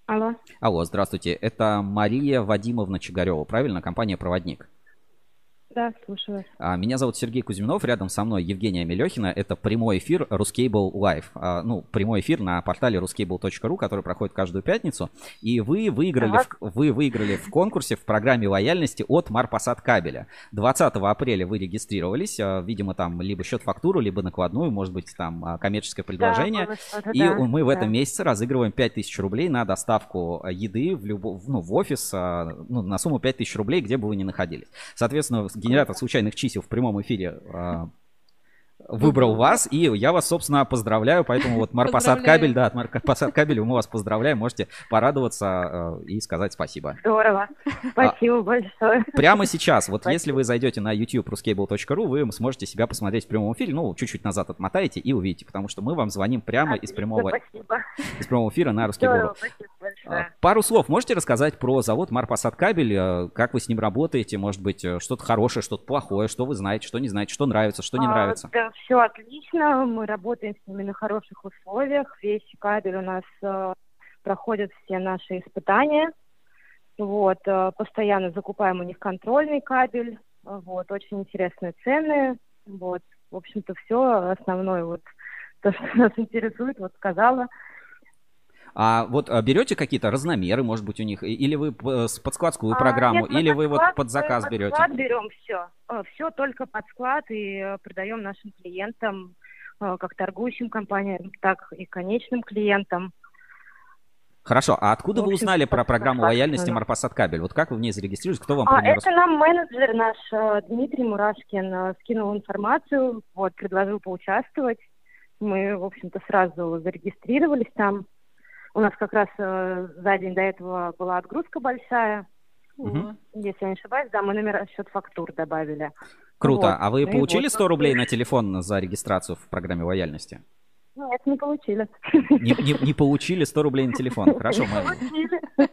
Алло, Алло, здравствуйте. Это Мария Вадимовна Чигарева, правильно? Компания «Проводник». Да, слушаю. А, Меня зовут Сергей Кузьминов, рядом со мной Евгения Мелехина. Это прямой эфир Ruscable Live. А, Ну, прямой эфир на портале ruscable.ru, который проходит каждую пятницу. И вы выиграли, Так. в, вы выиграли в конкурсе в программе лояльности от Марпасад кабеля. 20 апреля вы регистрировались. а, Видимо, там либо счет-фактуру, либо накладную, может быть, там коммерческое предложение. Да, И да, мы в да. этом месяце разыгрываем 5000 рублей на доставку еды в, любо, ну, в офис ну, на сумму 5000 рублей, где бы вы ни находились. Соответственно, генератор случайных чисел в прямом эфире а, выбрал вас, и я вас, собственно, поздравляю. Поэтому вот Марпасад кабель, да, от Марпасад кабель мы вас поздравляем. Можете порадоваться э, и сказать спасибо. Здорово. Спасибо большое. Прямо сейчас, вот Спасибо. если вы зайдете на YouTube ruscable.ru, вы сможете себя посмотреть в прямом эфире, ну, чуть-чуть назад отмотаете и увидите, потому что мы вам звоним прямо из Отлично, прямого, Спасибо. из прямого эфира на Ruscable. Спасибо А, большое. Пару слов можете рассказать про завод Марпасад кабель, э, как вы с ним работаете, может быть, э, что-то хорошее, что-то плохое, что вы знаете, что не знаете, что нравится, что не А, нравится. Да, все отлично. Мы работаем с ними на хороших условиях. Весь кабель у нас э, проходит все наши испытания. Вот, э, постоянно закупаем у них контрольный кабель. Вот, очень интересные цены. Вот, в общем-то, все основное вот то, что нас интересует, вот сказала. А вот а, берете какие-то разномеры, может быть, у них, или вы с- под складскую А, программу, нет, мы или под вы вот склад- под заказ мы берете? Под склад берем все. Все только под склад и э, продаем нашим клиентам, э, как торгующим компаниям, так и конечным клиентам. Хорошо, а откуда В вы общем, узнали про под программу лояльности. Марпасад Кабель? Вот как вы в ней зарегистрировались? Кто вам А, это нам менеджер наш э, Дмитрий Мурашкин э, скинул информацию, вот, предложил поучаствовать. Мы, в общем-то, сразу зарегистрировались там. У нас как раз э, за день до этого была отгрузка большая. Мгм. Если я не ошибаюсь, да, мы номер счет фактур добавили. Круто. Вот. А вы Ну получили вот, 100 рублей на телефон за регистрацию в программе лояльности? Нет, не получили. Не, не- не получили 100 рублей на телефон. Хорошо, мы,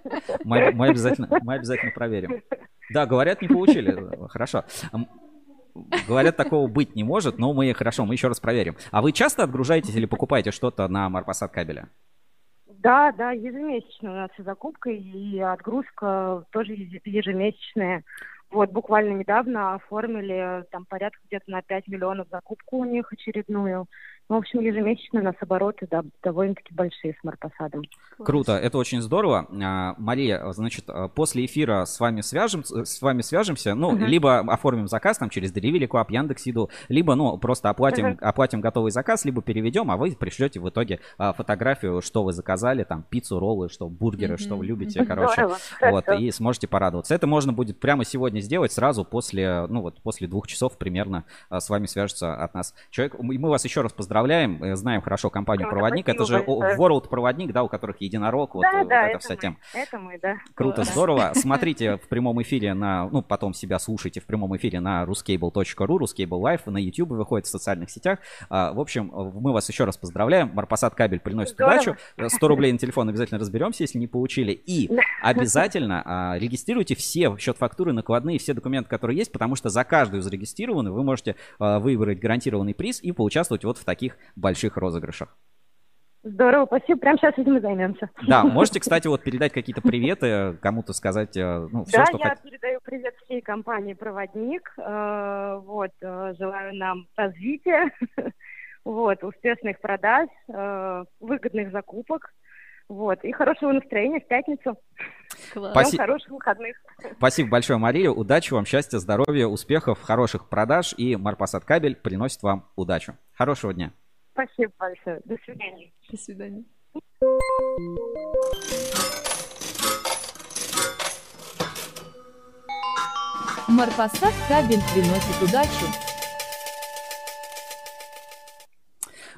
мы, мы обязательно, мы обязательно проверим. Да, говорят, не получили. Хорошо. Говорят, такого быть не может, но мы, хорошо, мы еще раз проверим. А вы часто отгружаетесь или покупаете что-то на Марпасад кабеля? Да, да, ежемесячно у нас и закупка, и отгрузка тоже еж- ежемесячная. Вот, буквально недавно оформили там порядка где-то на 5 миллионов закупку у них очередную. В общем, ежемесячно у нас обороты да, довольно-таки большие с Марпасадом. Круто, это очень здорово. А, Мария, значит, а, после эфира с вами свяжем, с вами свяжемся, ну, Мгм. либо оформим заказ там через Delivery Club, Яндекс.Еду, либо, ну, просто оплатим, Мгм. оплатим готовый заказ, либо переведем, а вы пришлете в итоге а, фотографию, что вы заказали, там, пиццу, роллы, что, бургеры, что вы любите, короче. Здорово, Вот, хорошо. и сможете порадоваться. Это можно будет прямо сегодня сделать, сразу после, ну вот, после двух часов примерно а, с вами свяжется от нас человек. Мы мы вас еще раз поздравляем, э, знаем хорошо компанию Проводник. Это же большое. World Проводник, да, у которых единорог, вот, да, э, вот да, эта вся мы. тема. Это мы, да. Круто, Да. здорово. Смотрите в прямом эфире на, ну, потом себя слушайте в прямом эфире на ruscable.ru, Ruscable Live, на YouTube выходит в социальных сетях. А, В общем, мы вас еще раз поздравляем. Марпасад кабель приносит Здорово. удачу. Э, 100 рублей на телефон обязательно разберемся, если не получили. И обязательно а, регистрируйте все счет фактуры, накладные, все документы, которые есть, потому что за каждую зарегистрированную вы можете а, выиграть гарантированный приз и поучаствовать вот в таких больших розыгрышах. Здорово, спасибо. Прямо сейчас этим и займемся. Да, можете, кстати, вот передать какие-то приветы, кому-то сказать, э, ну, все, да, что я хотите. передаю привет всей компании «Проводник». Э, Вот, э, желаю нам развития, вот, успешных продаж, выгодных закупок, вот, и хорошего настроения в пятницу. Класс. Спасибо. Хороших выходных. Спасибо большое, Мария. Удачи вам, счастья, здоровья, успехов, хороших продаж. И Марпасад Кабель приносит вам удачу. Хорошего дня. Спасибо большое. До свидания. До свидания. Марпасад кабель приносит удачу.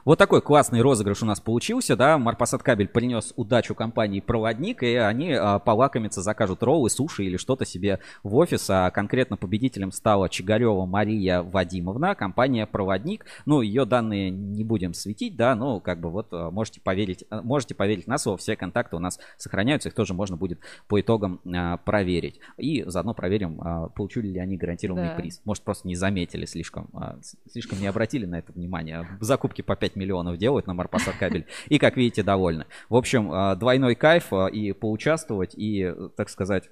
Вот такой классный розыгрыш у нас получился, да. Марпасад Кабель принес удачу компании Проводник, и они а, полакомятся, закажут роллы, суши или что-то себе в офис. А конкретно победителем стала Чигарева Мария Вадимовна, компания Проводник. Ну, ее данные не будем светить, да, но как бы вот а, можете поверить, а, можете поверить на слово, все контакты у нас сохраняются, их тоже можно будет по итогам а, проверить. И заодно проверим, а, получили ли они гарантированный Да. приз. Может, просто не заметили слишком, а, слишком не обратили на это внимание. Закупки по 5 миллионов делают на Марпасад кабель. И, как видите, довольны. В общем, а, двойной кайф а, и поучаствовать, и, э, так сказать,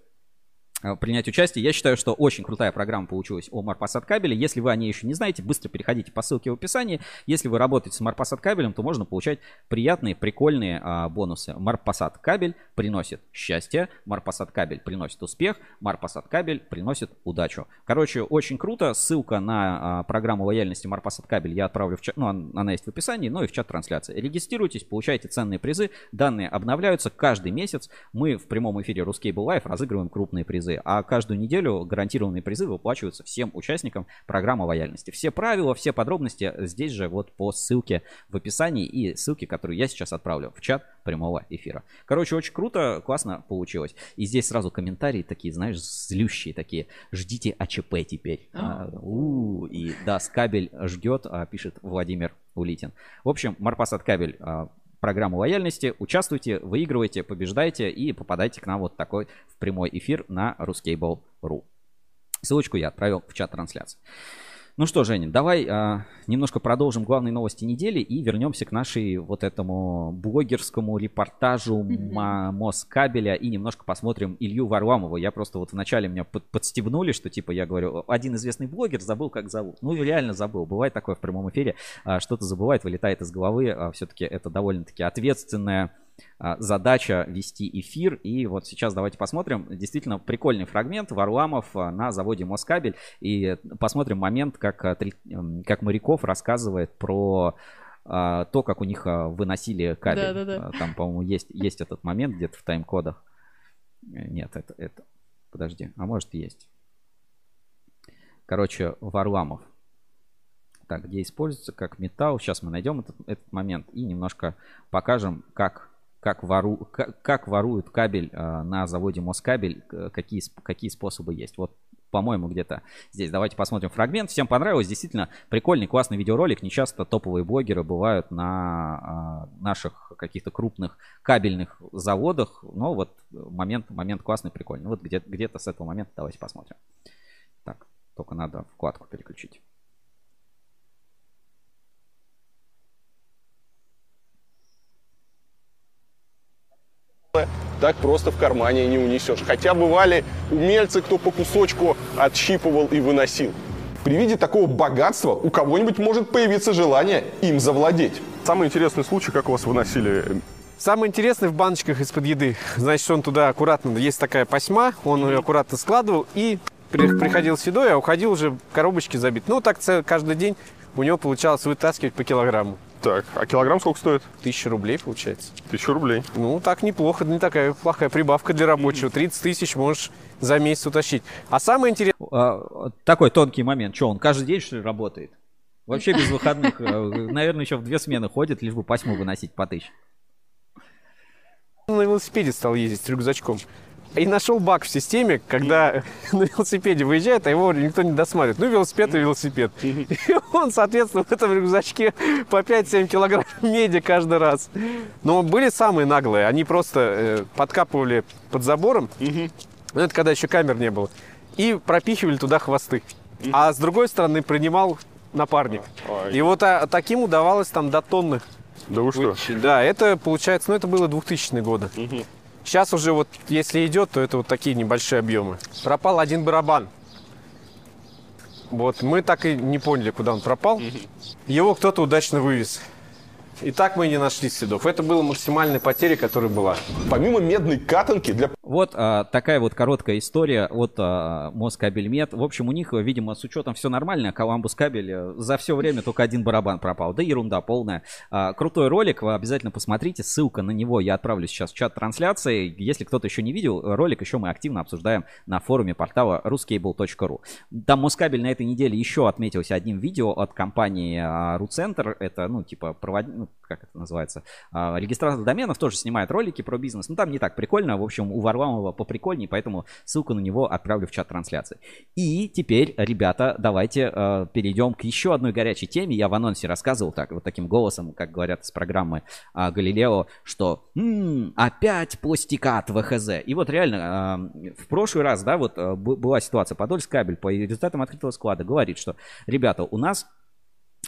принять участие. Я считаю, что очень крутая программа получилась о Марпасад кабеле. Если вы о ней еще не знаете, быстро переходите по ссылке в описании. Если вы работаете с Марпасад кабелем, то можно получать приятные, прикольные а, бонусы. Марпасад кабель приносит счастье, Марпасад кабель приносит успех, Марпасад кабель приносит удачу. Короче, очень круто. Ссылка на а, программу лояльности Марпасад кабель я отправлю в чат. Ну, он- она есть в описании, ну и в чат трансляции. Регистрируйтесь, получайте ценные призы. Данные обновляются каждый месяц. Мы в прямом эфире Ruscable Live разыгрываем крупные призы, а каждую неделю гарантированные призы выплачиваются всем участникам программы лояльности. Все правила, все подробности здесь же вот по ссылке в описании и ссылке, которую я сейчас отправлю в чат прямого эфира. Короче, очень круто, классно получилось. И здесь сразу комментарии такие, знаешь, злющие такие. Ждите АЧП теперь. А, у, и да, скабель ждет, а, пишет Владимир Улитин. В общем, Марпасад кабель а, программу лояльности. Участвуйте, выигрывайте, побеждайте и попадайте к нам вот такой в прямой эфир на ruscable.ru. Ссылочку я отправил в чат трансляции. Ну что, Женя, давай а, немножко продолжим главные новости недели и вернемся к нашей вот этому блогерскому репортажу. Ма- Москабеля и немножко посмотрим Илью Варламова. Я просто вот вначале меня под- подстебнули, что типа я говорю, один известный блогер забыл, как зовут. Ну, реально забыл. Бывает такое в прямом эфире, а, что-то забывает, вылетает из головы. А, все-таки это довольно-таки ответственная задача вести эфир. И вот сейчас давайте посмотрим. Действительно прикольный фрагмент Варламов а, на заводе Москабель. И посмотрим момент, как, а, как Моряков рассказывает про а, то, как у них а, выносили кабель. Да-да-да. А, Там, по-моему, есть, есть этот момент где-то в тайм-кодах. Э, Нет, это, это... Подожди, а может есть. Короче, Варламов. Так, где используется как металл. Сейчас мы найдем этот, этот момент и немножко покажем, как, как, вору, как, как воруют кабель э, на заводе Москабель, какие, какие способы есть. Вот, по-моему, где-то здесь. Давайте посмотрим фрагмент. Всем понравилось. Действительно, прикольный, классный видеоролик. Не часто топовые блогеры бывают на э, наших каких-то крупных кабельных заводах. Но вот момент, момент классный, прикольный. Вот где- где-то с этого момента давайте посмотрим. Так, только надо вкладку переключить. Так просто в кармане не унесешь. Хотя бывали умельцы, кто по кусочку отщипывал и выносил. При виде такого богатства у кого-нибудь может появиться желание им завладеть. Самый интересный случай, как у вас выносили Самое интересное в баночках из-под еды. Значит, он туда аккуратно, есть такая пасьма, он ее аккуратно складывал и при- приходил седой, а уходил уже в коробочки забит. Ну, так каждый день у него получалось вытаскивать по килограмму. Так, а килограмм сколько стоит? Тысяча рублей получается. Тысяча рублей. Ну, так неплохо, не такая плохая прибавка для рабочего. 30 тысяч можешь за месяц утащить. А самое интересное... А, Такой тонкий момент. Что, он каждый день, что ли, работает? Вообще без выходных. э, Наверное, еще в две смены ходит, лишь бы пасьму выносить по тысяче. на велосипеде стал ездить с рюкзачком. И нашел баг в системе, когда на велосипеде выезжает, а его никто не досматривает. Ну, велосипед и велосипед. И он, соответственно, в этом рюкзачке по 5-7 килограмм меди каждый раз. Но были самые наглые. Они просто э, подкапывали под забором. Ну, это когда еще камер не было. И пропихивали туда хвосты. А с другой стороны принимал напарник. И вот а, таким удавалось там до тонны Да вы что? вытащить. Да, это получается, ну это было 2000 годы. Сейчас уже вот, если идет, то это вот такие небольшие объемы. Пропал один барабан. Вот, мы так и не поняли, куда он пропал. Его кто-то удачно вывез. И так мы и не нашли следов. Это была максимальная потеря, которая была. Помимо медной катанки для Вот а, такая вот короткая история от а, Москабельмет. В общем, у них, видимо, с учетом все нормально. Коламбус кабель э, за все время только один барабан пропал. Да ерунда полная. А, крутой ролик, вы обязательно посмотрите. Ссылка на него я отправлю сейчас в чат трансляции. Если кто-то еще не видел, ролик еще мы активно обсуждаем на форуме портала ruscable.ru. Там Москабель на этой неделе еще отметился одним видео от компании а, Руцентр. Это, ну, типа, провод... ну, как это называется, а, регистратор доменов тоже снимает ролики про бизнес. Ну, там не так прикольно. В общем, у Варламова поприкольнее, поэтому ссылку на него отправлю в чат трансляции. И теперь, ребята, давайте э, перейдем к еще одной горячей теме. Я в анонсе рассказывал так, вот таким голосом, как говорят из программы а, Галилео, что «М, опять пластикат ВХЗ. И вот реально, э, в прошлый раз, да, вот э, была ситуация, Подольск кабель по результатам открытого склада говорит, что, ребята, у нас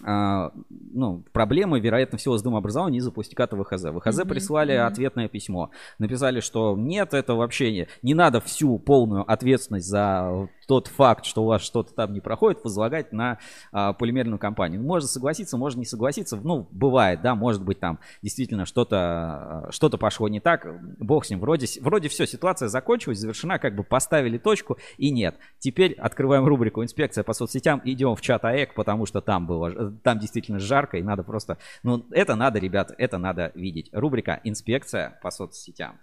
а, ну, проблемы, вероятно всего, с дымообразованием из-за пластиката ВХЗ. ВХЗ Мгм, прислали мгм. ответное письмо. Написали, что нет, это вообще не, не надо всю полную ответственность за тот факт, что у вас что-то там не проходит, возлагать на а, полимерную компанию. Можно согласиться, можно не согласиться. Ну, бывает, да, может быть там действительно что-то а, что-то пошло не так. Бог с ним. Вроде, вроде все, ситуация закончилась, завершена, как бы поставили точку и нет. Теперь открываем рубрику «Инспекция по соцсетям», идем в чат АЭК, потому что там было, там действительно жарко и надо просто, ну, это надо, ребята, это надо видеть. Рубрика «Инспекция по соцсетям».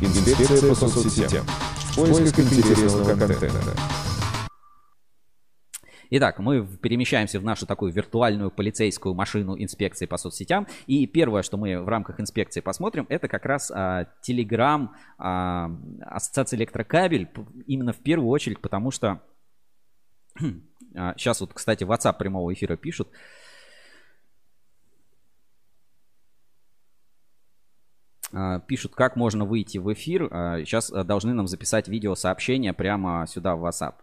Инспекция по соцсетям. В поисках интересного контента. Итак, мы перемещаемся в нашу такую виртуальную полицейскую машину инспекции по соцсетям. И первое, что мы в рамках инспекции посмотрим, это как раз Telegram Ассоциация Электрокабель. Именно в первую очередь, потому что сейчас вот, кстати, WhatsApp прямого эфира пишут. А, Пишут, как можно выйти в эфир. Сейчас должны нам записать видеосообщение прямо сюда в WhatsApp.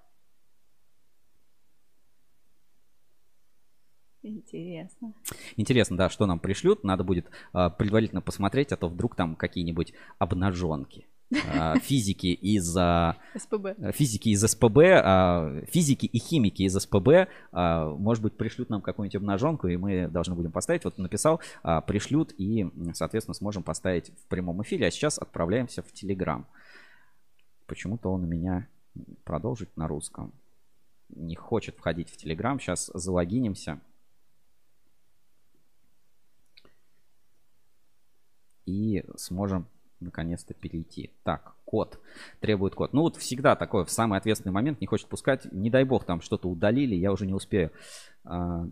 Интересно. Интересно, да, что нам пришлют. Надо будет а, предварительно посмотреть, а то вдруг там какие-нибудь обнаженки. А, физики из а, СПБ. физики из СПБ, а, физики и химики из СПБ, может быть, пришлют нам какую-нибудь обнаженку, и мы должны будем поставить. Вот написал, пришлют, и, соответственно, сможем поставить в прямом эфире. А сейчас отправляемся в Телеграм. Почему-то он у меня продолжить на русском. Не хочет входить в Телеграм. Сейчас залогинимся. И сможем наконец-то перейти. Так, код. Требует код. Ну вот всегда такое, в самый ответственный момент не хочет пускать. Не дай бог, там что-то удалили, я уже не успею. А,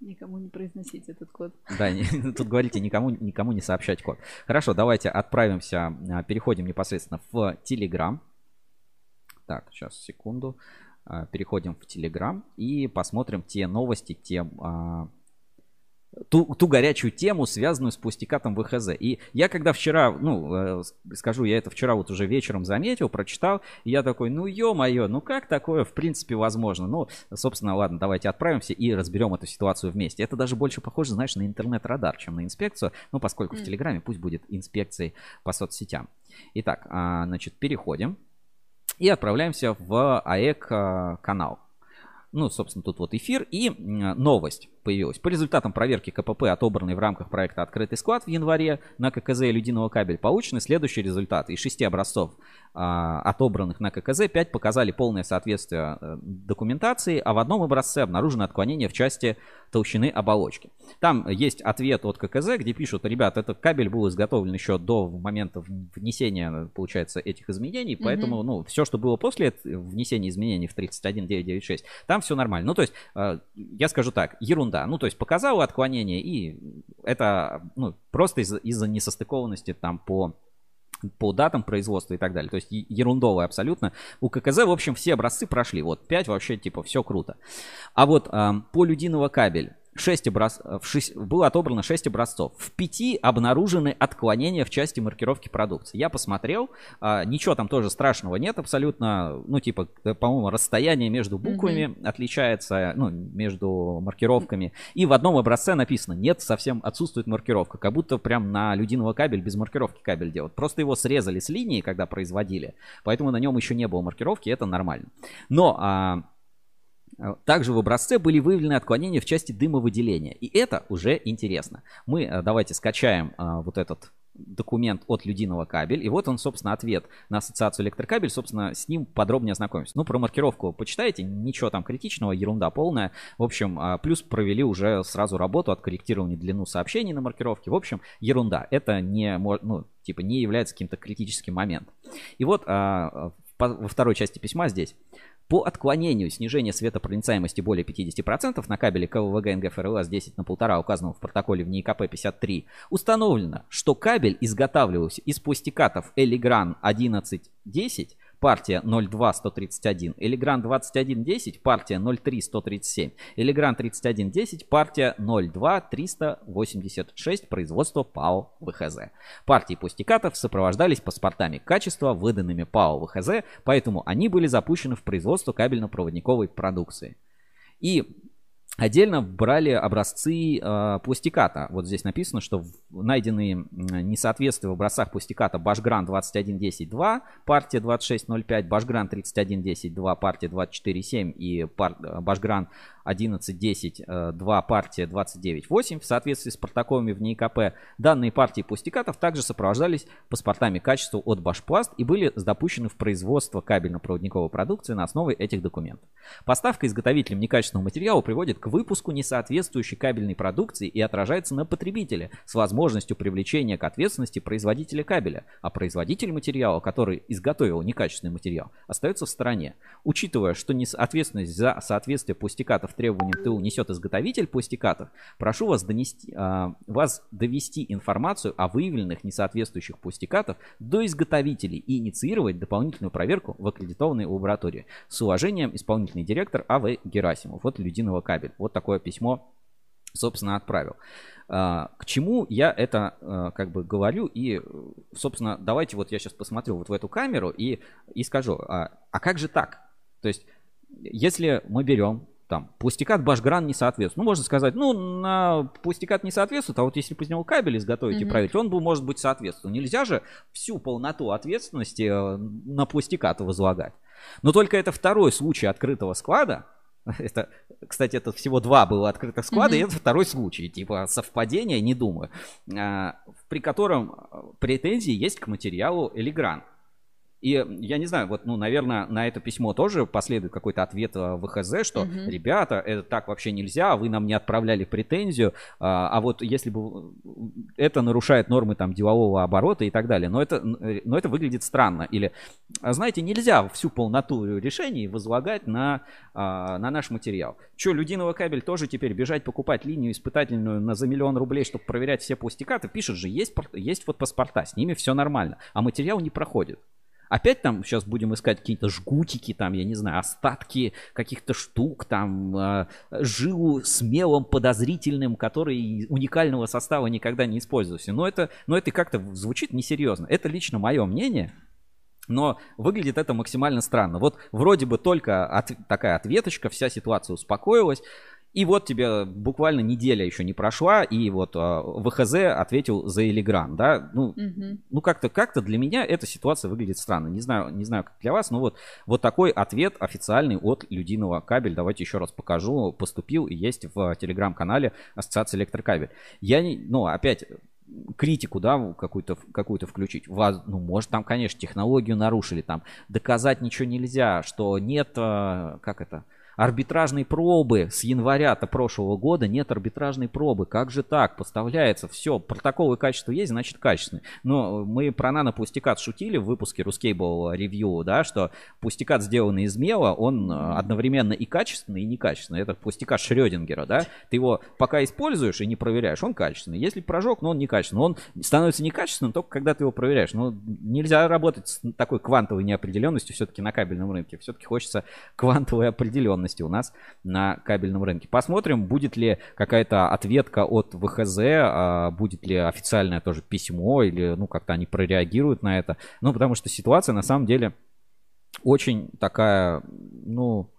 Никому не произносить этот код. Да, не- тут говорите, никому, никому не сообщать код. Хорошо, давайте отправимся, а, переходим непосредственно в Telegram. Так, сейчас, секунду. А, Переходим в Telegram и посмотрим те новости, те ту, ту горячую тему, связанную с пустикатом ВХЗ. И я когда вчера, ну, э, скажу, я это вчера вот уже вечером заметил, прочитал, и я такой, ну, ё-моё, ну как такое в принципе возможно? Ну, собственно, ладно, давайте отправимся и разберем эту ситуацию вместе. Это даже больше похоже, знаешь, на интернет-радар, чем на инспекцию, ну, поскольку в М. Телеграме пусть будет инспекцией по соцсетям. Итак, а, значит, переходим и отправляемся в АЭК а. Ну, собственно, тут вот эфир и новость появилась. По результатам проверки КПП, отобранной в рамках проекта «Открытый склад» в январе на ККЗ и «Людиного кабель», получены следующие результаты. Из шести образцов, а, отобранных на ККЗ, 5 показали полное соответствие э, документации, а в одном образце обнаружено отклонение в части толщины оболочки. Там есть ответ от ККЗ, где пишут, ребят, этот кабель был изготовлен еще до момента внесения, получается, этих изменений, поэтому, ну, все, что было после внесения изменений в 31996, там все нормально. Ну, то есть, э, я скажу так, ерунда. Ну, то есть, показал отклонение, и это, ну, просто из- из-за несостыкованности там по по датам производства и так далее. То есть е- ерундовое абсолютно. У ККЗ, в общем, все образцы прошли. Вот 5 вообще, типа, все круто. А вот ам, по людиного кабель 6 образ... э, в шесть- было отобрано 6 образцов. В 5 обнаружены отклонения в части маркировки продукции. Я посмотрел, а, ничего там тоже страшного нет абсолютно. Ну, типа, э, по-моему, расстояние между буквами отличается, ну, между маркировками. И в одном образце написано, нет, совсем отсутствует маркировка. Как будто прям на людиного кабель без маркировки кабель делают. Просто его срезали с линии, когда производили. Поэтому на нем еще не было маркировки, это нормально. Но а, Также в образце были выявлены отклонения в части дымовыделения. И это уже интересно. Мы а, давайте скачаем а, вот этот документ от Людиного кабель. И вот он, собственно, ответ на ассоциацию электрокабель. Собственно, с ним подробнее ознакомимся. Ну, про маркировку почитайте. Ничего там критичного, ерунда полная. В общем, а, плюс провели уже сразу работу, откорректировали длину сообщений на маркировке. В общем, ерунда. Это не, ну, типа, не является каким-то критическим моментом. И вот во второй части письма здесь. По отклонению снижения светопроницаемости более 50% на кабеле КВВГ НГФРЛС 10 на 1,5, указанного в протоколе в НИКП 53, установлено, что кабель изготавливался из пластикатов Элигран 1110, партия 02131, Элигран 2110, партия 03137, Элигран 3110, партия 02386, производство ПАО ВХЗ. Партии пластикатов сопровождались паспортами качества, выданными ПАО ВХЗ, поэтому они были запущены в производство кабельно-проводниковой продукции. И Отдельно брали образцы э, пластиката. Вот здесь написано, что найденные несоответствия в образцах пластиката Башгран 21.10.2, партия 26.05, Башгран 31.10.2, партия 24.7 и пар... Э, Башгран 11-10, 2 э, партия 29-8 в соответствии с протоколами в НИКП. Данные партии пустикатов также сопровождались паспортами качества от Башпласт и были допущены в производство кабельно-проводниковой продукции на основе этих документов. Поставка изготовителем некачественного материала приводит к выпуску несоответствующей кабельной продукции и отражается на потребителе с возможностью привлечения к ответственности производителя кабеля, а производитель материала, который изготовил некачественный материал, остается в стороне. Учитывая, что ответственность за соответствие пустикатов пластикатов требованиям ТУ несет изготовитель пластикатов, прошу вас, донести, а, вас довести информацию о выявленных несоответствующих пластикатов до изготовителей и инициировать дополнительную проверку в аккредитованной лаборатории. С уважением, исполнительный директор А.В. Герасимов. Вот Людиного кабель. Вот такое письмо, собственно, отправил. А, К чему я это а, как бы говорю и, собственно, давайте вот я сейчас посмотрю вот в эту камеру и, и скажу, а, а как же так? То есть, если мы берем там, пустикат Башгран не соответствует. Ну, можно сказать, ну, на пустикат не соответствует, а вот если бы из него кабель изготовить и Мгм. править, он бы, может быть, соответствовал. Нельзя же всю полноту ответственности э, на пустикат возлагать. Но только это второй случай открытого склада. Это, кстати, это всего два было открытых склада, и Мгм. это второй случай, типа совпадение, не думаю, а, при котором э, претензии есть к материалу Элигран. И я не знаю, вот, ну, наверное, на это письмо тоже последует какой-то ответ э, ВХЗ, что, Мгм. ребята, это так вообще нельзя, вы нам не отправляли претензию, а, а вот если бы это нарушает нормы там делового оборота и так далее, но это, э, но это выглядит странно. Или, а, знаете, нельзя всю полноту решений возлагать на, а, на наш материал. Че, Людиного кабель тоже теперь бежать покупать линию испытательную на за миллион рублей, чтобы проверять все пустикаты? Пишет же, есть, есть вот паспорта, с ними все нормально, а материал не проходит. Опять там сейчас будем искать какие-то жгутики, там, я не знаю, остатки каких-то штук, там, э, жилу с подозрительным, который уникального состава никогда не использовался. Но это, но это как-то звучит несерьезно. Это лично мое мнение. Но выглядит это максимально странно. Вот вроде бы только от- такая ответочка, вся ситуация успокоилась. И вот тебе буквально неделя еще не прошла, и вот а, ВХЗ ответил за Элигран, да, ну, Мгм. ну как-то как-то для меня эта ситуация выглядит странно. Не знаю, не знаю, как для вас, но вот, вот такой ответ официальный от Людиного кабель. Давайте еще раз покажу. Поступил и есть в телеграм-канале Ассоциации Электрокабель. Я не, ну, опять критику, да, какую-то, какую-то включить. Вас, ну, может, там, конечно, технологию нарушили, там, доказать ничего нельзя, что нет, э, как это, арбитражной пробы с января-то прошлого года нет арбитражной пробы. Как же так? Поставляется все. Протоколы качества есть, значит качественный. Но мы про нано-пустикат шутили в выпуске Ruscable Review, да, что пустикат, сделанный из мела, он э, одновременно и качественный, и некачественный. Это пустикат Шрёдингера, да. Ты его пока используешь и не проверяешь, он качественный. Если прожег, но он некачественный. Он становится некачественным только когда ты его проверяешь. Но нельзя работать с такой квантовой неопределенностью все-таки на кабельном рынке. Все-таки хочется квантовой определенности у нас на кабельном рынке. Посмотрим, будет ли какая-то ответка от ВХЗ, а, будет ли официальное тоже письмо, или ну как-то они прореагируют на это. Ну, потому что ситуация на самом деле очень такая, ну,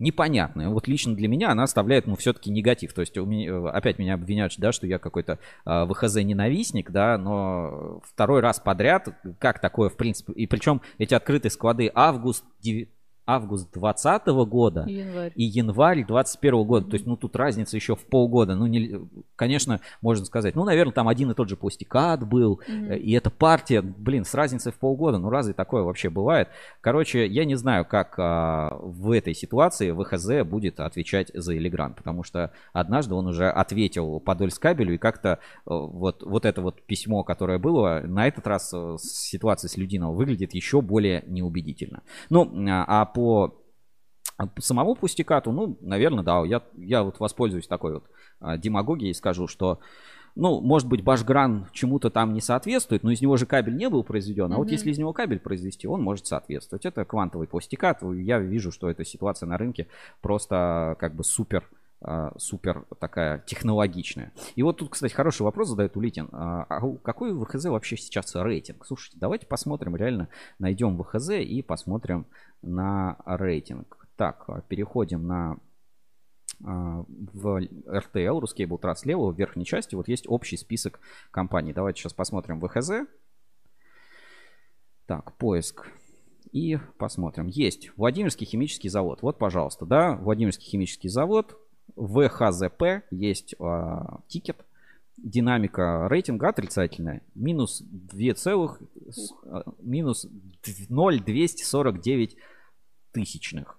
непонятная. Вот лично для меня она оставляет, ну, все-таки негатив. То есть у меня, э, опять меня обвиняют, да, что я какой-то э, ВХЗ-ненавистник, да, но второй раз подряд, как такое, в принципе, и причем эти открытые склады август, деви- август 2020 года Январь. и январь 21 года. То есть, ну, тут разница еще в полгода. Ну, не, конечно, можно сказать, ну, наверное, там один и тот же пустикат был, э, и эта партия, блин, с разницей в полгода. Ну, разве такое вообще бывает? Короче, я не знаю, как а, в этой ситуации ВХЗ будет отвечать за Элигран, потому что однажды он уже ответил Подольскабелю, и как-то э, вот, вот это вот письмо, которое было, на этот раз э, ситуация с Людиновым выглядит еще более неубедительно. Ну, а по по самому пустикату, ну, наверное, да, я, я вот воспользуюсь такой вот а, демагогией и скажу, что, ну, может быть, Башгран чему-то там не соответствует, но из него же кабель не был произведен, а вот если из него кабель произвести, он может соответствовать. Это квантовый пустикат, я вижу, что эта ситуация на рынке просто как бы супер а, супер такая технологичная. И вот тут, кстати, хороший вопрос задает Улитин. А а какой у ВХЗ вообще сейчас рейтинг? Слушайте, давайте посмотрим, реально найдем ВХЗ и посмотрим на рейтинг. Так, переходим на а, в RTL, русский был трасс слева, в верхней части, вот есть общий список компаний. Давайте сейчас посмотрим ВХЗ. Так, поиск. И посмотрим. Есть Владимирский химический завод. Вот, пожалуйста, да, Владимирский химический завод. ВХЗП есть а, тикет. Динамика рейтинга отрицательная. Минус 2 целых, а, минус 0,249 тысячных.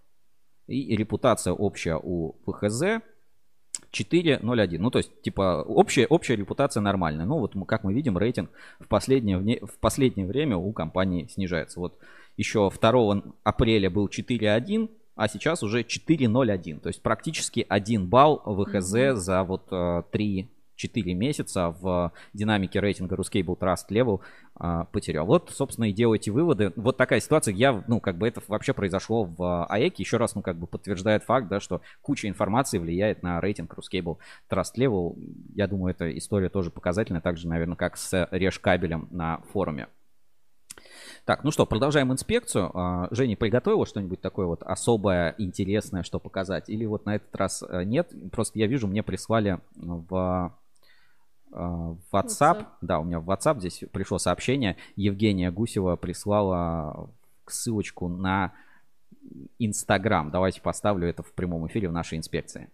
И репутация общая у ПХЗ 4.01. Ну, то есть, типа, общая, общая репутация нормальная. Ну, вот мы, как мы видим, рейтинг в последнее, в последнее время у компании снижается. Вот еще 2 апреля был 4.1, а сейчас уже 4.01. То есть, практически 1 балл ВХЗ Мгм. за вот 3 4 месяца в динамике рейтинга Ruscable Trust Level а, потерял. Вот, собственно, и делайте выводы. Вот такая ситуация. Я, ну, как бы это вообще произошло в АЭКе. Еще раз, ну, как бы подтверждает факт, да, что куча информации влияет на рейтинг Ruscable Trust Level. Я думаю, эта история тоже показательная, так же, наверное, как с Решкабелем на форуме. Так, ну что, продолжаем инспекцию. А, Женя приготовила что-нибудь такое вот особое, интересное, что показать? Или вот на этот раз э, нет? Просто я вижу, мне прислали в в WhatsApp. WhatsApp. Да, у меня в WhatsApp здесь пришло сообщение. Евгения Гусева прислала ссылочку на Инстаграм. Давайте поставлю это в прямом эфире в нашей инспекции.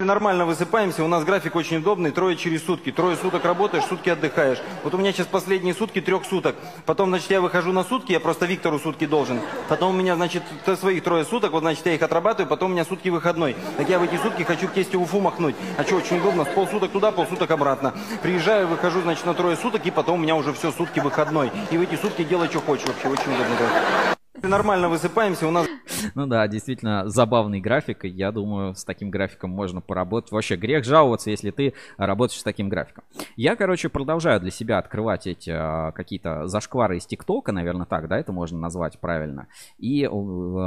Нормально высыпаемся, у нас график очень удобный, трое через сутки. Трое суток работаешь, сутки отдыхаешь. Вот у меня сейчас последние сутки трех суток. Потом, значит, я выхожу на сутки, я просто Виктору сутки должен. Потом у меня, значит, своих трое суток, вот, значит, я их отрабатываю, потом у меня сутки выходной. Так я в эти сутки хочу к тестю в Уфу махнуть. А что, очень удобно, с полсуток туда, полсуток обратно. Приезжаю, выхожу, значит, на трое суток, и потом у меня уже все, сутки выходной. И в эти сутки делай, что хочешь вообще, очень удобно. Нормально высыпаемся, у нас Ну да, действительно забавный график. и Я думаю, с таким графиком можно поработать. Вообще грех жаловаться, если ты работаешь с таким графиком. Я, короче, продолжаю для себя открывать эти а, какие-то зашквары из ТикТока, наверное, так, да, это можно назвать правильно. И э,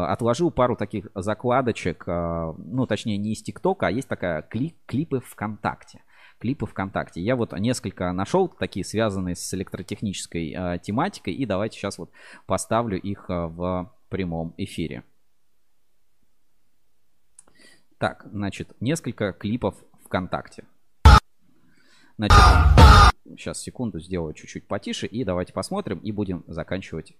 отложил пару таких закладочек, а, ну, точнее, не из ТикТока, а есть такая кли- клипы ВКонтакте клипы ВКонтакте. Я вот несколько нашел, такие связанные с электротехнической э, тематикой, и давайте сейчас вот поставлю их э, в прямом эфире. Так, значит, несколько клипов ВКонтакте. Значит, сейчас секунду сделаю чуть-чуть потише, и давайте посмотрим, и будем заканчивать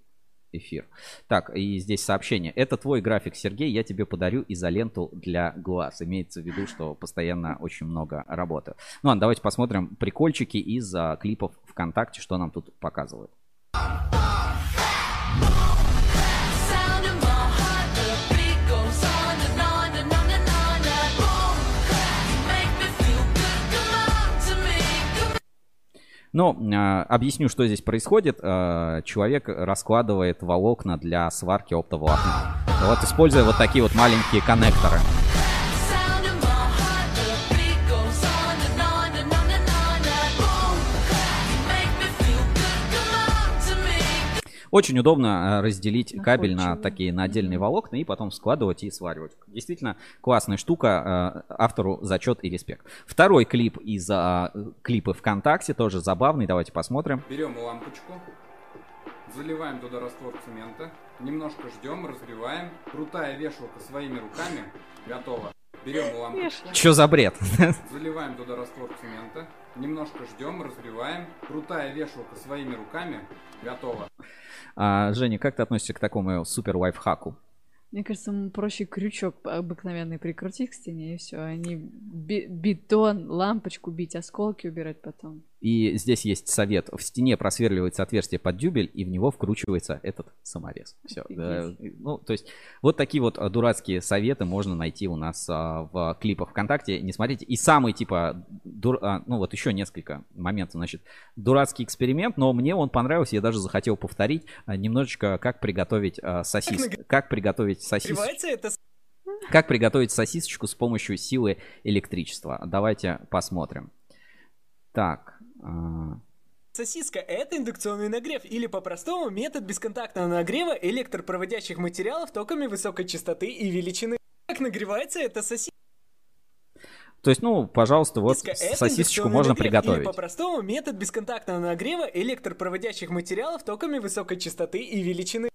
эфир. Так, и здесь сообщение. Это твой график, Сергей, я тебе подарю изоленту для глаз. Имеется в виду, что постоянно очень много работы. Ну ладно, давайте посмотрим прикольчики из а, клипов ВКонтакте, что нам тут показывают. А, объясню, что здесь происходит. А, человек раскладывает волокна для сварки оптоволокна. Вот используя вот такие вот маленькие коннекторы. Очень удобно а, разделить кабель на такие на отдельные волокна и потом складывать и сваривать. Действительно классная штука. а, Автору зачет и респект. Второй клип из а, клипа ВКонтакте тоже забавный. Давайте посмотрим. Берем лампочку, заливаем туда раствор цемента, немножко ждем, разбиваем. Крутая вешалка своими руками, готово. Берем лампочку. Чё за бред? Заливаем туда раствор цемента, немножко ждем, разбиваем. Крутая вешалка своими руками, готово. А, Женя, как ты относишься к такому супер лайфхаку? Мне кажется, ему проще крючок обыкновенный прикрутить к стене, и все. Они би- бетон, лампочку бить, осколки убирать потом. И здесь есть совет. В стене просверливается отверстие под дюбель, и в него вкручивается этот саморез. Все. Ну, то есть, вот такие вот а, дурацкие советы можно найти у нас а, в клипах ВКонтакте. Не смотрите. И самый, типа, дур- а, ну вот еще несколько моментов. Значит, дурацкий эксперимент, но мне он понравился. Я даже захотел повторить а, немножечко, как приготовить а, сосиску. Как приготовить сосиску. Как приготовить сосисочку с помощью силы электричества? Давайте посмотрим. Так. А, Сосиска – это индукционный нагрев или по-простому метод бесконтактного нагрева электропроводящих материалов токами высокой частоты и величины. Как нагревается эта сосиска? То есть, ну, пожалуйста, вот Это сосисочку можно нагрев приготовить. По-простому метод бесконтактного нагрева электропроводящих материалов токами высокой частоты и величины.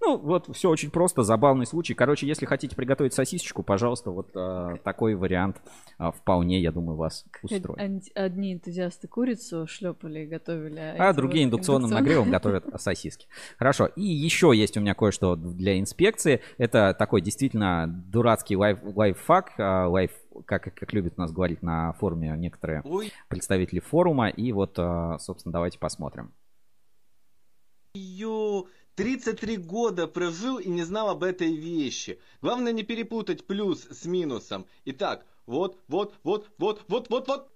Ну, вот все очень просто, забавный случай. Короче, если хотите приготовить сосисочку, пожалуйста, вот а, такой вариант а, вполне, я думаю, вас устроит. Од- Одни энтузиасты курицу шлепали и готовили, А эти другие вот индукционным индукционные- нагревом готовят сосиски. Хорошо. И еще есть у меня кое-что для инспекции. Это такой действительно дурацкий лайф, лайфхак, а, лайф, как, как любят нас говорить на форуме некоторые представители форума. И вот, а, собственно, давайте посмотрим. Ю, 33 года прожил и не знал об этой вещи. Главное не перепутать плюс с минусом. Итак, вот, вот, вот, вот, вот, вот, вот.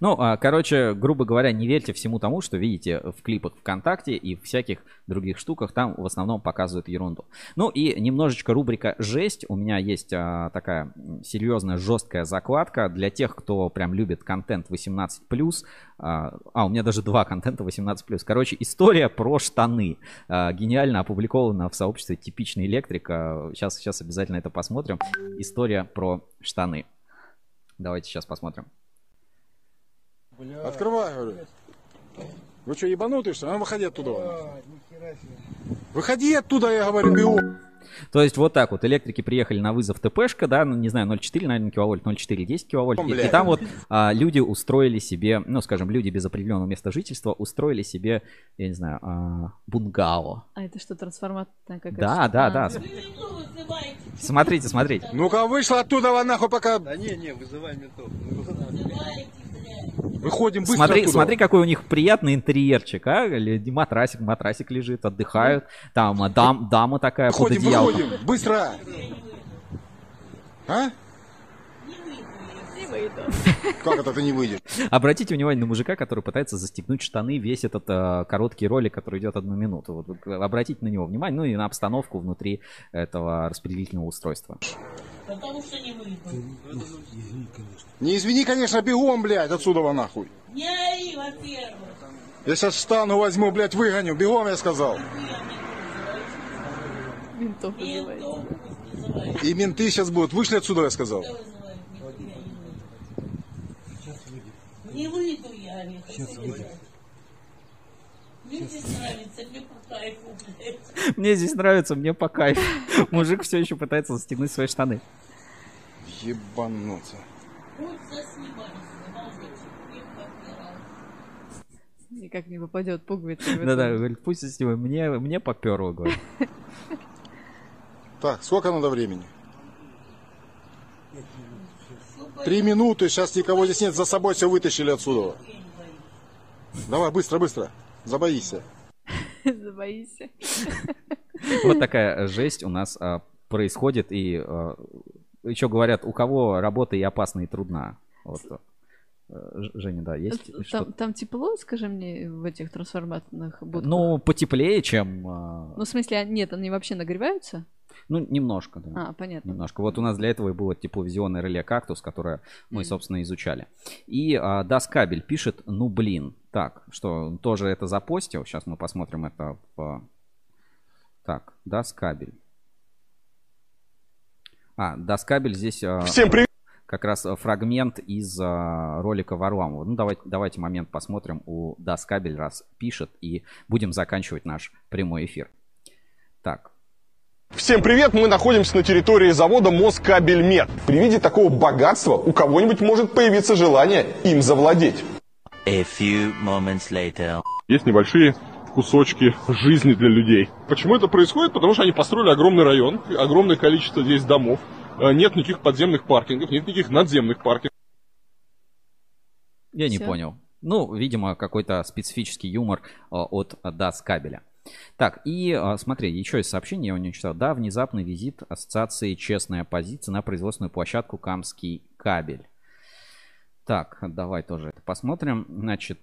Ну, а, короче, грубо говоря, не верьте всему тому, что видите в клипах ВКонтакте и всяких других штуках. Там в основном показывают ерунду. Ну и немножечко рубрика «Жесть». У меня есть а, такая серьезная, жесткая закладка для тех, кто прям любит контент 18+. А, а, у меня даже два контента 18+. Короче, история про штаны. Гениально опубликована в сообществе «Типичный электрик». Сейчас, сейчас обязательно это посмотрим. История про штаны. Давайте сейчас посмотрим. Открывай, говорю. Вы что, ебанутые, что ли? А ну, выходи оттуда. вон. Выходи оттуда, я говорю, бегом. То есть вот так вот электрики приехали на вызов ТПшка, да, ну, не знаю, 0,4, наверное, киловольт, 0,4, 10 киловольт. И, и там вот а, люди устроили себе, ну, скажем, люди без определенного места жительства устроили себе, я не знаю, а, бунгало. А это что, трансформаторная какая-то? Да, да, А. да. Смотрите, смотрите. Ну-ка, вышла оттуда, вон, нахуй, пока... Да не, не, вызывай ментов. Выходим быстро Смотри, оттуда. смотри, какой у них приятный интерьерчик, а? Матрасик, матрасик лежит, отдыхают. Там а, дам, дама такая под Выходим, одеялом. выходим, быстро. А? Как это ты не выйдешь? Обратите внимание на мужика, который пытается застегнуть штаны весь этот э, короткий ролик, который идет одну минуту. Вот, вы обратите на него внимание, ну и на обстановку внутри этого распределительного устройства. Потому что не выйду. Не извини, конечно, бегом, блядь, отсюда вон, нахуй. Не ори, во-первых. Я сейчас встану, возьму, блядь, выгоню. Бегом, я сказал. Ментов вызывает. И менты сейчас будут. Вышли отсюда, я сказал. Не выйду я, Олег. Мне здесь нравится, мне по кайфу, блядь. Мне здесь нравится, мне по кайфу. Мужик все еще пытается застегнуть свои штаны. Ебануться. Никак не попадет, пуговица. Да-да, говорит, пусть с него, мне, мне поперло, говорит. Так, сколько надо времени? Три минуты, сейчас никого здесь нет, за собой все вытащили отсюда. Давай, быстро, быстро. Забоишься. Забоишься. Вот такая жесть у нас а, происходит. И еще говорят, у кого работа и опасна, и трудна. Вот. Э, Женя, да, есть Там, что там тепло, скажи мне, в этих трансформаторных будках? Ну, потеплее, чем... а, Ну, в смысле, а- нет, они вообще нагреваются? Ну, немножко, да. А, понятно. Немножко. Вот у нас для этого и было тепловизионное реле «Кактус», которое мы, собственно, изучали. И а, Даскабель пишет, ну, блин. Так, что, тоже это запостил. Сейчас мы посмотрим это в... Так, Даскабель. А, Даскабель здесь... а, Всем привет! Как раз фрагмент из а, ролика Варламова. Ну, давайте, давайте момент посмотрим у Даскабель, раз пишет, и будем заканчивать наш прямой эфир. Так, Всем привет! Мы находимся на территории завода Москабельмет. При виде такого богатства у кого-нибудь может появиться желание им завладеть. A few moments later. Есть небольшие кусочки жизни для людей. Почему это происходит? Потому что они построили огромный район, огромное количество здесь домов. Э, Нет никаких подземных паркингов, нет никаких надземных паркингов. Я не Всё? понял. Ну, видимо, какой-то специфический юмор а, от Дас Кабеля. Так, и а, смотри, еще есть сообщение, я его не читал. Да, внезапный визит ассоциации «Честная позиция» на производственную площадку «Камский кабель». Так, давай тоже это посмотрим. Значит,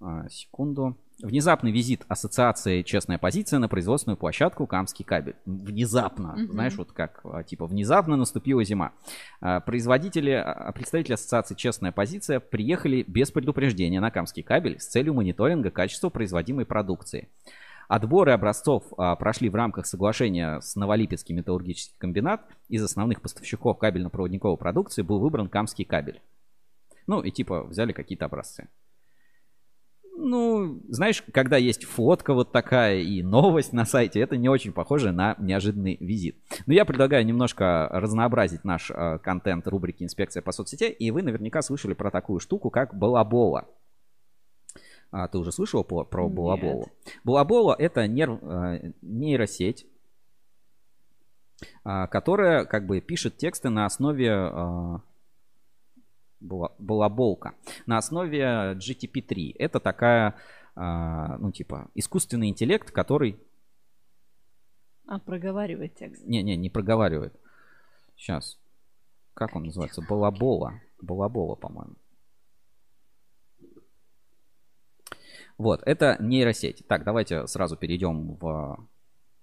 а, секунду. Внезапный визит ассоциации «Честная позиция» на производственную площадку «Камский кабель». Внезапно, Мгм. знаешь, вот как, а, типа, внезапно наступила зима. Производители, представители ассоциации «Честная позиция» приехали без предупреждения на Камский кабель с целью мониторинга качества производимой продукции. Отборы образцов а, прошли в рамках соглашения с Новолипецкий металлургический комбинат. Из основных поставщиков кабельно-проводниковой продукции был выбран Камский кабель. Ну и типа взяли какие-то образцы. Ну, знаешь, когда есть фотка вот такая и новость на сайте, это не очень похоже на неожиданный визит. Но я предлагаю немножко разнообразить наш э, контент рубрики «Инспекция по соцсетям», и вы наверняка слышали про такую штуку, как балабола. А, ты уже слышал про, про Нет. балаболу? Балабола — это нерв- э, нейросеть, а, которая как бы пишет тексты на основе э, бала- балаболка на основе GTP3. Это такая, а, ну типа, искусственный интеллект, который... А, проговаривает текст. Не-не, не проговаривает. Сейчас. Как он называется? Балабола. Балабола, по-моему. Вот, это нейросеть. Так, давайте сразу перейдем в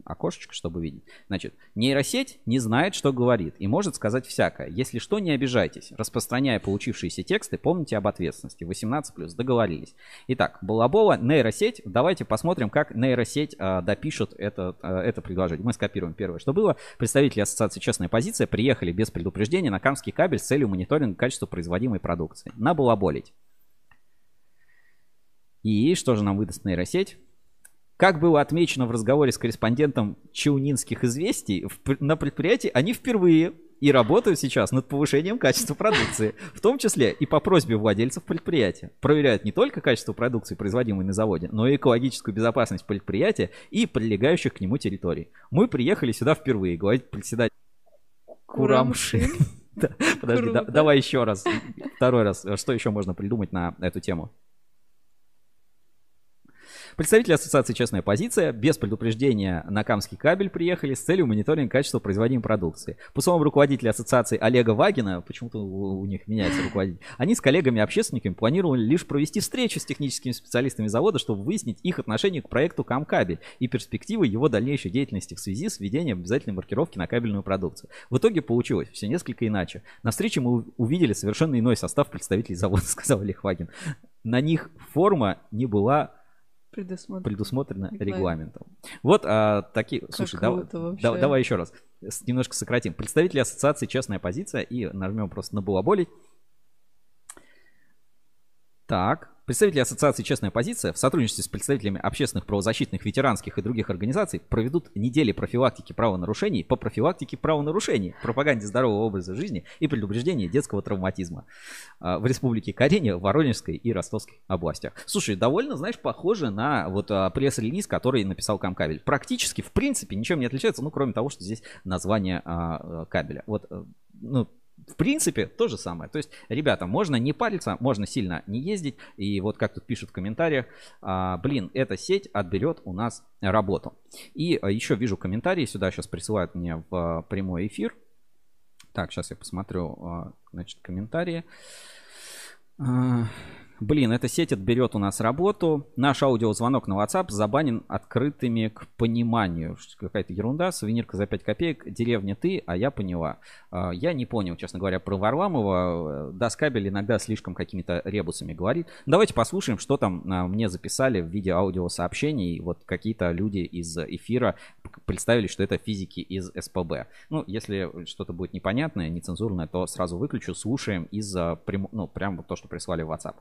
окошечко, чтобы видеть. Значит, нейросеть не знает, что говорит и может сказать всякое. Если что, не обижайтесь. Распространяя получившиеся тексты, помните об ответственности. 18+, договорились. Итак, балабола, нейросеть. Давайте посмотрим, как нейросеть а, допишет это, а, это предложение. Мы скопируем первое, что было. Представители ассоциации «Честная позиция» приехали без предупреждения на Камский кабель с целью мониторинга качества производимой продукции. На балаболить. И что же нам выдаст нейросеть? Как было отмечено в разговоре с корреспондентом Чаунинских известий, в- на предприятии они впервые и работают сейчас над повышением качества продукции, в том числе и по просьбе владельцев предприятия. Проверяют не только качество продукции, производимой на заводе, но и экологическую безопасность предприятия и прилегающих к нему территорий. Мы приехали сюда впервые, говорит председатель Курамшин. Подожди, давай еще раз, второй раз. Что еще можно придумать на эту тему? Представители ассоциации «Честная позиция» без предупреждения на Камский кабель приехали с целью мониторинга качества производимой продукции. По словам руководителя ассоциации Олега Вагина, почему-то у, них меняется руководитель, они с коллегами-общественниками планировали лишь провести встречу с техническими специалистами завода, чтобы выяснить их отношение к проекту Камкабель и перспективы его дальнейшей деятельности в связи с введением обязательной маркировки на кабельную продукцию. В итоге получилось все несколько иначе. На встрече мы увидели совершенно иной состав представителей завода, сказал Олег Вагин. На них форма не была Предусмотрено. предусмотрено Регламент. регламентом. Вот а, такие. Слушай, дав- круто вообще. да- давай еще раз. Немножко сократим. Представители ассоциации «Честная позиция» и нажмем просто на «Балаболить». Так. Представители ассоциации «Честная позиция» в сотрудничестве с представителями общественных правозащитных, ветеранских и других организаций проведут недели профилактики правонарушений по профилактике правонарушений, пропаганде здорового образа жизни и предупреждении детского травматизма а, в Республике Карелия, Воронежской и Ростовской областях. Слушай, довольно, знаешь, похоже на вот а, пресс-релиз, который написал Камкабель. Практически, в принципе, ничем не отличается, ну, кроме того, что здесь название а, кабеля. Вот, э, ну, в принципе, то же самое. То есть, ребята, можно не париться, можно сильно не ездить. И вот как тут пишут в комментариях, а, блин, эта сеть отберет у нас работу. И а, еще вижу комментарии, сюда сейчас присылают мне в а, прямой эфир. Так, сейчас я посмотрю, значит, комментарии. Блин, эта сеть отберет у нас работу. Наш аудиозвонок на WhatsApp забанен открытыми к пониманию. Какая-то ерунда. Сувенирка за 5 копеек. Деревня ты, а я поняла. А, Я не понял, честно говоря, про Варламова. Даскабель иногда слишком какими-то ребусами говорит. Давайте послушаем, что там а, мне записали в виде аудиосообщений. Вот какие-то люди из эфира представили, что это физики из СПБ. Ну, если что-то будет непонятное, нецензурное, то сразу выключу. Слушаем из ну, прям вот то, что прислали в WhatsApp.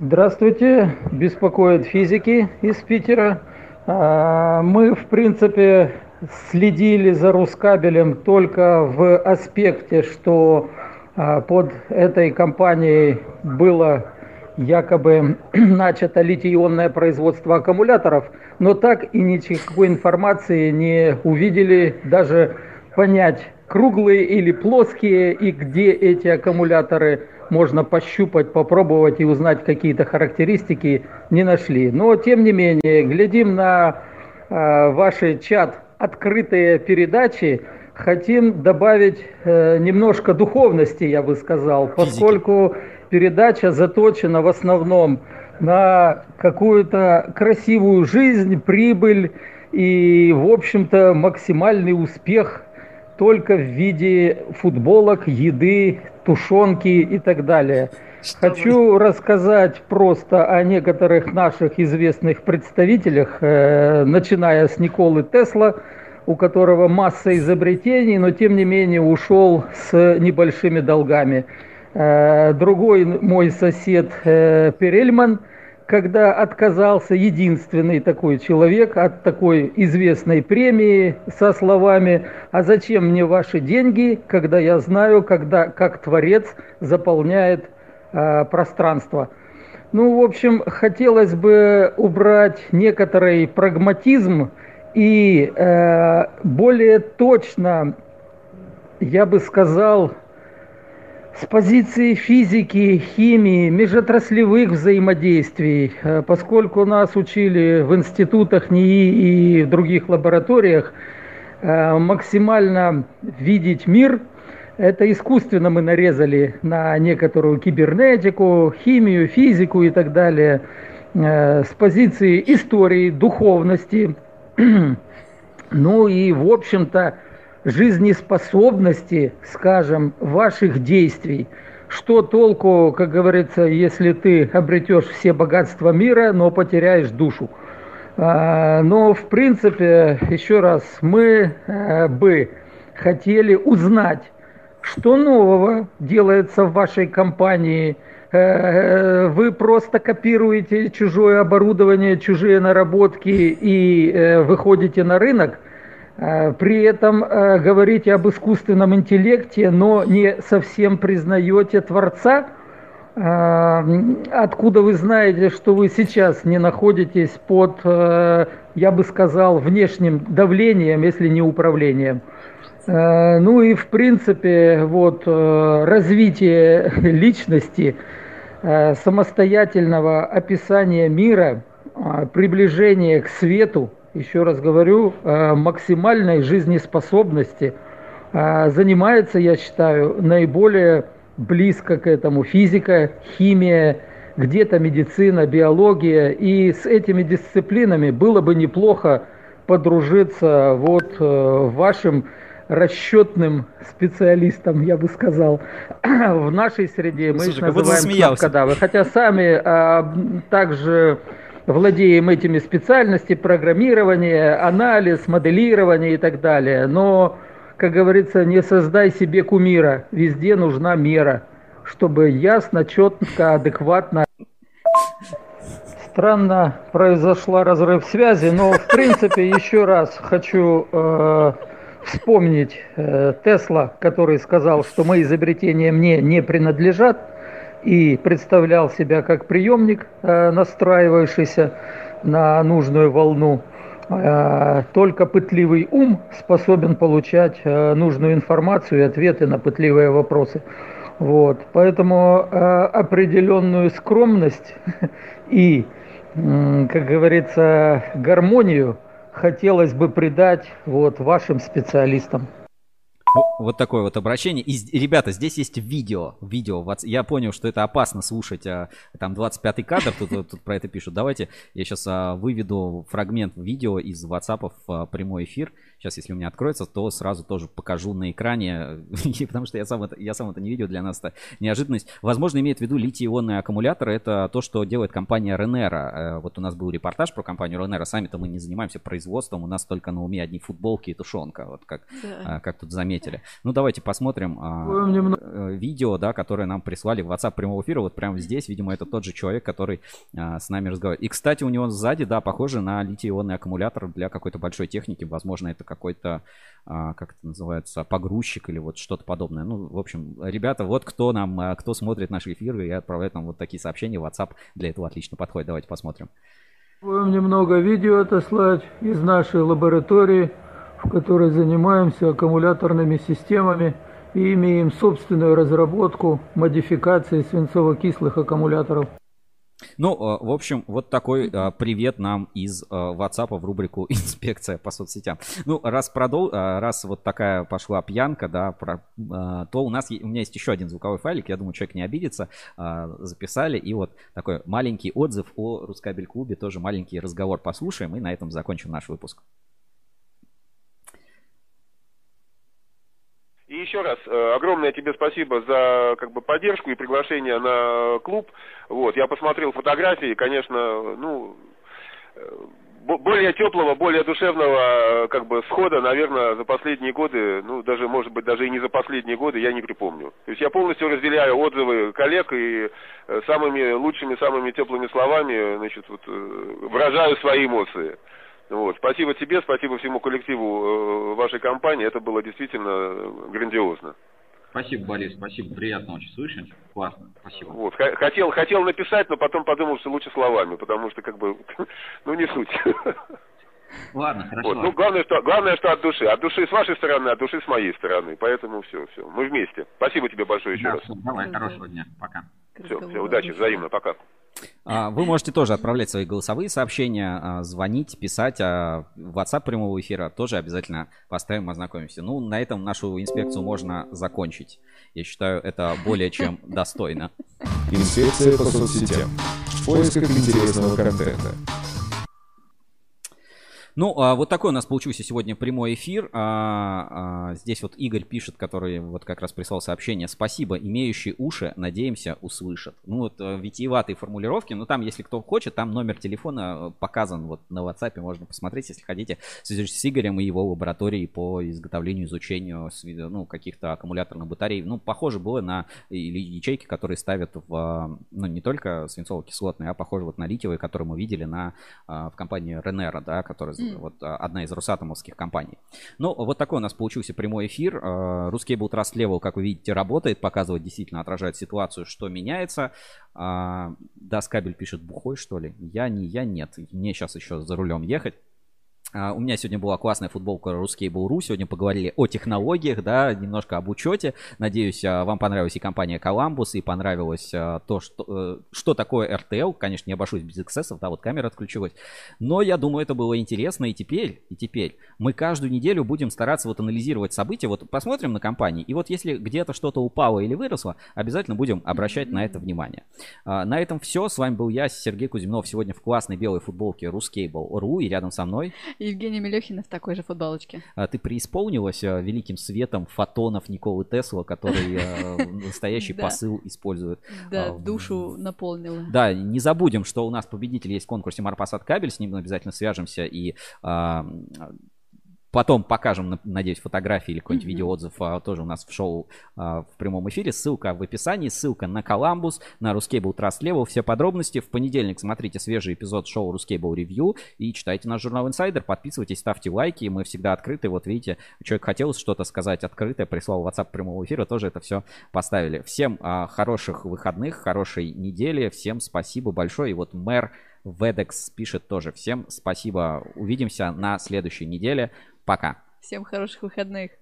Здравствуйте, беспокоят физики из Питера. А, Мы, в принципе, следили за Рускабелем только в аспекте, что а, под этой компанией было якобы начато литий-ионное производство аккумуляторов, но так и никакой информации не увидели, даже понять, круглые или плоские, и где эти аккумуляторы можно пощупать, попробовать и узнать какие-то характеристики, не нашли. Но, тем не менее, глядим на э, ваши чат открытые передачи, хотим добавить э, немножко духовности, я бы сказал, поскольку передача заточена в основном на какую-то красивую жизнь, прибыль и, в общем-то, максимальный успех только в виде футболок, еды, тушенки и так далее. Хочу рассказать просто о некоторых наших известных представителях, э, начиная с Николы Тесла, у которого масса изобретений, но тем не менее ушел с небольшими долгами. Э, Другой мой сосед э, Перельман, когда отказался единственный такой человек от такой известной премии со словами «А зачем мне ваши деньги, когда я знаю, когда, как Творец заполняет э, пространство?» Ну, в общем, хотелось бы убрать некоторый прагматизм и э, более точно, я бы сказал, с позиции физики, химии, межотраслевых взаимодействий, э, поскольку нас учили в институтах НИИ и в других лабораториях э, максимально видеть мир, это искусственно мы нарезали на некоторую кибернетику, химию, физику и так далее, э, с позиции истории, духовности, ну и, в общем-то, жизнеспособности, скажем, ваших действий. Что толку, как говорится, если ты обретешь все богатства мира, но потеряешь душу? А, Но, в принципе, еще раз, мы э, бы хотели узнать, что нового делается в вашей компании, э, вы просто копируете чужое оборудование, чужие наработки и э, выходите на рынок, э, при этом э, говорите об искусственном интеллекте, но не совсем признаете Творца, а, откуда вы знаете, что вы сейчас не находитесь под, э, я бы сказал, внешним давлением, если не управлением? Э, Ну и в принципе вот э, развитие личности, э, самостоятельного описания мира, э, приближение к свету, еще раз говорю, э, максимальной жизнеспособности э, занимается, я считаю, наиболее близко к этому физика, химия, где-то медицина, биология. И с этими дисциплинами было бы неплохо подружиться вот э, вашим расчетным специалистам, я бы сказал. В нашей среде мы Слушай, их называем кнопкодавы. Хотя сами а, также владеем этими специальностями программирование, анализ, моделирование и так далее. Но, как говорится, не создай себе кумира. Везде нужна мера, чтобы ясно, четко, адекватно Странно произошла разрыв связи, но в принципе еще раз хочу э, вспомнить э, Тесла, который сказал, что мои изобретения мне не принадлежат и представлял себя как приемник, э, настраивающийся на нужную волну. Э, Только пытливый ум способен получать э, нужную информацию и ответы на пытливые вопросы. Вот, поэтому определенную скромность и, как говорится, гармонию хотелось бы придать вот вашим специалистам. Во- Вот такое вот обращение. И, ребята, здесь есть видео. Видео. в Я понял, что это опасно слушать. а, Там 25-й кадр, тут, тут про это пишут. Давайте я сейчас выведу фрагмент видео из WhatsApp в а, прямой эфир. Сейчас, если у меня откроется, то сразу тоже покажу на экране, потому что я сам, это, я сам это не видел, для нас это неожиданность. Возможно, имеет в виду литий-ионные аккумуляторы. Это то, что делает компания Renera. Э, Вот у нас был репортаж про компанию Renera. Сами-то мы не занимаемся производством, у нас только на уме одни футболки и тушенка, вот как, Да. а, как тут заметили. Ну, давайте посмотрим а, Ой, э, видео, да, которое нам прислали в WhatsApp прямого эфира. Вот прямо здесь, видимо, это тот же человек, который а, с нами разговаривает. И, кстати, у него сзади, да, похоже на литий-ионный аккумулятор для какой-то большой техники. Возможно, это какой-то, а, как это называется, погрузчик или вот что-то подобное. Ну, в общем, ребята, вот кто нам, а, кто смотрит наши эфиры и отправляет нам вот такие сообщения, WhatsApp для этого отлично подходит. Давайте посмотрим. Будем немного видео отослать из нашей лаборатории, в которой занимаемся аккумуляторными системами и имеем собственную разработку модификации свинцово-кислых аккумуляторов. Ну, э, в общем, вот такой э, привет нам из э, WhatsApp в рубрику «Инспекция по соцсетям». Ну, раз продол, раз вот такая пошла пьянка, да, про, то у нас, у меня есть еще один звуковой файлик, я думаю, человек не обидится, записали, и вот такой маленький отзыв о Рускабель клубе, тоже маленький разговор послушаем, и на этом закончим наш выпуск. И еще раз э, огромное тебе спасибо за как бы поддержку и приглашение на клуб. Вот, я посмотрел фотографии, конечно, ну э, бо- более теплого, более душевного э, как бы схода, наверное, за последние годы, ну даже может быть даже и не за последние годы, я не припомню. То есть я полностью разделяю отзывы коллег и самыми лучшими, самыми теплыми словами, значит, вот, выражаю свои эмоции. Вот. Спасибо тебе, спасибо всему коллективу э, вашей компании. Это было действительно э, грандиозно. Спасибо, Борис, спасибо, приятно очень слышать, классно, спасибо. Вот. Хотел, хотел написать, но потом подумал, что лучше словами, потому что как бы, ну не суть. Ладно, хорошо. Вот. Ну главное что, главное, что от души. От души с вашей стороны, от души с моей стороны. Поэтому все, все. Мы вместе. Спасибо тебе большое еще Да, раз. всё, давай, хорошего дня, пока. Все, все, удачи, взаимно, пока. А, Вы можете тоже отправлять свои голосовые сообщения, а, звонить, писать. а В WhatsApp прямого эфира тоже обязательно поставим, ознакомимся. Ну, на этом нашу инспекцию можно закончить. Я считаю, это более чем достойно. Инспекция по соцсетям. В поисках интересного контента. Ну, а, вот такой у нас получился сегодня прямой эфир. А, а, здесь вот Игорь пишет, который вот как раз прислал сообщение. Спасибо, имеющие уши, надеемся, услышат. Ну, вот а, витиеватые формулировки, но там, если кто хочет, там номер телефона э, показан вот на WhatsApp, можно посмотреть, если хотите, свяжитесь с Игорем и его лабораторией по изготовлению, изучению ну, каких-то аккумуляторных батарей. Ну, похоже было на или ячейки, которые ставят в, а, ну, не только свинцово-кислотные, а похоже вот на литиевые, которые мы видели на, а, в компании Ренера, да, которая вот а, одна из росатомовских компаний. Ну, вот такой у нас получился прямой эфир. Русский был Trust Level, как вы видите, работает, показывает, действительно отражает ситуацию, что меняется. Да, Скабель пишет, бухой, что ли? Я не, я нет. Мне сейчас еще за рулем ехать. А, у меня сегодня была классная футболка Ruskable.ru. Сегодня поговорили о технологиях, да, немножко об учете. Надеюсь, а, вам понравилась и компания Columbus, и понравилось а, то, что, э, что такое RTL. Конечно, не обошусь без эксцессов, да, вот камера отключилась. Но я думаю, это было интересно. И теперь, и теперь мы каждую неделю будем стараться вот анализировать события. Вот посмотрим на компании. И вот если где-то что-то упало или выросло, обязательно будем обращать на это внимание. На этом все. С вами был я, Сергей Кузьминов. Сегодня в классной белой футболке Ruskable.ru. И рядом со мной... Евгения Мелехина в такой же футболочке. А ты преисполнилась а, великим светом фотонов Николы Тесла, который а, настоящий посыл использует. Да, душу наполнила. Да, не забудем, что у нас победитель есть в конкурсе Марпасад Кабель, с ним обязательно свяжемся и Потом покажем, надеюсь, фотографии или какой-нибудь mm-hmm. видеоотзыв а, тоже у нас в шоу а, в прямом эфире. Ссылка в описании, ссылка на Коламбус, на Ruscable Trust Level. Все подробности. В понедельник смотрите свежий эпизод шоу Ruscable Review и читайте наш журнал Insider. Подписывайтесь, ставьте лайки. Мы всегда открыты. Вот видите, человек хотел что-то сказать открытое, прислал WhatsApp прямого эфира, тоже это все поставили. Всем а, хороших выходных, хорошей недели. Всем спасибо большое. И вот мэр Ведекс пишет тоже. Всем спасибо. Увидимся на следующей неделе. Пока. Всем хороших выходных.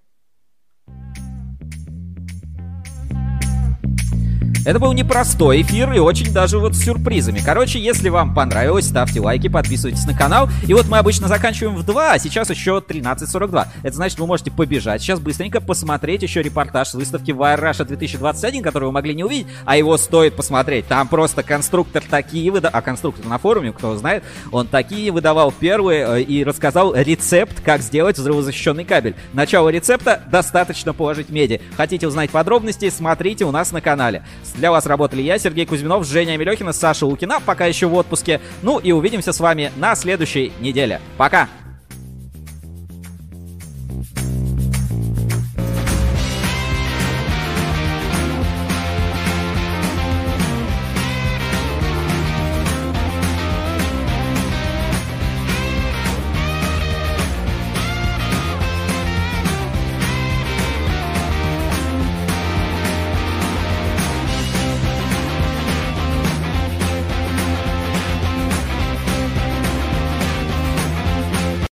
Это был непростой эфир и очень даже вот с сюрпризами. Короче, если вам понравилось, ставьте лайки, подписывайтесь на канал. И вот мы обычно заканчиваем в 2, а сейчас еще 13.42. Это значит, вы можете побежать сейчас быстренько посмотреть еще репортаж с выставки Wire Russia 2021, который вы могли не увидеть, а его стоит посмотреть. Там просто конструктор такие выдавал, а конструктор на форуме, кто знает, он такие выдавал первые э, и рассказал рецепт, как сделать взрывозащищенный кабель. Начало рецепта достаточно положить меди. Хотите узнать подробности, смотрите у нас на канале. Для вас работали я, Сергей Кузьминов, Женя Амелехина, Саша Лукина, пока еще в отпуске. Ну и увидимся с вами на следующей неделе. Пока!